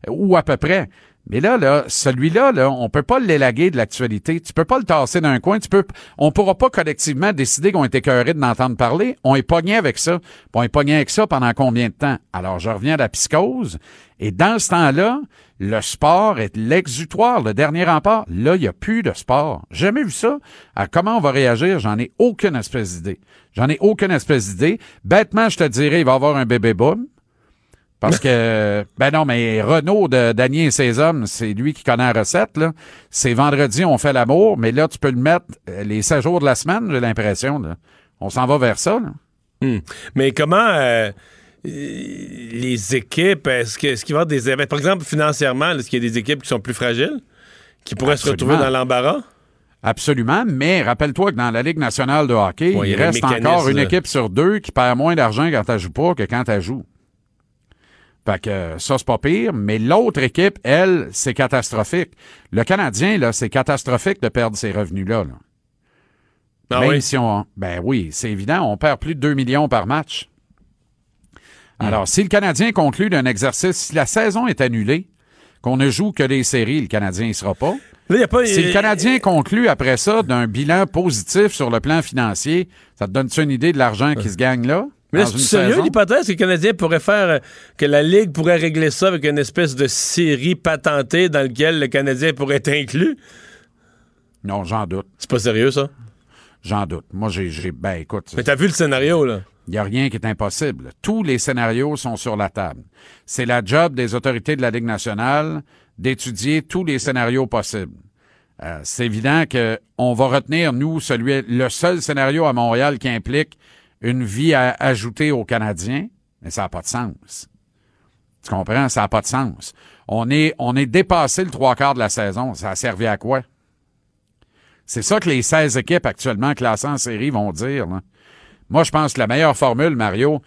Speaker 13: Ou à peu près. Mais là, là, celui-là, là, on peut pas l'élaguer de l'actualité. Tu peux pas le tasser d'un coin. Tu peux, on pourra pas collectivement décider qu'on est écœuré de l'entendre parler. On est pogné avec ça. On est pogné avec ça pendant combien de temps? Alors, je reviens à la psychose. Et dans ce temps-là, le sport est l'exutoire, le dernier rempart. Là, il n'y a plus de sport. J'ai Jamais vu ça. Alors, comment on va réagir? J'en ai aucune espèce d'idée. J'en ai aucune espèce d'idée. Bêtement, je te dirais, il va y avoir un bébé boom. Parce que, ben non, mais Renaud de Daniel et ses hommes, c'est lui qui connaît la recette, là. C'est vendredi, on fait l'amour, mais là, tu peux le mettre euh, les 16 jours de la semaine, j'ai l'impression, là. On s'en va vers ça, là.
Speaker 1: Hmm. Mais comment euh, les équipes, est-ce qu'il va y avoir des événements, par exemple, financièrement, est-ce qu'il y a des équipes qui sont plus fragiles, qui pourraient se retrouver dans l'embarras?
Speaker 13: Absolument, mais rappelle-toi que dans la Ligue nationale de hockey,
Speaker 1: Ouais, il
Speaker 13: reste encore une
Speaker 1: là.
Speaker 13: équipe sur deux qui perd moins d'argent quand elle joue pas que quand elle joue. Fait que euh, ça, c'est pas pire, mais l'autre équipe, elle, c'est catastrophique. Le Canadien, là, c'est catastrophique de perdre ces revenus-là. là.
Speaker 1: Ah
Speaker 13: Même
Speaker 1: oui?
Speaker 13: si on. Ben oui, c'est évident, on perd plus de 2 millions par match. Alors, si le Canadien conclut d'un exercice, si la saison est annulée, qu'on ne joue que les séries, le Canadien ne sera pas.
Speaker 1: Là, y a pas
Speaker 13: si le Canadien conclut après ça d'un bilan positif sur le plan financier, ça te donne-tu une idée de l'argent qui se gagne là?
Speaker 1: Mais c'est sérieux l'hypothèse que le Canadien pourrait faire, euh, que la Ligue pourrait régler ça avec une espèce de série patentée dans laquelle le Canadien pourrait être inclus?
Speaker 13: Non, j'en doute.
Speaker 1: C'est pas sérieux, ça?
Speaker 13: J'en doute. Moi, j'ai, j'ai- ben, écoute.
Speaker 1: Mais t'as vu le scénario, là?
Speaker 13: Il n'y a rien qui est impossible. Tous les scénarios sont sur la table. C'est la job des autorités de la Ligue nationale d'étudier tous les scénarios possibles. Euh, c'est évident que on va retenir, nous, celui, le seul scénario à Montréal qui implique une vie à ajouter aux Canadiens, mais ça n'a pas de sens. Tu comprends? Ça n'a pas de sens. On est, on est dépassé le trois quarts de la saison. Ça a servi à quoi? C'est ça que les 16 équipes actuellement classées en série vont dire. Moi, je pense que la meilleure formule, Mario,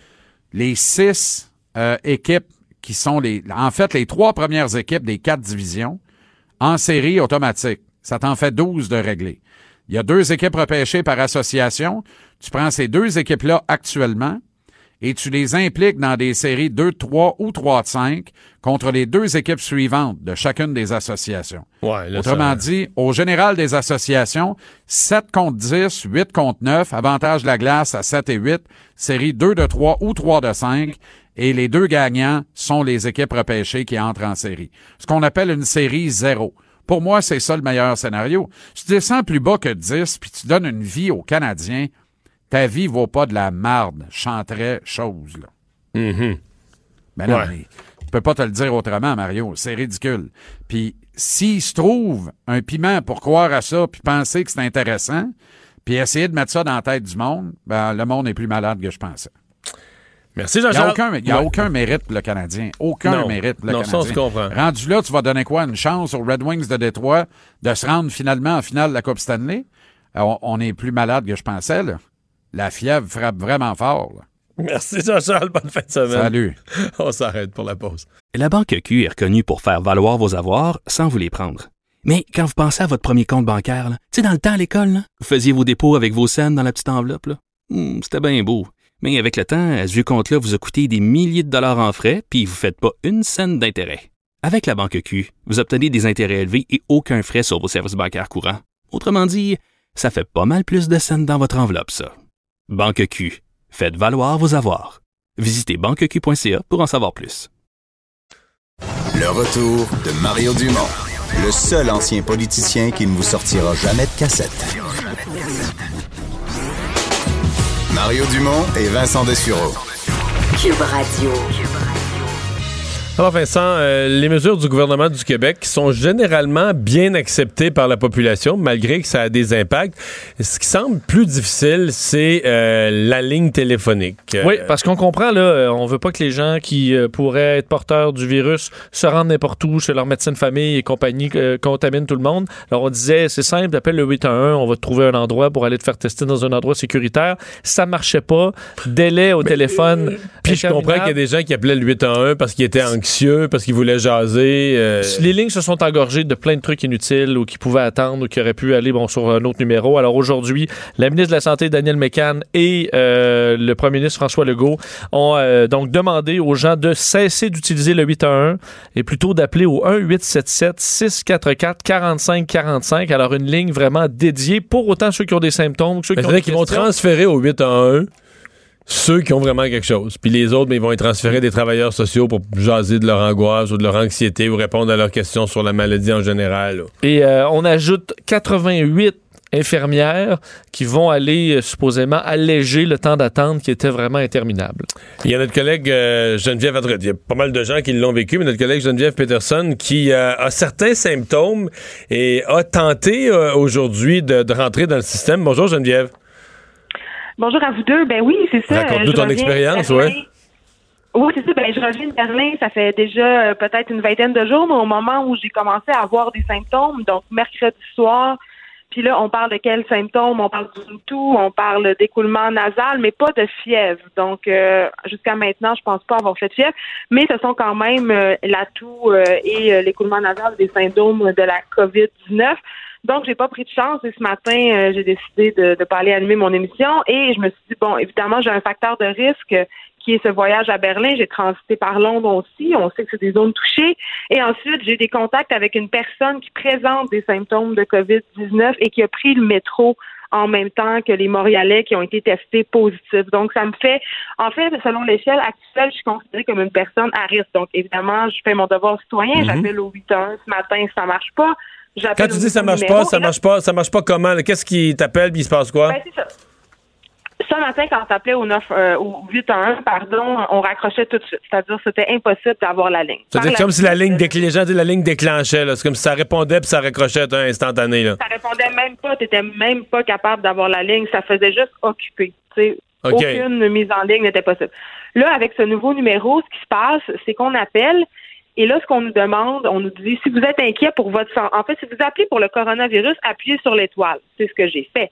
Speaker 13: les six euh, équipes qui sont les. En fait, les trois premières équipes des quatre divisions en série automatique. Ça t'en fait 12 de régler. Il y a deux équipes repêchées par association. Tu prends ces deux équipes-là actuellement et tu les impliques dans des séries 2 de 3 ou 3 de 5 contre les deux équipes suivantes de chacune des associations.
Speaker 1: Ouais, là,
Speaker 13: Autrement
Speaker 1: ça-
Speaker 13: dit, au général des associations, 7 contre 10, 8 contre 9, avantage de la glace à 7 et 8, série 2 de 3 ou 3 de 5, et les deux gagnants sont les équipes repêchées qui entrent en série. Ce qu'on appelle une série 0. Pour moi, c'est ça le meilleur scénario. Tu descends plus bas que 10, puis tu donnes une vie aux Canadiens, ta vie vaut pas de la marde, chanterait chose, là. Ben non,
Speaker 1: Ouais.
Speaker 13: mais tu peux pas te le dire autrement, Mario. C'est ridicule. Puis s'il se trouve un piment pour croire à ça, puis penser que c'est intéressant, puis essayer de mettre ça dans la tête du monde, ben le monde est plus malade que je pensais.
Speaker 1: Merci,
Speaker 13: Il n'y a,
Speaker 1: Jean-Charles.
Speaker 13: aucun, il y a
Speaker 1: Ouais.
Speaker 13: aucun mérite pour le Canadien. Aucun
Speaker 1: Non.
Speaker 13: mérite pour le
Speaker 1: Non, ça, on
Speaker 13: Canadien.
Speaker 1: se comprend.
Speaker 13: Rendu là, tu vas donner quoi? Une chance aux Red Wings de Détroit de se rendre finalement en finale de la Coupe Stanley? Euh, On, on est plus malade que je pensais, là. La fièvre frappe vraiment fort, là.
Speaker 1: Merci, Jean-Charles. Bonne fin de semaine.
Speaker 13: Salut.
Speaker 1: On s'arrête pour la pause.
Speaker 7: La Banque Q est reconnue pour faire valoir vos avoirs sans vous les prendre. Mais quand vous pensez à votre premier compte bancaire, tu sais, dans le temps à l'école, vous faisiez vos dépôts avec vos scènes dans la petite enveloppe. là. Hmm, C'était bien beau. Mais avec le temps, à ce vieux compte-là vous a coûté des milliers de dollars en frais, puis vous ne faites pas une scène d'intérêt. Avec la Banque Q, vous obtenez des intérêts élevés et aucun frais sur vos services bancaires courants. Autrement dit, ça fait pas mal plus de scènes dans votre enveloppe, ça. Banque Q. Faites valoir vos avoirs. Visitez banqueq.ca pour en savoir plus.
Speaker 8: Le retour de Mario Dumont, le seul ancien politicien qui ne vous sortira jamais de cassette. Mario Dumont et Vincent Dessureau.
Speaker 9: Cube Radio.
Speaker 1: Alors Vincent, euh, les mesures du gouvernement du Québec sont généralement bien acceptées par la population, malgré que ça a des impacts. Ce qui semble plus difficile, c'est euh, la ligne téléphonique. Euh,
Speaker 2: Oui, parce qu'on comprend, là, on veut pas que les gens qui pourraient être porteurs du virus se rendent n'importe où chez leur médecin de famille et compagnie, contaminent tout le monde. Alors, on disait, c'est simple, appelle le 811, on va te trouver un endroit pour aller te faire tester dans un endroit sécuritaire. Ça marchait pas. Délai au téléphone.
Speaker 1: Puis je comprends qu'il y a des gens qui appelaient le 811 parce qu'ils étaient anxieux, parce qu'ils voulaient jaser. euh,
Speaker 2: Les lignes se sont engorgées de plein de trucs inutiles ou qui pouvaient attendre ou qui auraient pu aller bon, sur un autre numéro. Alors aujourd'hui, la ministre de la Santé, Daniel Mécan, et euh, le premier ministre François Legault ont euh, donc demandé aux gens de cesser d'utiliser le 811 et plutôt d'appeler au 1-877-644-4545. Alors une ligne vraiment dédiée pour autant ceux qui ont des symptômes, ceux qui ont des
Speaker 1: qu'ils vont transférer au 811 ceux qui ont vraiment quelque chose. Puis les autres, mais ils vont être transférés des travailleurs sociaux pour jaser de leur angoisse ou de leur anxiété ou répondre à leurs questions sur la maladie en général. là.
Speaker 2: Et euh, on ajoute 88 infirmières qui vont aller euh, supposément alléger le temps d'attente qui était vraiment interminable.
Speaker 1: Il y a notre collègue euh, Geneviève Adret. Il y a pas mal de gens qui l'ont vécu, mais notre collègue Geneviève Peterson qui euh, a certains symptômes et a tenté euh, aujourd'hui de, de rentrer dans le système. Bonjour Geneviève.
Speaker 12: Bonjour à vous deux. Ben oui, c'est ça.
Speaker 1: Raconte-nous
Speaker 12: Je
Speaker 1: ton expérience, ouais.
Speaker 12: Oui, c'est ça. Ben, je reviens de Berlin. Ça fait déjà euh, peut-être une vingtaine de jours, mais au moment où j'ai commencé à avoir des symptômes, donc mercredi soir, puis là, on parle de quels symptômes? On parle du tout, on parle d'écoulement nasal, mais pas de fièvre. Donc, euh, jusqu'à maintenant, je pense pas avoir fait de fièvre, mais ce sont quand même euh, la toux euh, et euh, l'écoulement nasal des symptômes de la COVID-19. Donc, j'ai pas pris de chance et ce matin, euh, j'ai décidé de ne pas aller animer mon émission et je me suis dit, bon, évidemment, j'ai un facteur de risque
Speaker 14: qui est ce voyage à Berlin. J'ai transité par Londres aussi. On sait que c'est des zones touchées. Et ensuite, j'ai des contacts avec une personne qui présente des symptômes de COVID-19 et qui a pris le métro en même temps que les Montréalais qui ont été testés positifs. Donc, ça me fait, en fait, selon l'échelle actuelle, je suis considérée comme une personne à risque. Donc, évidemment, je fais mon devoir citoyen.
Speaker 1: Mhm.
Speaker 14: J'appelle au 8 heures ce matin, ça marche pas.
Speaker 1: Quand tu dis ça marche
Speaker 14: numéro,
Speaker 1: pas, ça
Speaker 14: là-
Speaker 1: marche pas, ça marche pas comment? Qu'est-ce qui t'appelle puis il se passe quoi?
Speaker 14: Ben, c'est ça. Ce matin, quand on t'appelait au 9, euh, au 8 à 1, pardon, on raccrochait tout de suite. C'est-à-dire, c'était impossible d'avoir la ligne.
Speaker 1: C'est-à-dire
Speaker 14: Par
Speaker 1: comme si la ligne déclenchait, les gens disaient la ligne déclenchait. C'est comme si ça répondait puis ça raccrochait un instantané, là.
Speaker 14: ça répondait même pas, tu même pas capable d'avoir la ligne, ça faisait juste occuper. Aucune mise en ligne n'était possible. Là, avec ce nouveau numéro, ce qui se passe, c'est qu'on appelle et là, ce qu'on nous demande, on nous dit si vous êtes inquiet pour votre santé, en fait, si vous appelez pour le coronavirus, appuyez sur l'étoile. C'est ce que j'ai fait.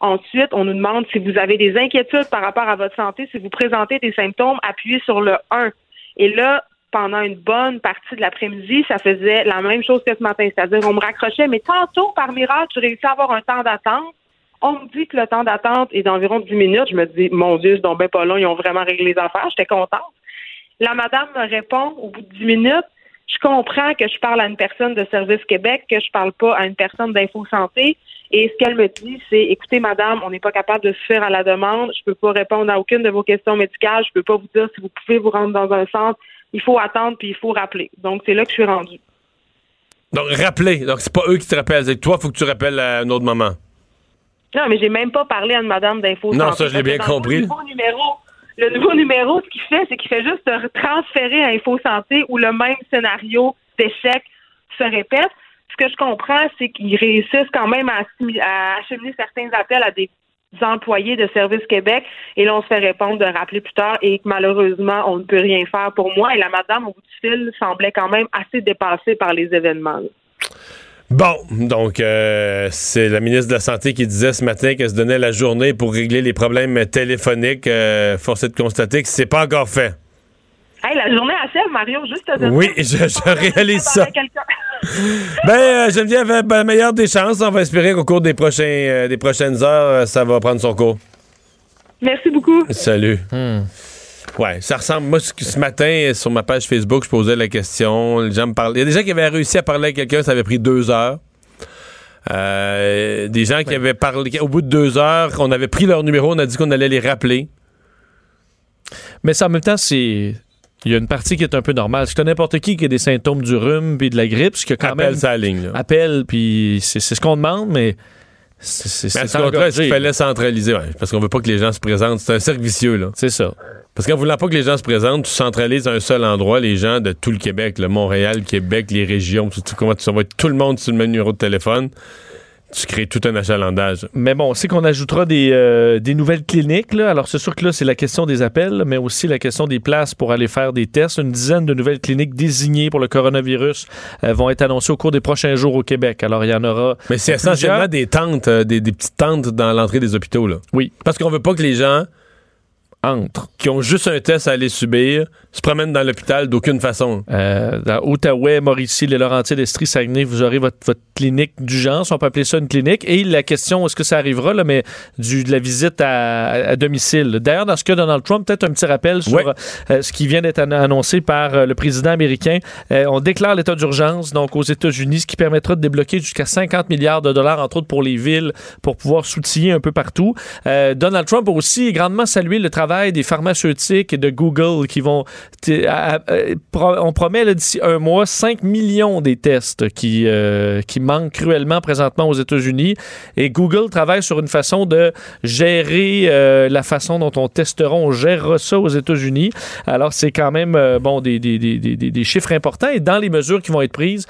Speaker 14: Ensuite, on nous demande si vous avez des inquiétudes par rapport à votre santé, si vous présentez des symptômes, appuyez sur le 1. Et là, pendant une bonne partie de l'après-midi, ça faisait la même chose que ce matin. C'est-à-dire, on me raccrochait, mais tantôt, par miracle, j'ai réussi à avoir un temps d'attente. On me dit que le temps d'attente est d'environ 10 minutes. Je me dis, mon Dieu, donc bien pas long, ils ont vraiment réglé les affaires. J'étais contente. La madame me répond au bout de 10 minutes. Je comprends que je parle à une personne de Service Québec, que je parle pas à une personne d'Info Santé. Et ce qu'elle me dit, c'est écoutez, madame, on n'est pas capable de se faire à la demande. Je peux pas répondre à aucune de vos questions médicales. Je peux pas vous dire si vous pouvez vous rendre dans un centre. Il faut attendre puis il faut rappeler. Donc, c'est là que je suis rendue.
Speaker 1: Donc, rappelez. Donc, c'est pas eux qui te rappellent. C'est toi, faut que tu rappelles à un autre moment.
Speaker 14: Non, mais j'ai même pas parlé à une madame d'Info
Speaker 1: Non,
Speaker 14: Santé.
Speaker 1: ça, je l'ai bien compris.
Speaker 14: Nouveau numéro, le nouveau numéro, ce qu'il fait, c'est qu'il fait juste te transférer à Info Santé où le même scénario d'échec se répète. Ce que je comprends, c'est qu'ils réussissent quand même à, à acheminer certains appels à des employés de Service Québec et là, on se fait répondre de rappeler plus tard et que malheureusement, on ne peut rien faire pour moi. Et la madame au bout du fil semblait quand même assez dépassée par les événements.
Speaker 1: Bon, donc euh, c'est la ministre de la Santé qui disait ce matin qu'elle se donnait la journée pour régler les problèmes téléphoniques. Euh, force est de constater que c'est pas encore fait.
Speaker 14: Hey, la journée achève, Mario, juste à
Speaker 1: Oui, je, je réalise ça. Ben, euh, Geneviève, euh, ben, meilleure des chances. On va espérer qu'au cours des, prochains, euh, des prochaines heures, ça va prendre son cours.
Speaker 14: Merci beaucoup.
Speaker 1: Salut. Ouais, ça ressemble. Moi, ce, matin, sur ma page Facebook, je posais la question. Les gens me parlaient. Il y a des gens qui avaient réussi à parler à quelqu'un, ça avait pris deux heures. Euh, des gens qui avaient parlé. Au bout de deux heures, on avait pris leur numéro, on a dit qu'on allait les rappeler.
Speaker 2: Mais ça, en même temps, c'est. Il y a une partie qui est un peu normale. C'est que n'importe qui qui a des symptômes du rhume puis de la grippe, ce que quand
Speaker 1: Appelle
Speaker 2: même.
Speaker 1: sa ligne. là.
Speaker 2: Appelle, puis c'est ce qu'on demande, mais. C'est
Speaker 1: à ce contraire, fallait centraliser? Ouais, parce qu'on veut pas que les gens se présentent. C'est un cercle vicieux, là.
Speaker 2: C'est ça.
Speaker 1: Parce qu'en voulant pas que les gens se présentent, tu centralises à un seul endroit les gens de tout le Québec, le Montréal, Québec, les régions, tout, tout- comment tu vas tout le monde sur le même numéro de téléphone? Tu crées tout un achalandage.
Speaker 2: Mais bon, on sait qu'on ajoutera des, euh, des nouvelles cliniques. Là. Alors, c'est sûr que là, c'est la question des appels, mais aussi la question des places pour aller faire des tests. Une dizaine de nouvelles cliniques désignées pour le coronavirus euh, vont être annoncées au cours des prochains jours au Québec. Alors, il y en aura.
Speaker 1: Mais c'est essentiellement des tentes, euh, des, des petites tentes dans l'entrée des hôpitaux. Là.
Speaker 2: Oui.
Speaker 1: Parce qu'on veut pas que les gens
Speaker 2: Entrent.
Speaker 1: qui ont juste un test à aller subir se promènent dans l'hôpital d'aucune façon.
Speaker 2: Euh, dans Outaouais, Mauricie, les Laurentides, Estrie, Saguenay, vous aurez votre, votre clinique d'urgence, on peut appeler ça une clinique. Et la question, est-ce que ça arrivera, là, mais du, de la visite à, à domicile. D'ailleurs, dans ce cas, Donald Trump, peut-être un petit rappel sur euh, ce qui vient d'être an- annoncé par euh, le président américain. Euh, on déclare l'état d'urgence, donc aux États-Unis, ce qui permettra de débloquer jusqu'à 50 milliards de dollars, entre autres pour les villes, pour pouvoir soutiller un peu partout. Euh, Donald Trump a aussi grandement salué le travail des pharmaceutiques et de Google qui vont. on promet d'ici un mois 5 millions des tests qui, euh, qui manquent cruellement présentement aux États-Unis. Et Google travaille sur une façon de gérer euh, la façon dont on testera, on gérera ça aux États-Unis. Alors, c'est quand même euh, bon, des, des, des, des, chiffres importants. Et dans les mesures qui vont être prises,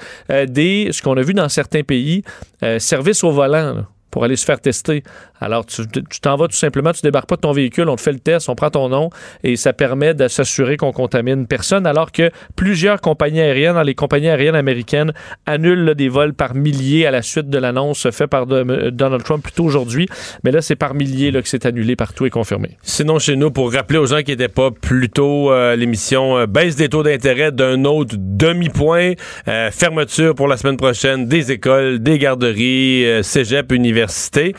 Speaker 2: des, ce qu'on a vu dans certains pays, euh, service au volant. pour aller se faire tester. Alors, tu t'en vas tout simplement, tu débarques pas de ton véhicule, on te fait le test, on prend ton nom et ça permet de s'assurer qu'on contamine personne, alors que plusieurs compagnies aériennes, dans les compagnies aériennes américaines, annulent là, des vols par milliers à la suite de l'annonce faite par de- Donald Trump plus tôt aujourd'hui. Mais là, c'est par milliers là, que c'est annulé partout et confirmé.
Speaker 1: Sinon, chez nous, pour rappeler aux gens qui n'étaient pas plus tôt, euh, l'émission euh, baisse des taux d'intérêt d'un autre demi-point, euh, fermeture pour la semaine prochaine des écoles, des garderies, euh, cégep, université.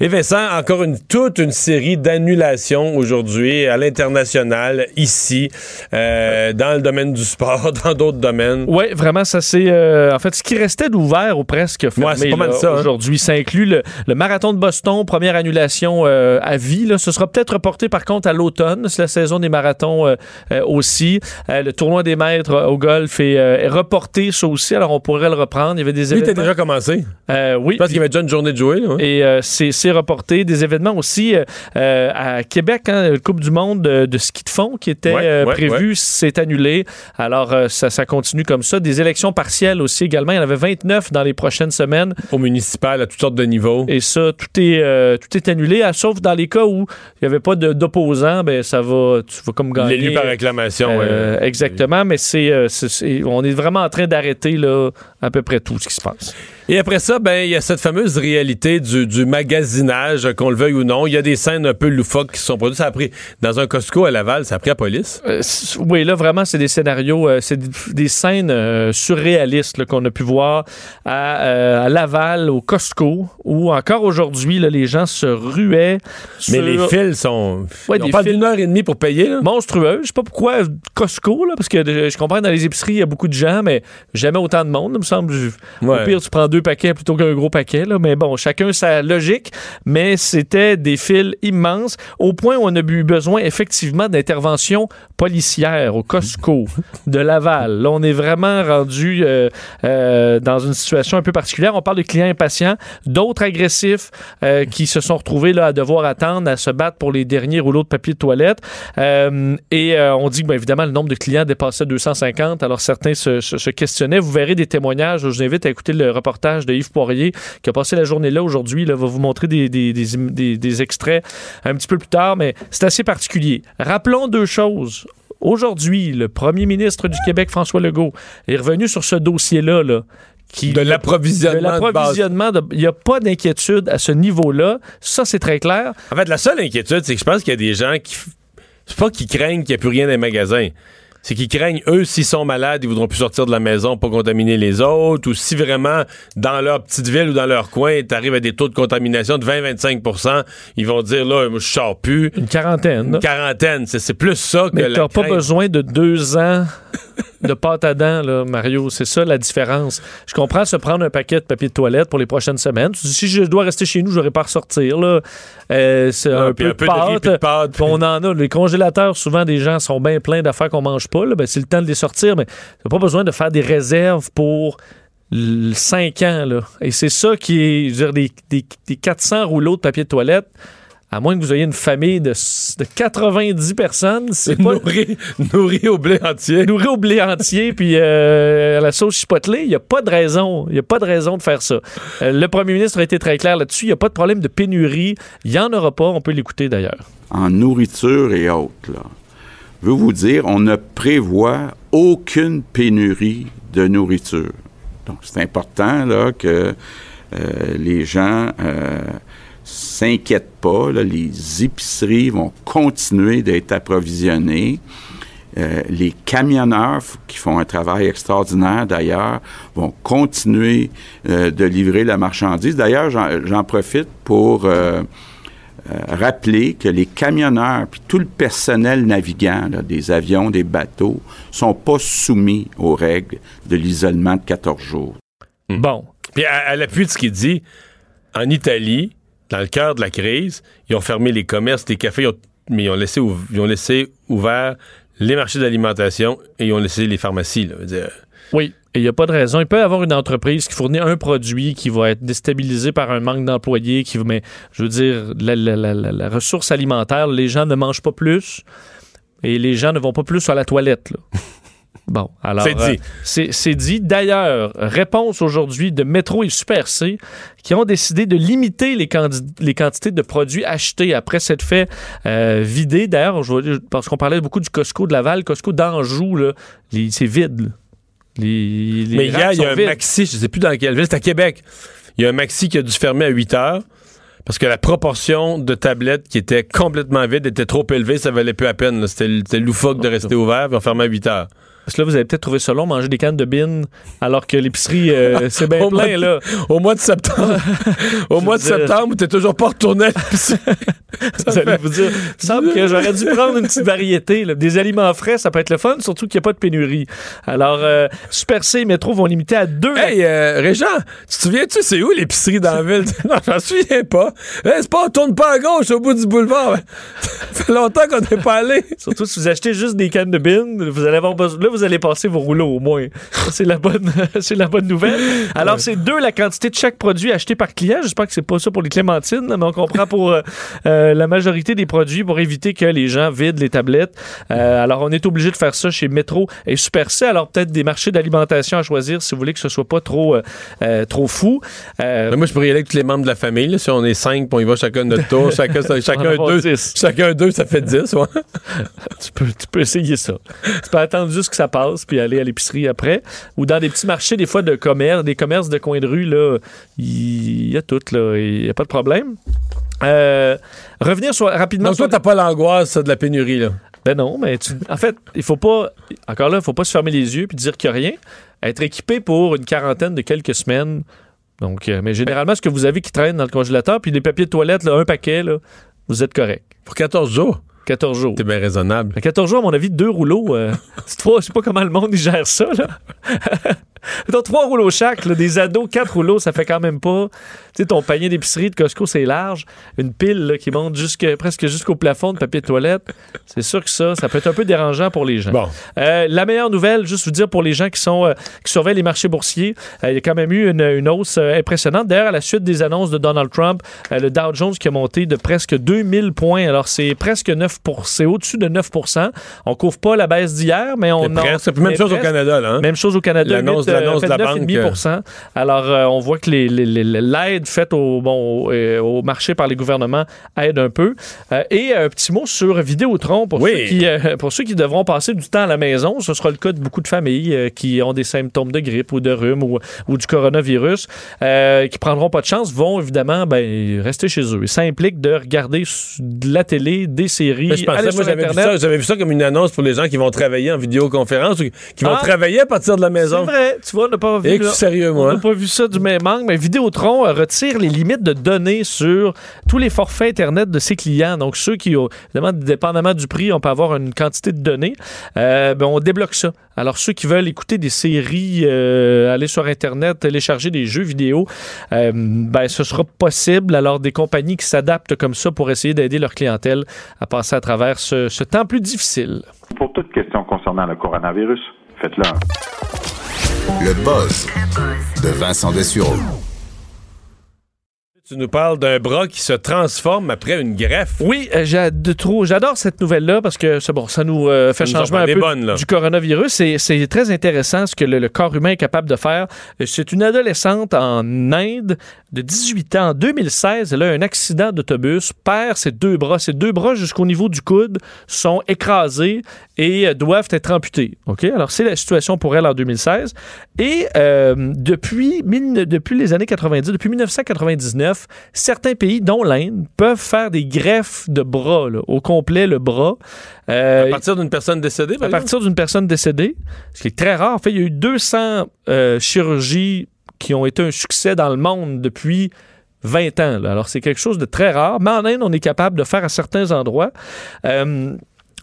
Speaker 1: Et encore une toute une série d'annulations aujourd'hui à l'international, ici, euh, dans le domaine du sport, dans d'autres domaines.
Speaker 2: Oui, vraiment, ça c'est euh, en fait ce qui restait d'ouvert ou presque fermé
Speaker 1: Ouais, hein.
Speaker 2: aujourd'hui. Ça inclut le, le marathon de Boston, première annulation euh, à vie. Là. Ce sera peut-être reporté par contre à l'automne, c'est la saison des marathons aussi. Le tournoi des maîtres au golf est, est reporté, ça aussi. Alors on pourrait le reprendre. Il y avait des
Speaker 1: Lui, t'as
Speaker 2: événements.
Speaker 1: déjà commencé.
Speaker 2: Oui.
Speaker 1: Parce qu'il y avait déjà une journée de jouer. là, hein.
Speaker 2: Et c'est c'est Des événements aussi euh, euh, à Québec, hein, la Coupe du monde de, de ski de fond qui était
Speaker 1: Ouais,
Speaker 2: euh,
Speaker 1: ouais,
Speaker 2: prévu,
Speaker 1: ouais.
Speaker 2: c'est annulé. Alors ça, ça continue comme ça. Des élections partielles aussi également. Il y en avait 29 dans les prochaines semaines.
Speaker 1: Au municipal, à toutes sortes de niveaux.
Speaker 2: Et ça, tout est, tout est annulé, ah, sauf dans les cas où il n'y avait pas d'opposants, ben ça va, tu vas comme gagner.
Speaker 1: L'élu par réclamation.
Speaker 2: Euh. Exactement, mais c'est- on est vraiment en train d'arrêter là, à peu près tout ce qui se passe.
Speaker 1: Et après ça, ben il y a cette fameuse réalité du, du magasinage, qu'on le veuille ou non. Il y a des scènes un peu loufoques qui se sont produites. Ça a pris dans un Costco à Laval, ça a pris la police.
Speaker 2: Euh, oui, là, vraiment, c'est des scénarios, euh, c'est des, des scènes euh, surréalistes qu'on a pu voir à, à Laval, au Costco, où encore aujourd'hui, les gens se ruaient.
Speaker 1: Mais
Speaker 2: sur-
Speaker 1: les fils sont.
Speaker 2: Ouais,
Speaker 1: on
Speaker 2: des
Speaker 1: parle
Speaker 2: fils-
Speaker 1: d'une heure et demie pour payer. Là.
Speaker 2: monstrueux. Je sais pas pourquoi Costco, là, parce que je comprends que dans les épiceries, il y a beaucoup de gens, mais jamais autant de monde, il me semble.
Speaker 1: Ouais.
Speaker 2: Au pire, tu prends deux paquets plutôt qu'un gros paquet, là. Mais bon, chacun sa logique. Mais c'était des fils immenses, au point où on a eu besoin, effectivement, d'intervention policière au Costco de Laval. Là, on est vraiment rendu euh, euh, dans une situation un peu particulière. On parle de clients impatients, d'autres agressifs euh, qui se sont retrouvés là, à devoir attendre, à se battre pour les derniers rouleaux de papier de toilette. Et on dit que, bien évidemment, le nombre de clients dépassait 250. Alors, certains se, se- se questionnaient. Vous verrez des témoignages. Je vous invite à écouter le reportage de Yves Poirier qui a passé la journée là aujourd'hui. Il va vous montrer des, des- des extraits un petit peu plus tard, mais c'est assez particulier. Rappelons deux choses. Aujourd'hui, le premier ministre du Québec, François Legault, est revenu sur ce dossier-là. Là, qui,
Speaker 1: De l'approvisionnement
Speaker 2: Il n'y a pas d'inquiétude à ce niveau-là. Ça, c'est très clair.
Speaker 1: En fait, la seule inquiétude, c'est que je pense qu'il y a des gens qui. C'est pas qu'ils craignent qu'il n'y ait plus rien dans les magasins. C'est qu'ils craignent, eux, s'ils sont malades, ils voudront plus sortir de la maison pour contaminer les autres, ou si vraiment, dans leur petite ville ou dans leur coin, t'arrives à des taux de contamination de 20-25% ils vont dire, là, je sors plus.
Speaker 2: Une quarantaine.
Speaker 1: Une quarantaine, c'est plus ça que
Speaker 2: Mais
Speaker 1: la
Speaker 2: t'as pas besoin de deux ans de pâte à dents, là, Mario. C'est ça la différence. Je comprends se prendre un paquet de papier de toilette pour les prochaines semaines. Tu dis, si je dois rester chez nous, je n'aurai pas à ressortir. Là. Euh, c'est
Speaker 1: Ah,
Speaker 2: un, peu
Speaker 1: un peu
Speaker 2: de
Speaker 1: de riz,
Speaker 2: pâte.
Speaker 1: puis de pâte,
Speaker 2: Puis on en a. Les congélateurs, souvent, des gens sont bien pleins d'affaires qu'on mange pas. Ben, c'est le temps de les sortir, mais t'as pas besoin de faire des réserves pour 5 ans. Là. Et c'est ça qui est, je veux dire, des, des- des 400 rouleaux de papier de toilette. À moins que vous ayez une famille de, de 90 personnes, c'est pas
Speaker 1: Nourri, nourri au blé entier.
Speaker 2: nourri au blé entier puis euh, à la sauce chipotelée, il n'y a pas de raison. Il n'y a pas de raison de faire ça. Euh, le premier ministre a été très clair là-dessus. Il n'y a pas de problème de pénurie. Il n'y en aura pas. On peut l'écouter d'ailleurs.
Speaker 3: en nourriture et autres. Là. Je veux vous dire, on ne prévoit aucune pénurie de nourriture. Donc, c'est important là, que euh, les gens s'inquiètent pas. Les épiceries vont continuer d'être approvisionnées. Euh, les camionneurs qui font un travail extraordinaire d'ailleurs vont continuer euh, de livrer la marchandise. D'ailleurs, j'en profite pour euh, rappeler que les camionneurs puis tout le personnel navigant des avions, des bateaux, sont pas soumis aux règles de l'isolement de 14 jours.
Speaker 2: Bon.
Speaker 1: Puis à l'appui de ce qu'il dit, en Italie, dans le cœur de la crise, ils ont fermé les commerces, les cafés, ils ont- mais ils ont laissé, ils ont laissé ouverts les marchés d'alimentation et ils ont laissé les pharmacies. Là, dire,
Speaker 2: Oui. Il n'y a pas de raison. Il peut y avoir une entreprise qui fournit un produit qui va être déstabilisé par un manque d'employés, qui mais je veux dire, la, la- la- la- la ressource alimentaire, les gens ne mangent pas plus et les gens ne vont pas plus à la toilette. là. Bon, alors.
Speaker 1: C'est dit.
Speaker 2: euh, c'est c'est dit. D'ailleurs, réponse aujourd'hui de Métro et Super C qui ont décidé de limiter les, les quantités de produits achetés après s'être fait euh, vider. D'ailleurs, parce qu'on parlait beaucoup du Costco de Laval, Costco d'Anjou, c'est vide. là. Les, les
Speaker 1: mais hier, il y a un
Speaker 2: vides.
Speaker 1: maxi, je sais plus dans quelle ville, c'est à Québec. Il y a un maxi qui a dû fermer à 8 heures parce que la proportion de tablettes qui étaient complètement vides était trop élevée, ça valait plus à peine. c'était loufoque de rester ouvert, puis on fermait à 8 heures.
Speaker 2: Parce que là, vous avez peut-être trouvé ça long, manger des cannes de bin, alors que l'épicerie, euh, c'est bien plein,
Speaker 1: de-
Speaker 2: là.
Speaker 1: Au mois de septembre. au mois de
Speaker 2: dire-
Speaker 1: septembre, t'es toujours pas retourné à l'épicerie.
Speaker 2: Vous allez vous dire, il me semble que j'aurais dû prendre une petite variété. là. Des aliments frais, ça peut être le fun, surtout qu'il n'y a pas de pénurie. Alors, euh, Super C et Métro vont limiter à deux.
Speaker 1: Hey, euh, Régent, tu te souviens-tu, c'est où l'épicerie dans la ville? non, j'en souviens pas. Hey, c'est pas, on tourne pas à gauche au bout du boulevard. Ça fait longtemps qu'on n'est pas allé.
Speaker 2: Surtout si vous achetez juste des cannes de bin, vous allez avoir besoin- là vous allez passer vos rouleaux au moins. C'est la bonne, c'est la bonne nouvelle. Alors c'est deux la quantité de chaque produit acheté par client. J'espère que c'est pas ça pour les clémentines, mais on comprend pour euh, euh, la majorité des produits pour éviter que les gens vident les tablettes. Euh, alors on est obligé de faire ça chez Metro et Super C. Alors peut-être des marchés d'alimentation à choisir si vous voulez que ce soit pas trop euh, trop fou.
Speaker 1: Moi, je pourrais y aller avec tous les membres de la famille. là. Si on est cinq, on y va chacun de notre tour, chacun, chacun deux. Chacun deux, ça fait dix, ouais.
Speaker 2: tu, peux, tu peux essayer ça. tu peux attendre juste que ça passe puis aller à l'épicerie après. Ou dans des petits marchés, des fois, de commerce, des commerces de coin de rue, là, il y a tout, là. Il n'y a pas de problème. Euh, revenir sur, rapidement
Speaker 1: Donc, toi, t'as pas l'angoisse de la pénurie, là?
Speaker 2: Ben non, mais tu- en fait, il faut pas. Encore là, il faut pas se fermer les yeux puis dire qu'il n'y a rien. Être équipé pour une quarantaine de quelques semaines. Donc, euh, mais généralement, ce que vous avez qui traîne dans le congélateur, puis des papiers de toilette, là, un paquet, là, vous êtes correct.
Speaker 1: Pour 14 jours?
Speaker 2: 14 jours.
Speaker 1: C'est bien raisonnable.
Speaker 2: À 14 jours, à mon avis, deux rouleaux. euh, c'est pas, c'est pas comment le monde il gère ça, là. Donc, trois rouleaux chaque, là, des ados, quatre rouleaux, ça fait quand même pas. Tu sais, ton panier d'épicerie de Costco, c'est large. Une pile là, qui monte jusque, presque jusqu'au plafond de papier de toilette. C'est sûr que ça, ça peut être un peu dérangeant pour les gens.
Speaker 1: Bon.
Speaker 2: Euh, la meilleure nouvelle, juste vous dire pour les gens qui sont euh, qui surveillent les marchés boursiers, euh, il y a quand même eu une, une hausse impressionnante. D'ailleurs, à la suite des annonces de Donald Trump, le Dow Jones qui a monté de presque 2000 points. Alors, c'est presque 9 c'est au-dessus de 9% On couvre pas la baisse d'hier, mais on
Speaker 1: C'est même chose au. Canada, là. hein.
Speaker 2: Même chose au Canada.
Speaker 1: L'annonce- l'annonce de la banque,
Speaker 2: 9,5 Alors, euh, on voit que les- les- les- l'aide faite au, bon, au, euh, au marché par les gouvernements aide un peu. Euh, et un petit mot sur Vidéotron pour,
Speaker 1: Oui.
Speaker 2: ceux qui, euh, pour ceux qui devront passer du temps à la maison. Ce sera le cas de beaucoup de familles euh, qui ont des symptômes de grippe ou de rhume ou, ou du coronavirus, euh, qui prendront pas de chance, vont évidemment ben, rester chez eux. Et ça implique de regarder de la télé, des séries,
Speaker 1: Mais je pensais,
Speaker 2: aller
Speaker 1: moi, j'avais vu, ça, j'avais vu ça comme une annonce pour les gens qui vont travailler en vidéoconférence ou qui vont
Speaker 2: Ah.
Speaker 1: travailler à partir de la
Speaker 2: C'est
Speaker 1: maison.
Speaker 2: vrai, tu vois, on n'a pas vu. Là. On n'a pas vu ça du même angle, mais Vidéotron euh, retire les limites de données sur tous les forfaits Internet de ses clients. Donc, ceux qui, ont, évidemment, dépendamment du prix, on peut avoir une quantité de données. Euh, ben, on débloque ça. Alors, ceux qui veulent écouter des séries, euh, aller sur Internet, télécharger des jeux vidéo, euh, ben, ce sera possible. Alors, des compagnies qui s'adaptent comme ça pour essayer d'aider leur clientèle à passer à travers ce, ce temps plus difficile.
Speaker 15: Pour toute question concernant le coronavirus, faites-le un.
Speaker 8: Le buzz de Vincent Dessureau.
Speaker 1: Tu nous parles d'un bras qui se transforme après une greffe.
Speaker 2: Oui, euh, j'adore cette nouvelle-là parce que bon, ça nous euh, fait
Speaker 1: Ça
Speaker 2: changement un peu
Speaker 1: bonnes,
Speaker 2: du coronavirus. C'est- C'est très intéressant ce que le, le corps humain est capable de faire. Euh, C'est une adolescente en Inde de 18 ans. En 2016, elle a un accident d'autobus, perd ses deux bras. Ses deux bras jusqu'au niveau du coude sont écrasés et euh, doivent être amputés. OK? Alors, c'est la situation pour elle en 2016. Et euh, depuis, mille- depuis les années 90, depuis 1999, certains pays, dont l'Inde, peuvent faire des greffes de bras, là, au complet le bras. Euh,
Speaker 1: À partir d'une personne décédée, par
Speaker 2: à partir d'une personne décédée, ce qui est très rare. En fait, il y a eu 200 euh, chirurgies qui ont été un succès dans le monde depuis 20 ans. là. Alors, c'est quelque chose de très rare. Mais en Inde, on est capable de faire à certains endroits. Euh,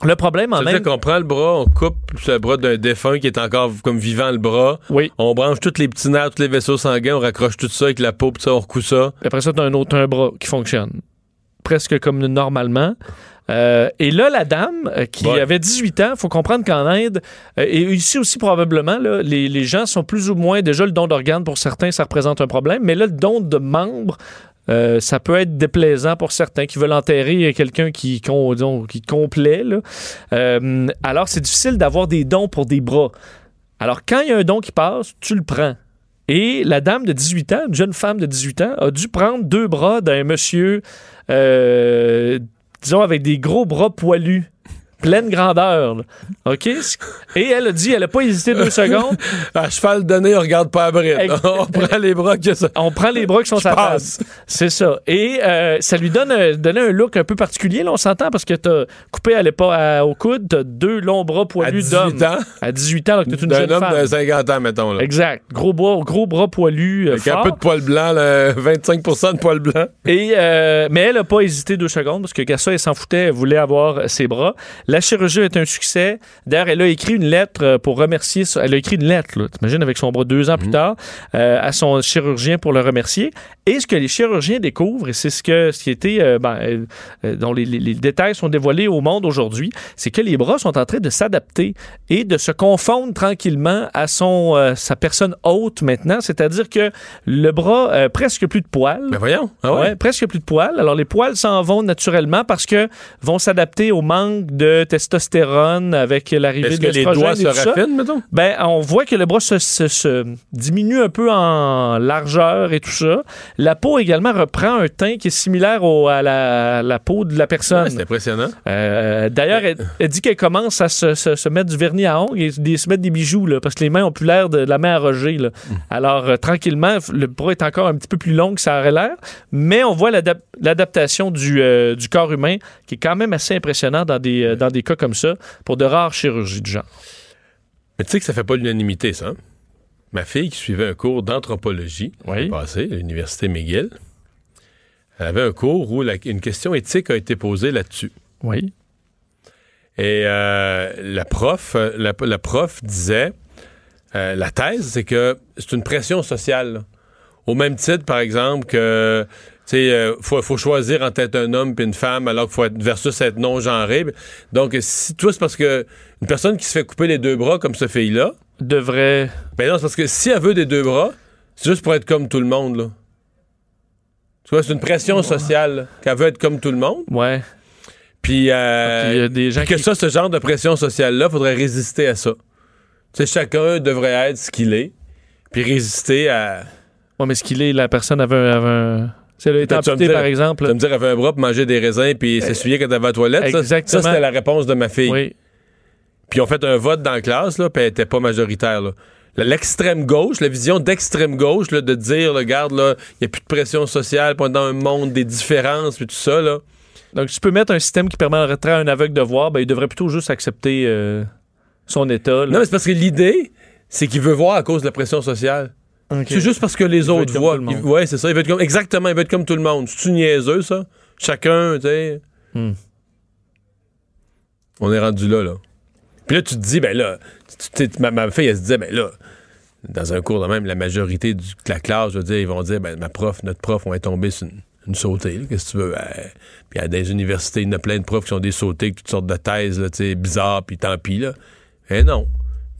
Speaker 2: le problème en Inde...
Speaker 1: qu'on prend le bras, on coupe le bras d'un défunt qui est encore comme vivant le bras.
Speaker 2: Oui.
Speaker 1: On branche tous les petits nerfs, tous les vaisseaux sanguins, on raccroche tout ça avec la peau, puis ça, on recoue ça.
Speaker 2: Après ça, tu as un autre un bras qui fonctionne. Presque comme normalement. Euh, et là, la dame euh, qui
Speaker 1: Ouais.
Speaker 2: avait 18 ans, il faut comprendre qu'en Inde, euh, et ici aussi probablement, là, les, les gens sont plus ou moins, déjà le don d'organes pour certains, ça représente un problème, mais là, le don de membres, euh, ça peut être déplaisant pour certains qui veulent enterrer quelqu'un qui, disons, qui complet. Euh, alors, c'est difficile d'avoir des dons pour des bras. Alors, quand il y a un don qui passe, tu le prends. Et la dame de 18 ans, une jeune femme de 18 ans, a dû prendre deux bras d'un monsieur, euh, disons, avec des gros bras poilus. Pleine grandeur. là. OK? Et elle a dit, elle a pas hésité deux secondes.
Speaker 1: À cheval donné, on regarde pas à bride.
Speaker 2: Ex-
Speaker 1: on prend les bras que ça.
Speaker 2: On prend les bras qui sont table.
Speaker 1: passe.
Speaker 2: C'est ça. Et euh, ça lui donne un, donnait un look un peu particulier, là, on s'entend, parce que t'as coupé à l'épaule, à- au coude, t'as deux longs bras
Speaker 1: À
Speaker 2: poilus
Speaker 1: 18
Speaker 2: d'homme.
Speaker 1: ans,
Speaker 2: À 18 ans, alors que t'es une jeune
Speaker 1: homme
Speaker 2: femme.
Speaker 1: de 50 ans, mettons. Là.
Speaker 2: Exact. Gros bras, gros bras poilus. euh,
Speaker 1: Avec un
Speaker 2: fort.
Speaker 1: peu de poil blanc, là, 25 de poil blanc.
Speaker 2: Et, euh, mais elle n'a pas hésité deux secondes parce que Gassa, elle s'en foutait, elle voulait avoir ses bras. La chirurgie est un succès. D'ailleurs, elle a écrit une lettre euh, pour remercier. Elle a écrit une lettre, t'imagines, avec son bras deux ans plus tard, euh, à son chirurgien pour le remercier. Et ce que les chirurgiens découvrent, et c'est ce, que, ce qui était, euh, ben, euh, euh, dont les, les- les détails sont dévoilés au monde aujourd'hui, c'est que les bras sont en train de s'adapter et de se confondre tranquillement à son, euh, sa personne haute maintenant. C'est-à-dire que le bras, euh, presque plus de poils.
Speaker 1: Mais voyons. Ah ouais?
Speaker 2: Ouais, presque plus de poils. Alors, les poils s'en vont naturellement parce que vont s'adapter au manque de testostérone avec l'arrivée
Speaker 1: Est-ce
Speaker 2: de
Speaker 1: que les
Speaker 2: l'estrogène
Speaker 1: doigts se raffinent, mettons?
Speaker 2: Ben, on voit que le bras se, se- se diminue un peu en largeur et tout ça. La peau également reprend un teint qui est similaire au- à la, la peau de la personne.
Speaker 1: Ouais, c'est impressionnant.
Speaker 2: Euh, D'ailleurs, elle, elle dit qu'elle commence à se, se- se mettre du vernis à ongles et des- se mettre des bijoux, là, parce que les mains ont plus l'air de, de la main à Roger. là. Alors, euh, tranquillement, le bras est encore un petit peu plus long que ça aurait l'air, mais on voit l'adap- l'adaptation du, euh, du corps humain qui est quand même assez impressionnant dans des, dans des cas comme ça, pour de rares chirurgies de genre.
Speaker 1: Mais tu sais que ça fait pas l'unanimité, ça. hein? Ma fille qui suivait un cours d'anthropologie l'année passée à l'université McGill, elle avait un cours où la- une question éthique a été posée là-dessus.
Speaker 2: Oui.
Speaker 1: Et euh, la prof, euh, la, la prof disait, euh, la thèse, c'est que c'est une pression sociale. là. Au même titre, par exemple, que tu sais, euh, faut, faut choisir entre être un homme et une femme, alors qu'il faut être versus être non genré. Donc, si toi, c'est parce que une personne qui se fait couper les deux bras comme cette fille-là,
Speaker 2: devrait.
Speaker 1: Ben non, c'est parce que si elle veut des deux bras, c'est juste pour être comme tout le monde, là. Tu vois, c'est une pression sociale, qu'elle veut être comme tout le monde.
Speaker 2: Ouais.
Speaker 1: Puis, euh,
Speaker 2: Puis il y a des gens
Speaker 1: que
Speaker 2: qui-
Speaker 1: ça, ce genre de pression sociale-là, faudrait résister à ça. Tu sais, chacun devrait être ce qu'il est, puis résister à.
Speaker 2: Ouais, mais ce qu'il est, la personne avait un. avait un- Si elle a été amputée,
Speaker 1: dire-
Speaker 2: par exemple.
Speaker 1: Tu me dire, elle avait un bras pour manger des raisins puis s'essuyer quand elle va à la toilette. Ça,
Speaker 2: Exactement.
Speaker 1: Ça, c'était la réponse de ma fille.
Speaker 2: Oui.
Speaker 1: Puis ils ont fait un vote dans la classe, là, puis elle était pas majoritaire. là. L'extrême gauche, la vision d'extrême gauche, là, de dire, regarde, là, il n'y a plus de pression sociale pendant un monde des différences, puis tout ça, là.
Speaker 2: Donc, tu peux mettre un système qui permettrait à un aveugle de voir, ben, il devrait plutôt juste accepter euh, son état. là.
Speaker 1: Non, mais c'est parce que l'idée, c'est qu'il veut voir à cause de la pression sociale. C'est juste parce que les autres voient.
Speaker 2: le
Speaker 1: ouais, c'est ça. Il veut être comme, exactement, il veut être comme tout le monde. C'est-tu niaiseux, ça? Chacun, tu sais.
Speaker 2: Hmm.
Speaker 1: On est rendu là, là. Puis là, tu te dis, ben là, tu- ma, ma fille, elle se disait, ben là, dans un cours de même, la majorité du- de la classe, je veux dire, ils vont dire, ben ma prof, notre prof, on est tombé sur une, une sautée, là. qu'est-ce que tu veux? Ben, puis à des universités, il y en a plein de profs qui sont des sautés, toutes sortes de thèses, là, tu sais, bizarres, puis tant pis, là. Eh non.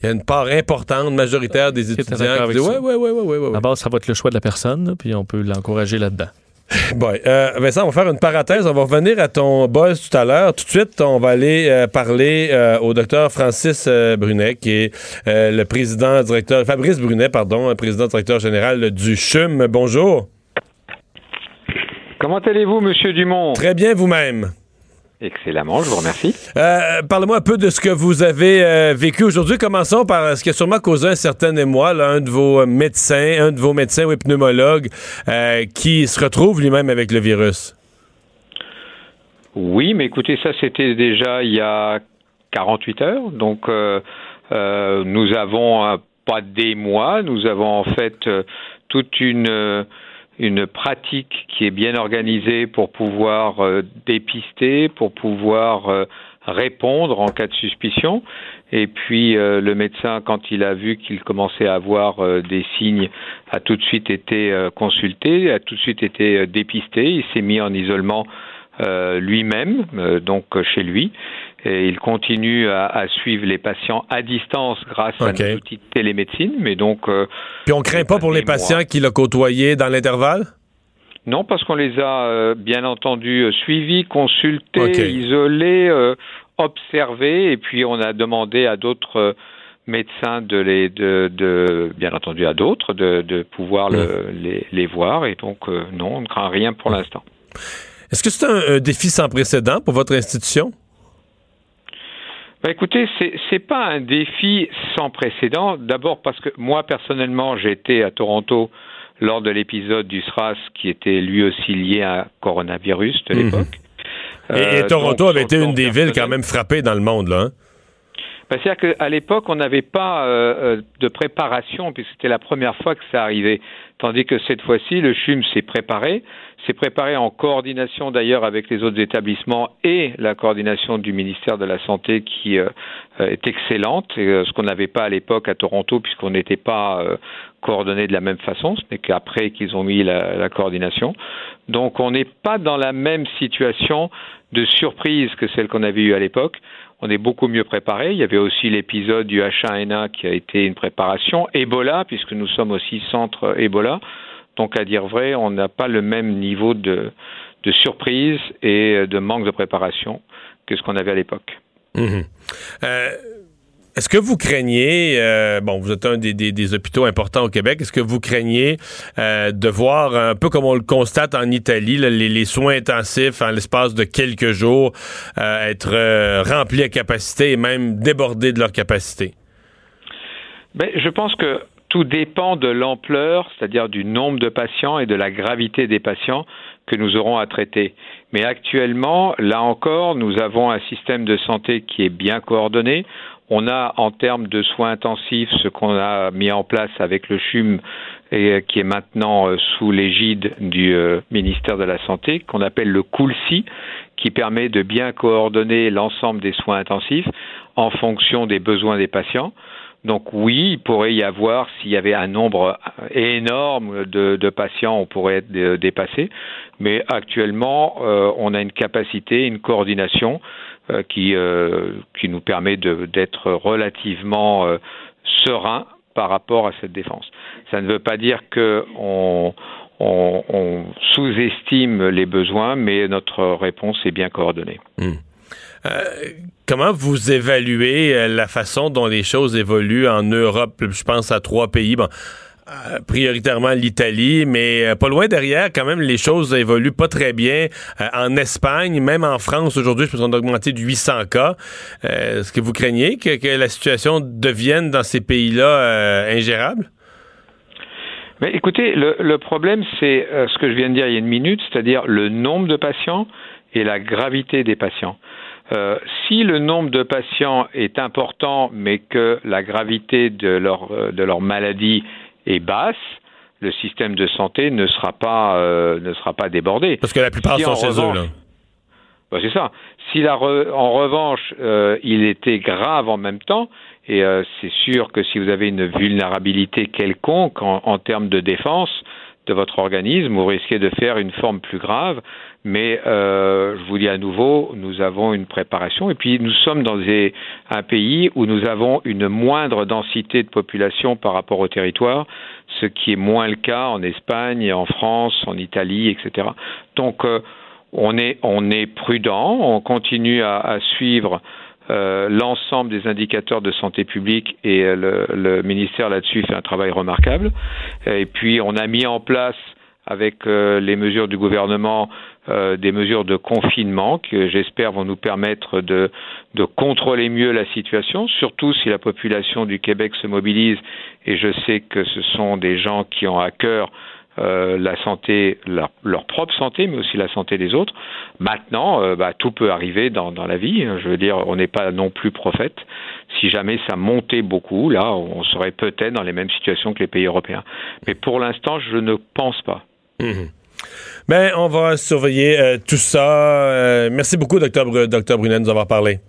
Speaker 1: Il y a une part importante, majoritaire des étudiants qui disent, ouais, ouais, ouais, ouais, ouais, ouais. ouais.
Speaker 2: D'abord, ça va être le choix de la personne, là, puis on peut l'encourager là-dedans.
Speaker 1: Bon, euh, Vincent, on va faire une parenthèse. On va revenir à ton buzz tout à l'heure. Tout de suite, on va aller euh, parler euh, au docteur Francis Brunet, qui est le président directeur, Fabrice Brunet, pardon, président directeur général du CHUM. Bonjour.
Speaker 16: Comment allez-vous, Monsieur Dumont?
Speaker 1: Très bien vous-même.
Speaker 16: Excellemment, je vous remercie.
Speaker 1: Euh, Parle-moi un peu de ce que vous avez euh, vécu aujourd'hui. Commençons par ce qui a sûrement causé un certain émoi. Là, un de vos euh, médecins, un de vos médecins ou pneumologues euh, qui se retrouve lui-même avec le virus.
Speaker 16: Oui, mais écoutez, ça c'était déjà il y a 48 heures. Donc, nous avons pas des mois, nous avons en fait toute une une pratique qui est bien organisée pour pouvoir euh, dépister, pour pouvoir euh, répondre en cas de suspicion. Et puis euh, le médecin, quand il a vu qu'il commençait à avoir des signes, a tout de suite été consulté, a tout de suite été dépisté. Il s'est mis en isolement lui-même, donc chez lui. Et il continue à, à suivre les patients à distance grâce à nos outils de télémédecine. Mais donc, euh,
Speaker 1: Puis on craint pas pour les
Speaker 16: mois.
Speaker 1: patients qu'il a côtoyés dans l'intervalle?
Speaker 16: Non, parce qu'on les a euh, bien entendu euh, suivis, consultés, isolés, euh, observés, et puis on a demandé à d'autres médecins de les, de, de bien entendu à d'autres de, de pouvoir le- les, les voir, et donc non, on ne craint rien pour l'instant.
Speaker 1: Est-ce que c'est un, un défi sans précédent pour votre institution?
Speaker 16: Bah écoutez, c'est c'est pas un défi sans précédent. D'abord parce que moi personnellement, été à Toronto lors de l'épisode du SRAS qui était lui aussi lié à coronavirus de
Speaker 1: Mhm.
Speaker 16: l'époque.
Speaker 1: Et, et
Speaker 16: Euh,
Speaker 1: Toronto
Speaker 16: donc,
Speaker 1: avait été une des villes quand même frappées dans le monde, là. hein?
Speaker 16: Ben, C'est-à-dire qu'à l'époque, on n'avait pas euh, euh, de préparation, puisque c'était la première fois que ça arrivait. Tandis que cette fois-ci, le CHUM s'est préparé, s'est préparé en coordination d'ailleurs avec les autres établissements et la coordination du ministère de la Santé qui euh, euh, est excellente, euh, ce qu'on n'avait pas à l'époque à Toronto, puisqu'on n'était pas coordonnés de la même façon, ce n'est qu'après qu'ils ont mis la, la coordination. Donc on n'est pas dans la même situation de surprise que celle qu'on avait eue à l'époque on est beaucoup mieux préparé. Il y avait aussi l'épisode du H1N1 qui a été une préparation. Ebola, puisque nous sommes aussi centre Ebola. Donc, à dire vrai, on n'a pas le même niveau de, de surprise et de manque de préparation que ce qu'on avait à l'époque.
Speaker 1: Mhm. Euh, est-ce que vous craignez, euh, bon, vous êtes un des, des- des hôpitaux importants au Québec, est-ce que vous craignez euh, de voir, un peu comme on le constate en Italie, là, les, les soins intensifs en l'espace de quelques jours être remplis à capacité et même débordés de leur capacité?
Speaker 16: Ben, je pense que tout dépend de l'ampleur, c'est-à-dire du nombre de patients et de la gravité des patients que nous aurons à traiter. Mais actuellement, là encore, nous avons un système de santé qui est bien coordonné. On a en termes de soins intensifs ce qu'on a mis en place avec le CHUM euh, qui est maintenant euh, sous l'égide du euh, ministère de la Santé, qu'on appelle le COOLSI, qui permet de bien coordonner l'ensemble des soins intensifs en fonction des besoins des patients. Donc oui, il pourrait y avoir, s'il y avait un nombre énorme de, patients, on pourrait être euh, dépassé. Mais actuellement, euh, on a une capacité, une coordination euh, qui, euh, nous permet d'être relativement euh, serein par rapport à cette défense. Ça ne veut pas dire que on, sous-estime les besoins, mais notre réponse est bien coordonnée.
Speaker 1: Euh, comment vous évaluez euh, la façon dont les choses évoluent en Europe? Je pense à trois pays. Bon, euh, prioritairement l'Italie, mais euh, pas loin derrière, quand même, les choses évoluent pas très bien. Euh, en Espagne, même en France, aujourd'hui, je pense qu'on a augmenté de 800 cas. Euh, Est-ce que vous craignez que, la situation devienne dans ces pays-là euh, ingérable?
Speaker 16: Mais écoutez, le, problème, c'est euh, ce que je viens de dire il y a une minute, c'est-à-dire le nombre de patients et la gravité des patients. Euh, si le nombre de patients est important, mais que la gravité de leur, euh, de leur maladie est basse, le système de santé ne sera pas, euh, ne sera pas débordé.
Speaker 1: Parce que la plupart
Speaker 16: Si,
Speaker 1: sont
Speaker 16: en
Speaker 1: chez
Speaker 16: revanche-
Speaker 1: eux, là.
Speaker 16: bah, c'est ça. Si la re- en revanche, euh, il était grave en même temps, et c'est sûr que si vous avez une vulnérabilité quelconque en, en termes de défense de votre organisme, vous risquez de faire une forme plus grave. Mais euh, je vous dis à nouveau, nous avons une préparation, et puis nous sommes dans un pays où nous avons une moindre densité de population par rapport au territoire, ce qui est moins le cas en Espagne, en France, en Italie, etc. Donc euh, on est, prudent, on continue à, suivre euh, l'ensemble des indicateurs de santé publique et euh, le, ministère là-dessus fait un travail remarquable. Et puis on a mis en place avec les mesures du gouvernement euh, des mesures de confinement que j'espère vont nous permettre de, contrôler mieux la situation, surtout si la population du Québec se mobilise et je sais que ce sont des gens qui ont à cœur euh, la santé, leur, propre santé, mais aussi la santé des autres. Maintenant, euh, bah, tout peut arriver dans, la vie. Je veux dire, on n'est pas non plus prophète. Si jamais ça montait beaucoup, là, on serait peut-être dans les mêmes situations que les pays européens. Mais pour l'instant, je ne pense pas.
Speaker 1: Mhm. Ben, on va surveiller euh, tout ça. Euh, merci beaucoup, docteur, Bru- docteur Brunet, de nous avoir parlé.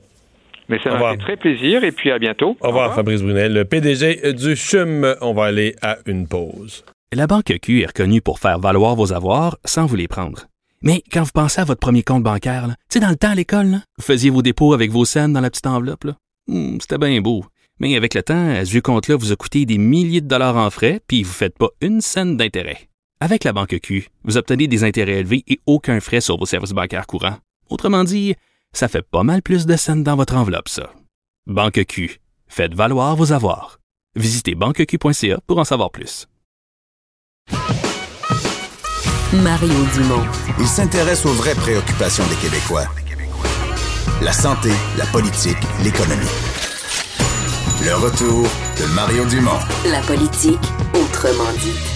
Speaker 16: Mais ça m'a fait très plaisir et puis à bientôt.
Speaker 1: Au revoir, Fabrice Brunet, le PDG du CHUM. On va aller à une pause.
Speaker 7: La Banque Q est reconnue pour faire valoir vos avoirs sans vous les prendre. Mais quand vous pensez à votre premier compte bancaire, tu sais, dans le temps à l'école, là, vous faisiez vos dépôts avec vos scènes dans la petite enveloppe. Hmm, C'était bien beau. Mais avec le temps, ce vieux compte-là vous a coûté des milliers de dollars en frais, puis vous ne faites pas une scène d'intérêt. Avec la Banque Q, vous obtenez des intérêts élevés et aucun frais sur vos services bancaires courants. Autrement dit, ça fait pas mal plus de scènes dans votre enveloppe, ça. Banque Q. Faites valoir vos avoirs. Visitez banqueq.ca pour en savoir plus.
Speaker 9: Mario Dumont.
Speaker 8: Il s'intéresse aux vraies préoccupations des Québécois. La santé, la politique, l'économie. Le retour de Mario Dumont.
Speaker 9: La politique, autrement dit.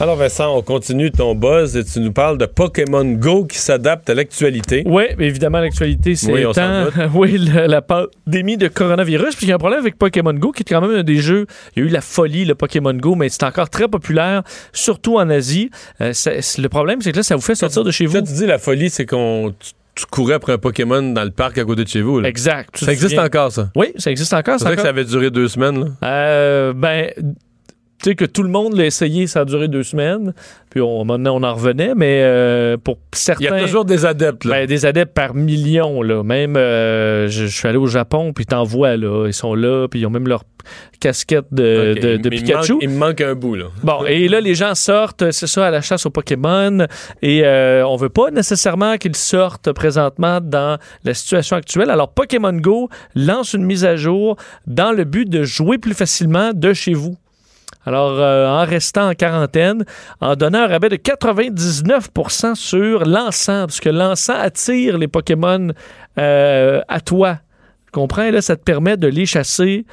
Speaker 1: Alors Vincent, on continue ton buzz et tu nous parles de Pokémon Go qui s'adapte à l'actualité.
Speaker 2: Oui, évidemment, l'actualité, c'est
Speaker 1: Oui,
Speaker 2: étant- oui, le- la pandémie de coronavirus. Puis il y a un problème avec Pokémon Go, qui est quand même un des jeux. Il y a eu la folie, le Pokémon Go, mais c'est encore très populaire, surtout en Asie. Euh, le problème, c'est que là, ça vous fait sortir de chez vous.
Speaker 1: Quand tu dis la folie, c'est qu'on tu, courais après un Pokémon dans le parc à côté de chez vous. là.
Speaker 2: Exact.
Speaker 1: Ça
Speaker 2: te
Speaker 1: existe
Speaker 2: souviens-
Speaker 1: encore, ça?
Speaker 2: Oui, ça existe encore.
Speaker 1: C'est vrai que ça avait duré deux semaines. Là.
Speaker 2: Euh, ben, tu sais que tout le monde l'a essayé, ça a duré deux semaines. Puis on, maintenant, on en revenait, mais euh, pour certains.
Speaker 1: Il y a toujours des adeptes. Là.
Speaker 2: Ben, des adeptes par millions, là. Même, euh, je, je suis allé au Japon, puis t'en vois, là. Ils sont là, puis ils ont même leur casquette de,
Speaker 1: il
Speaker 2: Pikachu.
Speaker 1: manque- Il me manque un bout. Là.
Speaker 2: Bon, et là, les gens sortent, c'est ça, à la chasse aux Pokémon. Et euh, on veut pas nécessairement qu'ils sortent présentement dans la situation actuelle. Alors, Pokémon Go lance une mise à jour dans le but de jouer plus facilement de chez vous. Alors, euh, en restant en quarantaine, en donnant un rabais de 99% sur l'encens, parce que l'encens attire les Pokémon euh, à toi. Tu comprends? Ça te permet de les chasser.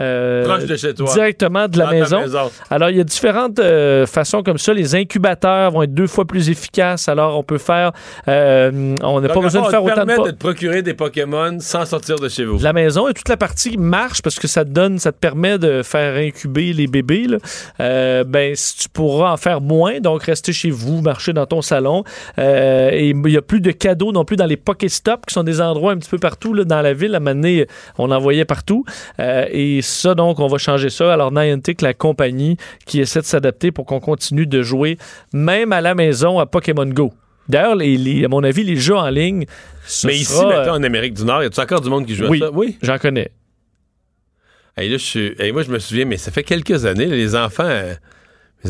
Speaker 2: Euh,
Speaker 1: Proche de chez toi.
Speaker 2: Directement de la maison.
Speaker 1: maison.
Speaker 2: Alors, il y a différentes euh, façons comme ça. Les incubateurs vont être deux fois plus efficaces. Alors, on peut faire. euh, on n'a pas besoin de faire autant de
Speaker 1: permet
Speaker 2: pas.
Speaker 1: de te procurer des Pokémon sans sortir de chez vous.
Speaker 2: de la maison et toute la partie marche parce que ça te donne, ça te permet de faire incuber les bébés. là. Ben, si tu pourras en faire moins, donc rester chez vous, marcher dans ton salon. Et il n'y a plus de cadeaux non plus dans les Pokéstops, qui sont des endroits un petit peu partout là, dans la ville. À un moment donné, on en voyait partout. Et ça, donc, on va changer ça. Alors, Niantic, la compagnie qui essaie de s'adapter pour qu'on continue de jouer, même à la maison, à Pokémon Go. D'ailleurs, les- les- à mon avis, les jeux en ligne.
Speaker 1: Mais ici,
Speaker 2: sera, euh,
Speaker 1: en Amérique du Nord, y a-tu encore du monde qui joue
Speaker 2: oui,
Speaker 1: à ça? Oui.
Speaker 2: j'en connais.
Speaker 1: Hey, là, je suis... hey, moi, je me souviens, mais ça fait quelques années, les enfants... euh,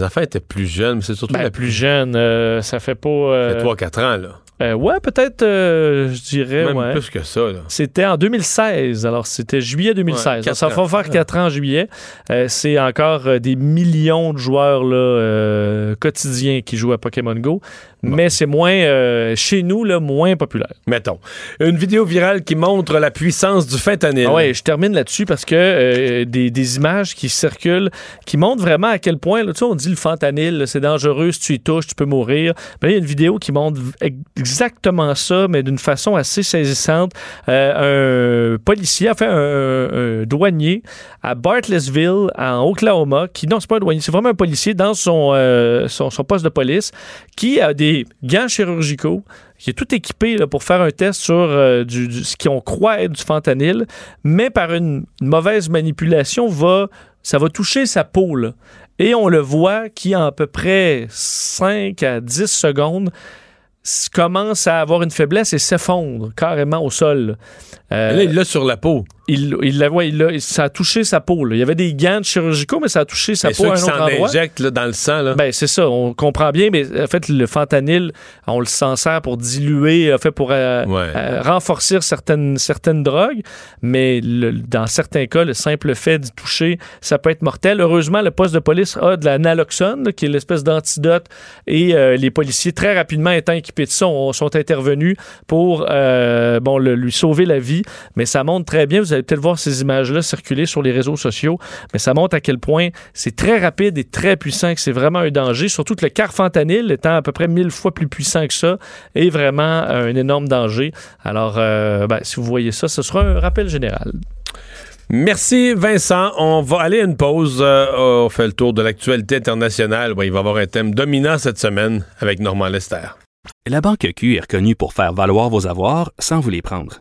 Speaker 1: enfants étaient plus jeunes, mais c'est surtout
Speaker 2: Ben,
Speaker 1: la
Speaker 2: plus jeune, euh, ça fait pas. euh,
Speaker 1: Ça fait 3-4 ans, là.
Speaker 2: Euh, ouais, peut-être, euh, je dirais.
Speaker 1: Même
Speaker 2: ouais.
Speaker 1: plus que ça, là.
Speaker 2: C'était en 2016. Alors, c'était juillet 2016.
Speaker 1: Ouais,
Speaker 2: Alors,
Speaker 1: quatre
Speaker 2: ça va faire 4 ans en juillet. Euh, c'est encore euh, des millions de joueurs là, euh, quotidiens qui jouent à Pokémon Go. Mais c'est moins, euh, chez nous, là, moins populaire.
Speaker 1: Mettons. Une vidéo virale qui montre la puissance du fentanyl.
Speaker 2: Ah ouais, je termine là-dessus parce que euh, des, des images qui circulent, qui montrent vraiment à quel point, là, tu sais, on dit le fentanyl, c'est dangereux, si tu y touches, tu peux mourir. Mais il y a une vidéo qui montre exactement ça, mais d'une façon assez saisissante. Euh, un policier, enfin un, un douanier à Bartlesville, en Oklahoma, qui, non, c'est pas un douanier, c'est vraiment un policier dans son, son, son poste de police, qui a des gants chirurgicaux, qui est tout équipé pour faire un test sur euh, du, du- ce qu'on croit être du fentanyl, mais par une, mauvaise manipulation, ça va toucher sa peau. Et on le voit qui, en à peu près 5 à 10 secondes, commence à avoir une faiblesse et s'effondre carrément au sol. Euh,
Speaker 1: Là, il l'a sur la peau.
Speaker 2: Il, il l'a- ouais, il l'a- ça a touché sa peau. là. Il y avait des gants chirurgicaux, mais ça a touché sa
Speaker 1: Et
Speaker 2: peau
Speaker 1: ceux
Speaker 2: à un
Speaker 1: qui
Speaker 2: autre
Speaker 1: s'en
Speaker 2: endroit.
Speaker 1: injectent là, dans le sang, là.
Speaker 2: Ben, c'est ça, on comprend bien, mais en fait, le fentanyl, on le s'en sert pour diluer, en fait, pour euh, euh, renforcer certaines, certaines drogues, mais le- dans certains cas, le simple fait d'y toucher, ça peut être mortel. Heureusement, le poste de police a de la naloxone, là, qui est l'espèce d'antidote, et euh, les policiers, très rapidement étant équipés de ça, ont- sont intervenus pour bon, le- lui sauver la vie. Mais ça montre très bien, vous allez peut-être voir ces images-là circuler sur les réseaux sociaux, mais ça montre à quel point c'est très rapide et très puissant, que c'est vraiment un danger, surtout que le carfentanyl étant à peu près mille fois plus puissant que ça, est vraiment un énorme danger. Alors, euh, ben, si vous voyez ça, ce sera un rappel général.
Speaker 1: Merci Vincent. On va aller à une pause. Euh, on fait le tour de l'actualité internationale. Ouais, il va y avoir un thème dominant cette semaine avec Normand Lester.
Speaker 7: La Banque Q est reconnue pour faire valoir vos avoirs sans vous les prendre.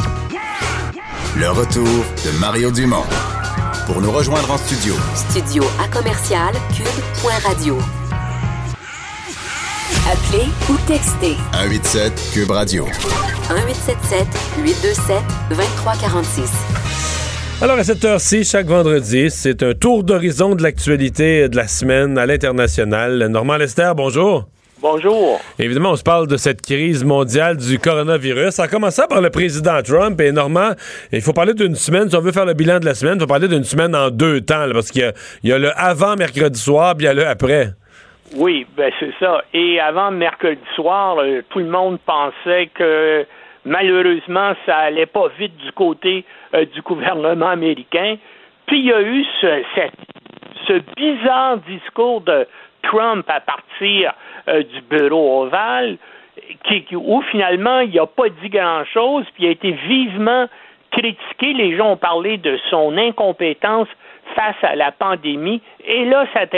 Speaker 8: Le retour de Mario Dumont. Pour nous rejoindre en studio,
Speaker 9: Studio à commercial cube.radio. Appelez ou textez
Speaker 8: 187 Cube Radio.
Speaker 9: 1877 827 2346.
Speaker 1: Alors à cette heure-ci, chaque vendredi, c'est un tour d'horizon de l'actualité de la semaine à l'international. Normand Lester, bonjour.
Speaker 17: Bonjour.
Speaker 1: Évidemment, on se parle de cette crise mondiale du coronavirus. Ça a commencé par le président Trump et Normand, il faut parler d'une semaine. Si on veut faire le bilan de la semaine, il faut parler d'une semaine en deux temps, là, parce qu'il y a- il y, a le avant mercredi soir, puis il y a le après.
Speaker 17: Oui, ben c'est ça. Et avant mercredi soir, euh, tout le monde pensait que malheureusement, ça allait pas vite du côté euh, du gouvernement américain. Puis il y a eu ce, cette- ce bizarre discours de Trump à partir euh, du bureau ovale, qui, où finalement il n'a pas dit grand-chose, puis il a été vivement critiqué. Les gens ont parlé de son incompétence face à la pandémie. Et là, cet,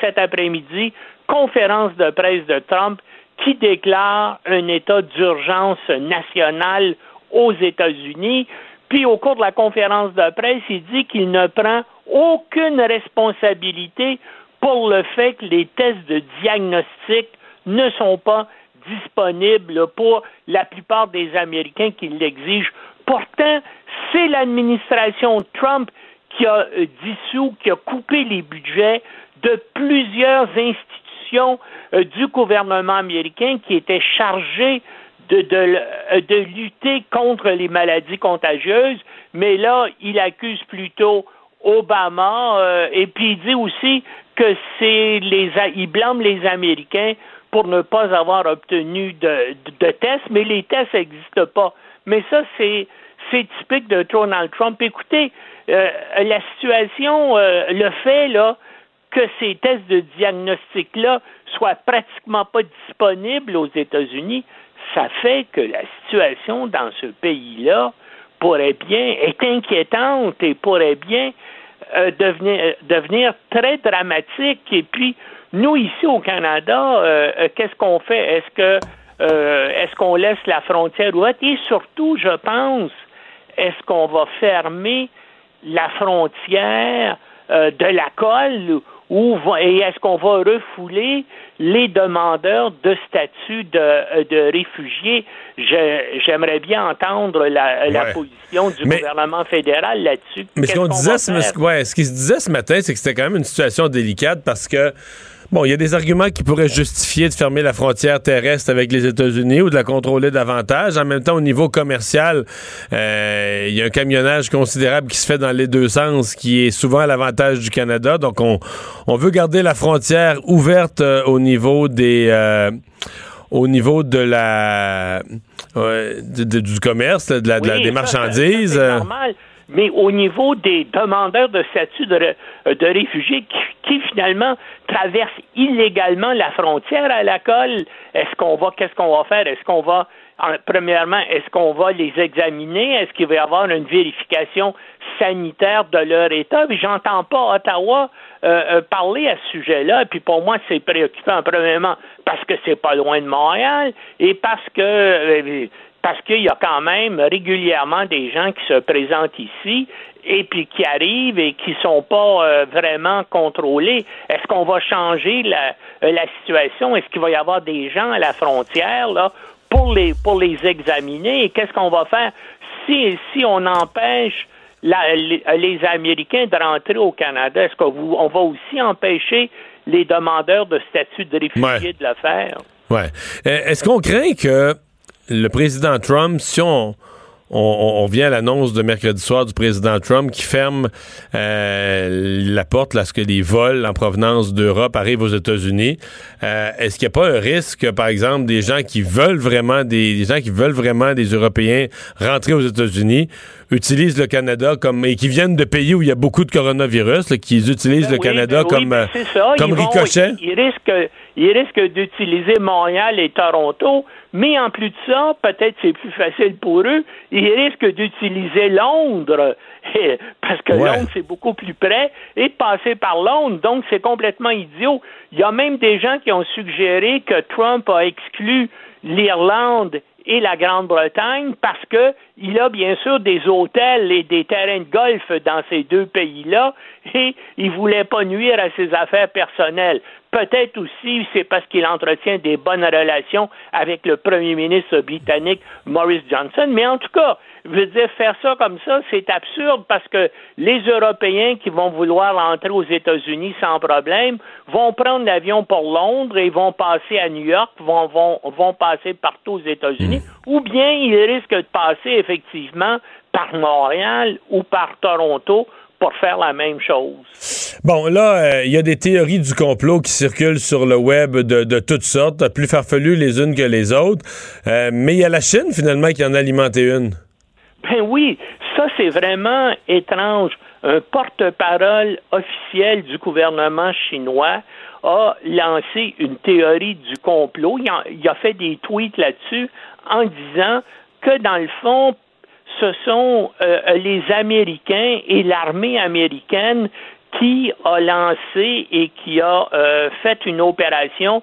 Speaker 17: cet après-midi, conférence de presse de Trump qui déclare un état d'urgence national aux États-Unis. Puis au cours de la conférence de presse, il dit qu'il ne prend aucune responsabilité pour le fait que les tests de diagnostic ne sont pas disponibles pour la plupart des Américains qui l'exigent. Pourtant, c'est l'administration Trump qui a euh, dissous, qui a coupé les budgets de plusieurs institutions euh, du gouvernement américain qui étaient chargées de, euh, de lutter contre les maladies contagieuses, mais là, il accuse plutôt Obama euh, et puis il dit aussi que c'est les il blâme les Américains pour ne pas avoir obtenu de, tests, mais les tests n'existent pas. Mais ça, c'est c'est typique de Donald Trump. Écoutez, euh, la situation, euh, le fait là que ces tests de diagnostic-là soient pratiquement pas disponibles aux États-Unis, ça fait que la situation dans ce pays-là pourrait bien est inquiétante et pourrait bien euh, devenir, euh, devenir très dramatique. Et puis, nous, ici au Canada, euh, qu'est-ce qu'on fait? Est-ce que est-ce qu'on laisse la frontière ouverte? Et surtout, je pense, est-ce qu'on va fermer la frontière de la colle et est-ce qu'on va refouler les demandeurs de statut de, euh, de réfugiés? J'aimerais bien entendre la, la
Speaker 1: Ouais.
Speaker 17: position du
Speaker 1: Mais-
Speaker 17: gouvernement fédéral là-dessus.
Speaker 1: Mais ce qu'on
Speaker 17: va
Speaker 1: disait, ce,
Speaker 17: faire?
Speaker 1: ouais, ce qui se disait ce matin, c'est que c'était quand même une situation délicate parce que Bon, il y a des arguments qui pourraient justifier de fermer la frontière terrestre avec les États-Unis ou de la contrôler davantage. En même temps, au niveau commercial, euh, il y a un camionnage considérable qui se fait dans les deux sens, qui est souvent à l'avantage du Canada. Donc, on, on veut garder la frontière ouverte euh, au niveau des... euh, au niveau de la euh, de- de- du commerce, de la, de la-
Speaker 17: Oui,
Speaker 1: des
Speaker 17: ça,
Speaker 1: marchandises.
Speaker 17: ça, normal. Mais au niveau des demandeurs de statut de, ré- de réfugiés qui, qui, finalement traversent illégalement la frontière à la colle, est-ce qu'on va, qu'est-ce qu'on va faire? Est-ce qu'on va, en- premièrement, est-ce qu'on va les examiner? Est-ce qu'il va y avoir une vérification sanitaire de leur État? J'entends pas Ottawa euh, euh, parler à ce sujet-là. Puis pour moi, c'est préoccupant, premièrement, parce que c'est pas loin de Montréal et parce que euh, parce qu'il y a quand même régulièrement des gens qui se présentent ici et puis qui arrivent et qui sont pas euh, vraiment contrôlés. Est-ce qu'on va changer la, euh, la situation? Est-ce qu'il va y avoir des gens à la frontière là pour les pour les examiner? Et qu'est-ce qu'on va faire si si on empêche la- les, les Américains de rentrer au Canada? Est-ce qu'on va aussi empêcher les demandeurs de statut de réfugiés de le faire?
Speaker 1: Ouais. Euh, Est-ce qu'on craint que le président Trump, si on, on, on vient à l'annonce de mercredi soir du président Trump qui ferme euh, la porte lorsque les vols en provenance d'Europe arrivent aux États-Unis, euh, est-ce qu'il n'y a pas un risque, par exemple, des gens qui veulent vraiment des, des gens qui veulent vraiment des Européens rentrer aux États-Unis utilisent le Canada comme et qui viennent de pays où il y a beaucoup de coronavirus, là, qui utilisent le
Speaker 17: Ben Oui,
Speaker 1: Canada
Speaker 17: ben
Speaker 1: comme
Speaker 17: ben ça.
Speaker 1: comme
Speaker 17: Ils vont-
Speaker 1: ricochet?
Speaker 17: Ils, ils risquent, ils risquent d'utiliser Montréal et Toronto, mais en plus de ça, peut-être c'est plus facile pour eux, ils risquent d'utiliser Londres, parce que
Speaker 1: Ouais.
Speaker 17: Londres c'est beaucoup plus près, et de passer par Londres, donc c'est complètement idiot. Il y a même des gens qui ont suggéré que Trump a exclu l'Irlande et la Grande-Bretagne parce que il a bien sûr des hôtels et des terrains de golf dans ces deux pays-là et il voulait pas nuire à ses affaires personnelles. Peut-être aussi c'est parce qu'il entretient des bonnes relations avec le premier ministre britannique Maurice Johnson, mais en tout cas, Je veux dire, faire ça comme ça, c'est absurde parce que les Européens qui vont vouloir entrer aux États-Unis sans problème vont prendre l'avion pour Londres et vont passer à New York, vont, vont, vont passer partout aux États-Unis, ou bien ils risquent de passer effectivement par Montréal ou par Toronto pour faire la même chose.
Speaker 1: Bon, là, euh, il y a des théories du complot qui circulent sur le web de, de toutes sortes, plus farfelues les unes que les autres. Euh, mais il y a la Chine, finalement, qui en a alimenté une.
Speaker 17: Ben oui, ça c'est vraiment étrange. Un porte-parole officiel du gouvernement chinois a lancé une théorie du complot. Il a, fait des tweets là-dessus en disant que dans le fond, ce sont euh, les Américains et l'armée américaine qui a lancé et qui a euh, fait une opération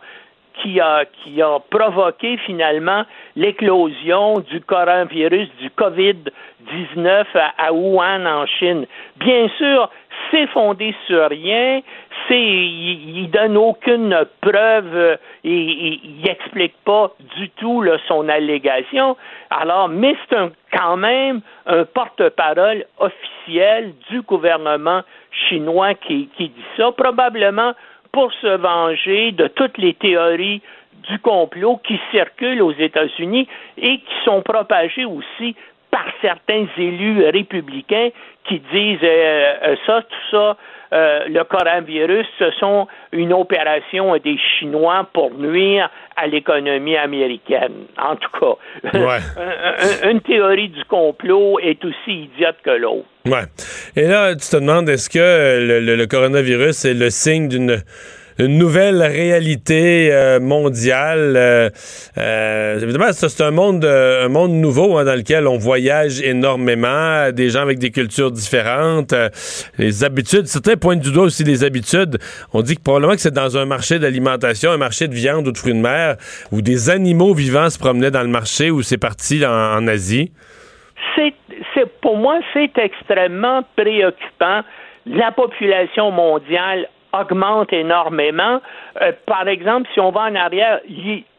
Speaker 17: qui a, qui a provoqué finalement l'éclosion du coronavirus, du COVID-19 à, Wuhan en Chine. Bien sûr, c'est fondé sur rien, c'est, il, il donne aucune preuve, euh, il, il, explique pas du tout son allégation. Alors, mais c'est un, quand même un porte-parole officiel du gouvernement chinois qui, qui dit ça, probablement pour se venger de toutes les théories du complot qui circulent aux États-Unis et qui sont propagées aussi par certains élus républicains qui disent euh, euh, ça, tout ça, euh, le coronavirus, ce sont une opération des Chinois pour nuire à l'économie américaine. En tout cas,
Speaker 1: ouais.
Speaker 17: une théorie du complot est aussi idiote que l'autre.
Speaker 1: Ouais. Et là, tu te demandes, est-ce que le, le, le coronavirus est le signe d'une une nouvelle réalité euh, mondiale. Euh, euh, évidemment, c'est un monde, un monde nouveau hein, dans lequel on voyage énormément, des gens avec des cultures différentes, les habitudes. Certains pointent du doigt aussi les habitudes. On dit que probablement que c'est dans un marché d'alimentation, un marché de viande ou de fruits de mer, où des animaux vivants se promenaient dans le marché, où c'est parti en, en Asie.
Speaker 17: C'est, pour moi, c'est extrêmement préoccupant. La population mondiale augmente énormément. Euh, par exemple, si on va en arrière,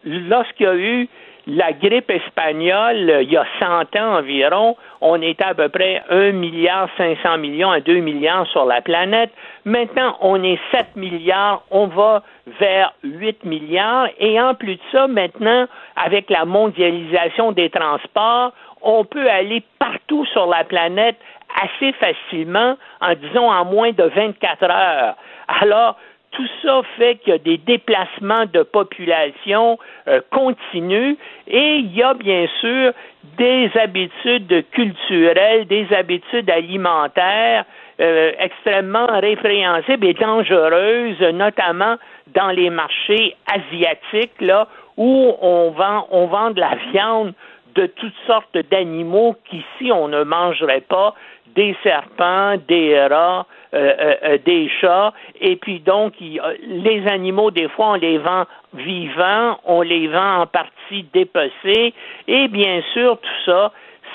Speaker 17: lorsqu'il y a eu la grippe espagnole, euh, il y a 100 ans environ, on était à peu près 1 milliard 500 millions à 2 milliards sur la planète. Maintenant, on est 7 milliards, on va vers 8 milliards. Et en plus de ça, maintenant, avec la mondialisation des transports, on peut aller partout sur la planète assez facilement, en disons en moins de 24 heures. Alors, tout ça fait qu'il y a des déplacements de population euh, continus et il y a bien sûr des habitudes culturelles, des habitudes alimentaires euh, extrêmement répréhensibles et dangereuses, notamment dans les marchés asiatiques, là, où on vend, on vend de la viande de toutes sortes d'animaux qu'ici on ne mangerait pas, des serpents, des rats, euh, euh, des chats, et puis donc les animaux, des fois, on les vend vivants, on les vend en partie dépecés, et bien sûr, tout ça,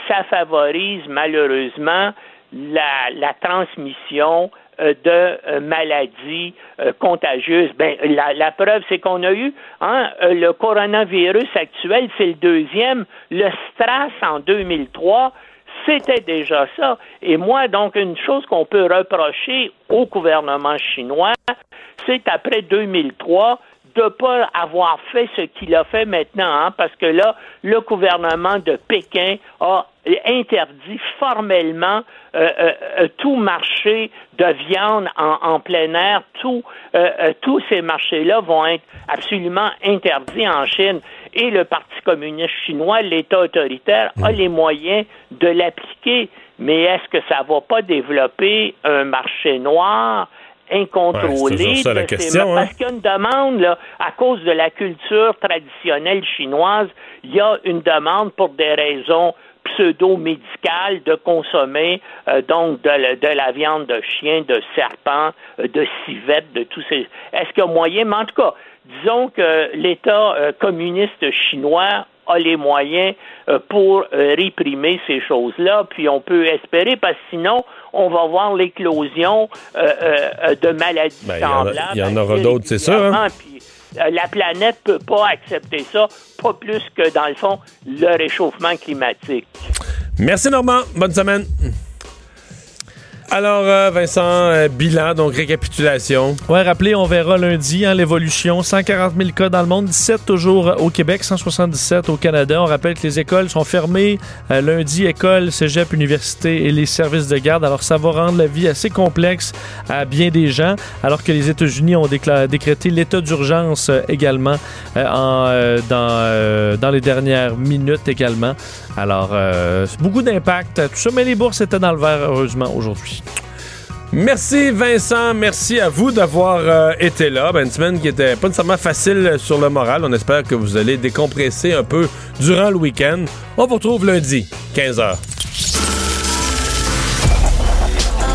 Speaker 17: ça favorise malheureusement la, la transmission euh, de maladies contagieuses. Ben, la, la preuve, c'est qu'on a eu hein, le coronavirus actuel, c'est le deuxième, le STRAS en 2003, c'était déjà ça. Et moi, donc, une chose qu'on peut reprocher au gouvernement chinois, c'est après 2003 ne pas avoir fait ce qu'il a fait maintenant, hein, parce que là, le gouvernement de Pékin a interdit formellement euh, euh, tout marché de viande en, plein air. Euh, tous ces marchés-là vont être absolument interdits en Chine. Et le Parti communiste chinois, l'État autoritaire, a les moyens de l'appliquer. Mais est-ce que ça ne va pas développer un marché noir incontrôlé
Speaker 1: ouais, ça, la question,
Speaker 17: parce qu'il y a une demande là, à cause de la culture traditionnelle chinoise, il y a une demande pour des raisons pseudo-médicales de consommer euh, donc de, de, la viande de chien, de serpent, euh, de civette, de tous ces. Est-ce qu'il y a moyen? Mais en tout cas, disons que l'État euh, communiste chinois a les moyens euh, pour euh, réprimer ces choses-là, puis on peut espérer, parce que sinon, on va voir l'éclosion euh, de maladies
Speaker 1: ben,
Speaker 17: semblables.
Speaker 1: Il y en, aura d'autres, c'est sûr. Hein?
Speaker 17: Puis, la planète peut pas accepter ça, pas plus que, dans le fond, le réchauffement climatique.
Speaker 1: Merci Normand. Bonne semaine. Alors, euh, Vincent, euh, bilan, donc récapitulation.
Speaker 2: Ouais, rappelez, on verra lundi hein, l'évolution. 140 000 cas dans le monde, 17 toujours au Québec, 177 au Canada. On rappelle que les écoles sont fermées euh, lundi, école, cégep, université et les services de garde. Alors, ça va rendre la vie assez complexe à bien des gens, alors que les États-Unis ont décrété l'état d'urgence euh, également euh, en, euh, dans, euh, dans les dernières minutes également. Alors, euh, beaucoup d'impact, tout ça, mais les bourses étaient dans le vert, heureusement, aujourd'hui.
Speaker 1: Merci Vincent, merci à vous d'avoir euh, été là. Ben, une semaine qui était pas nécessairement facile sur le moral. On espère que vous allez décompresser un peu durant le week-end. On vous retrouve lundi, 15h.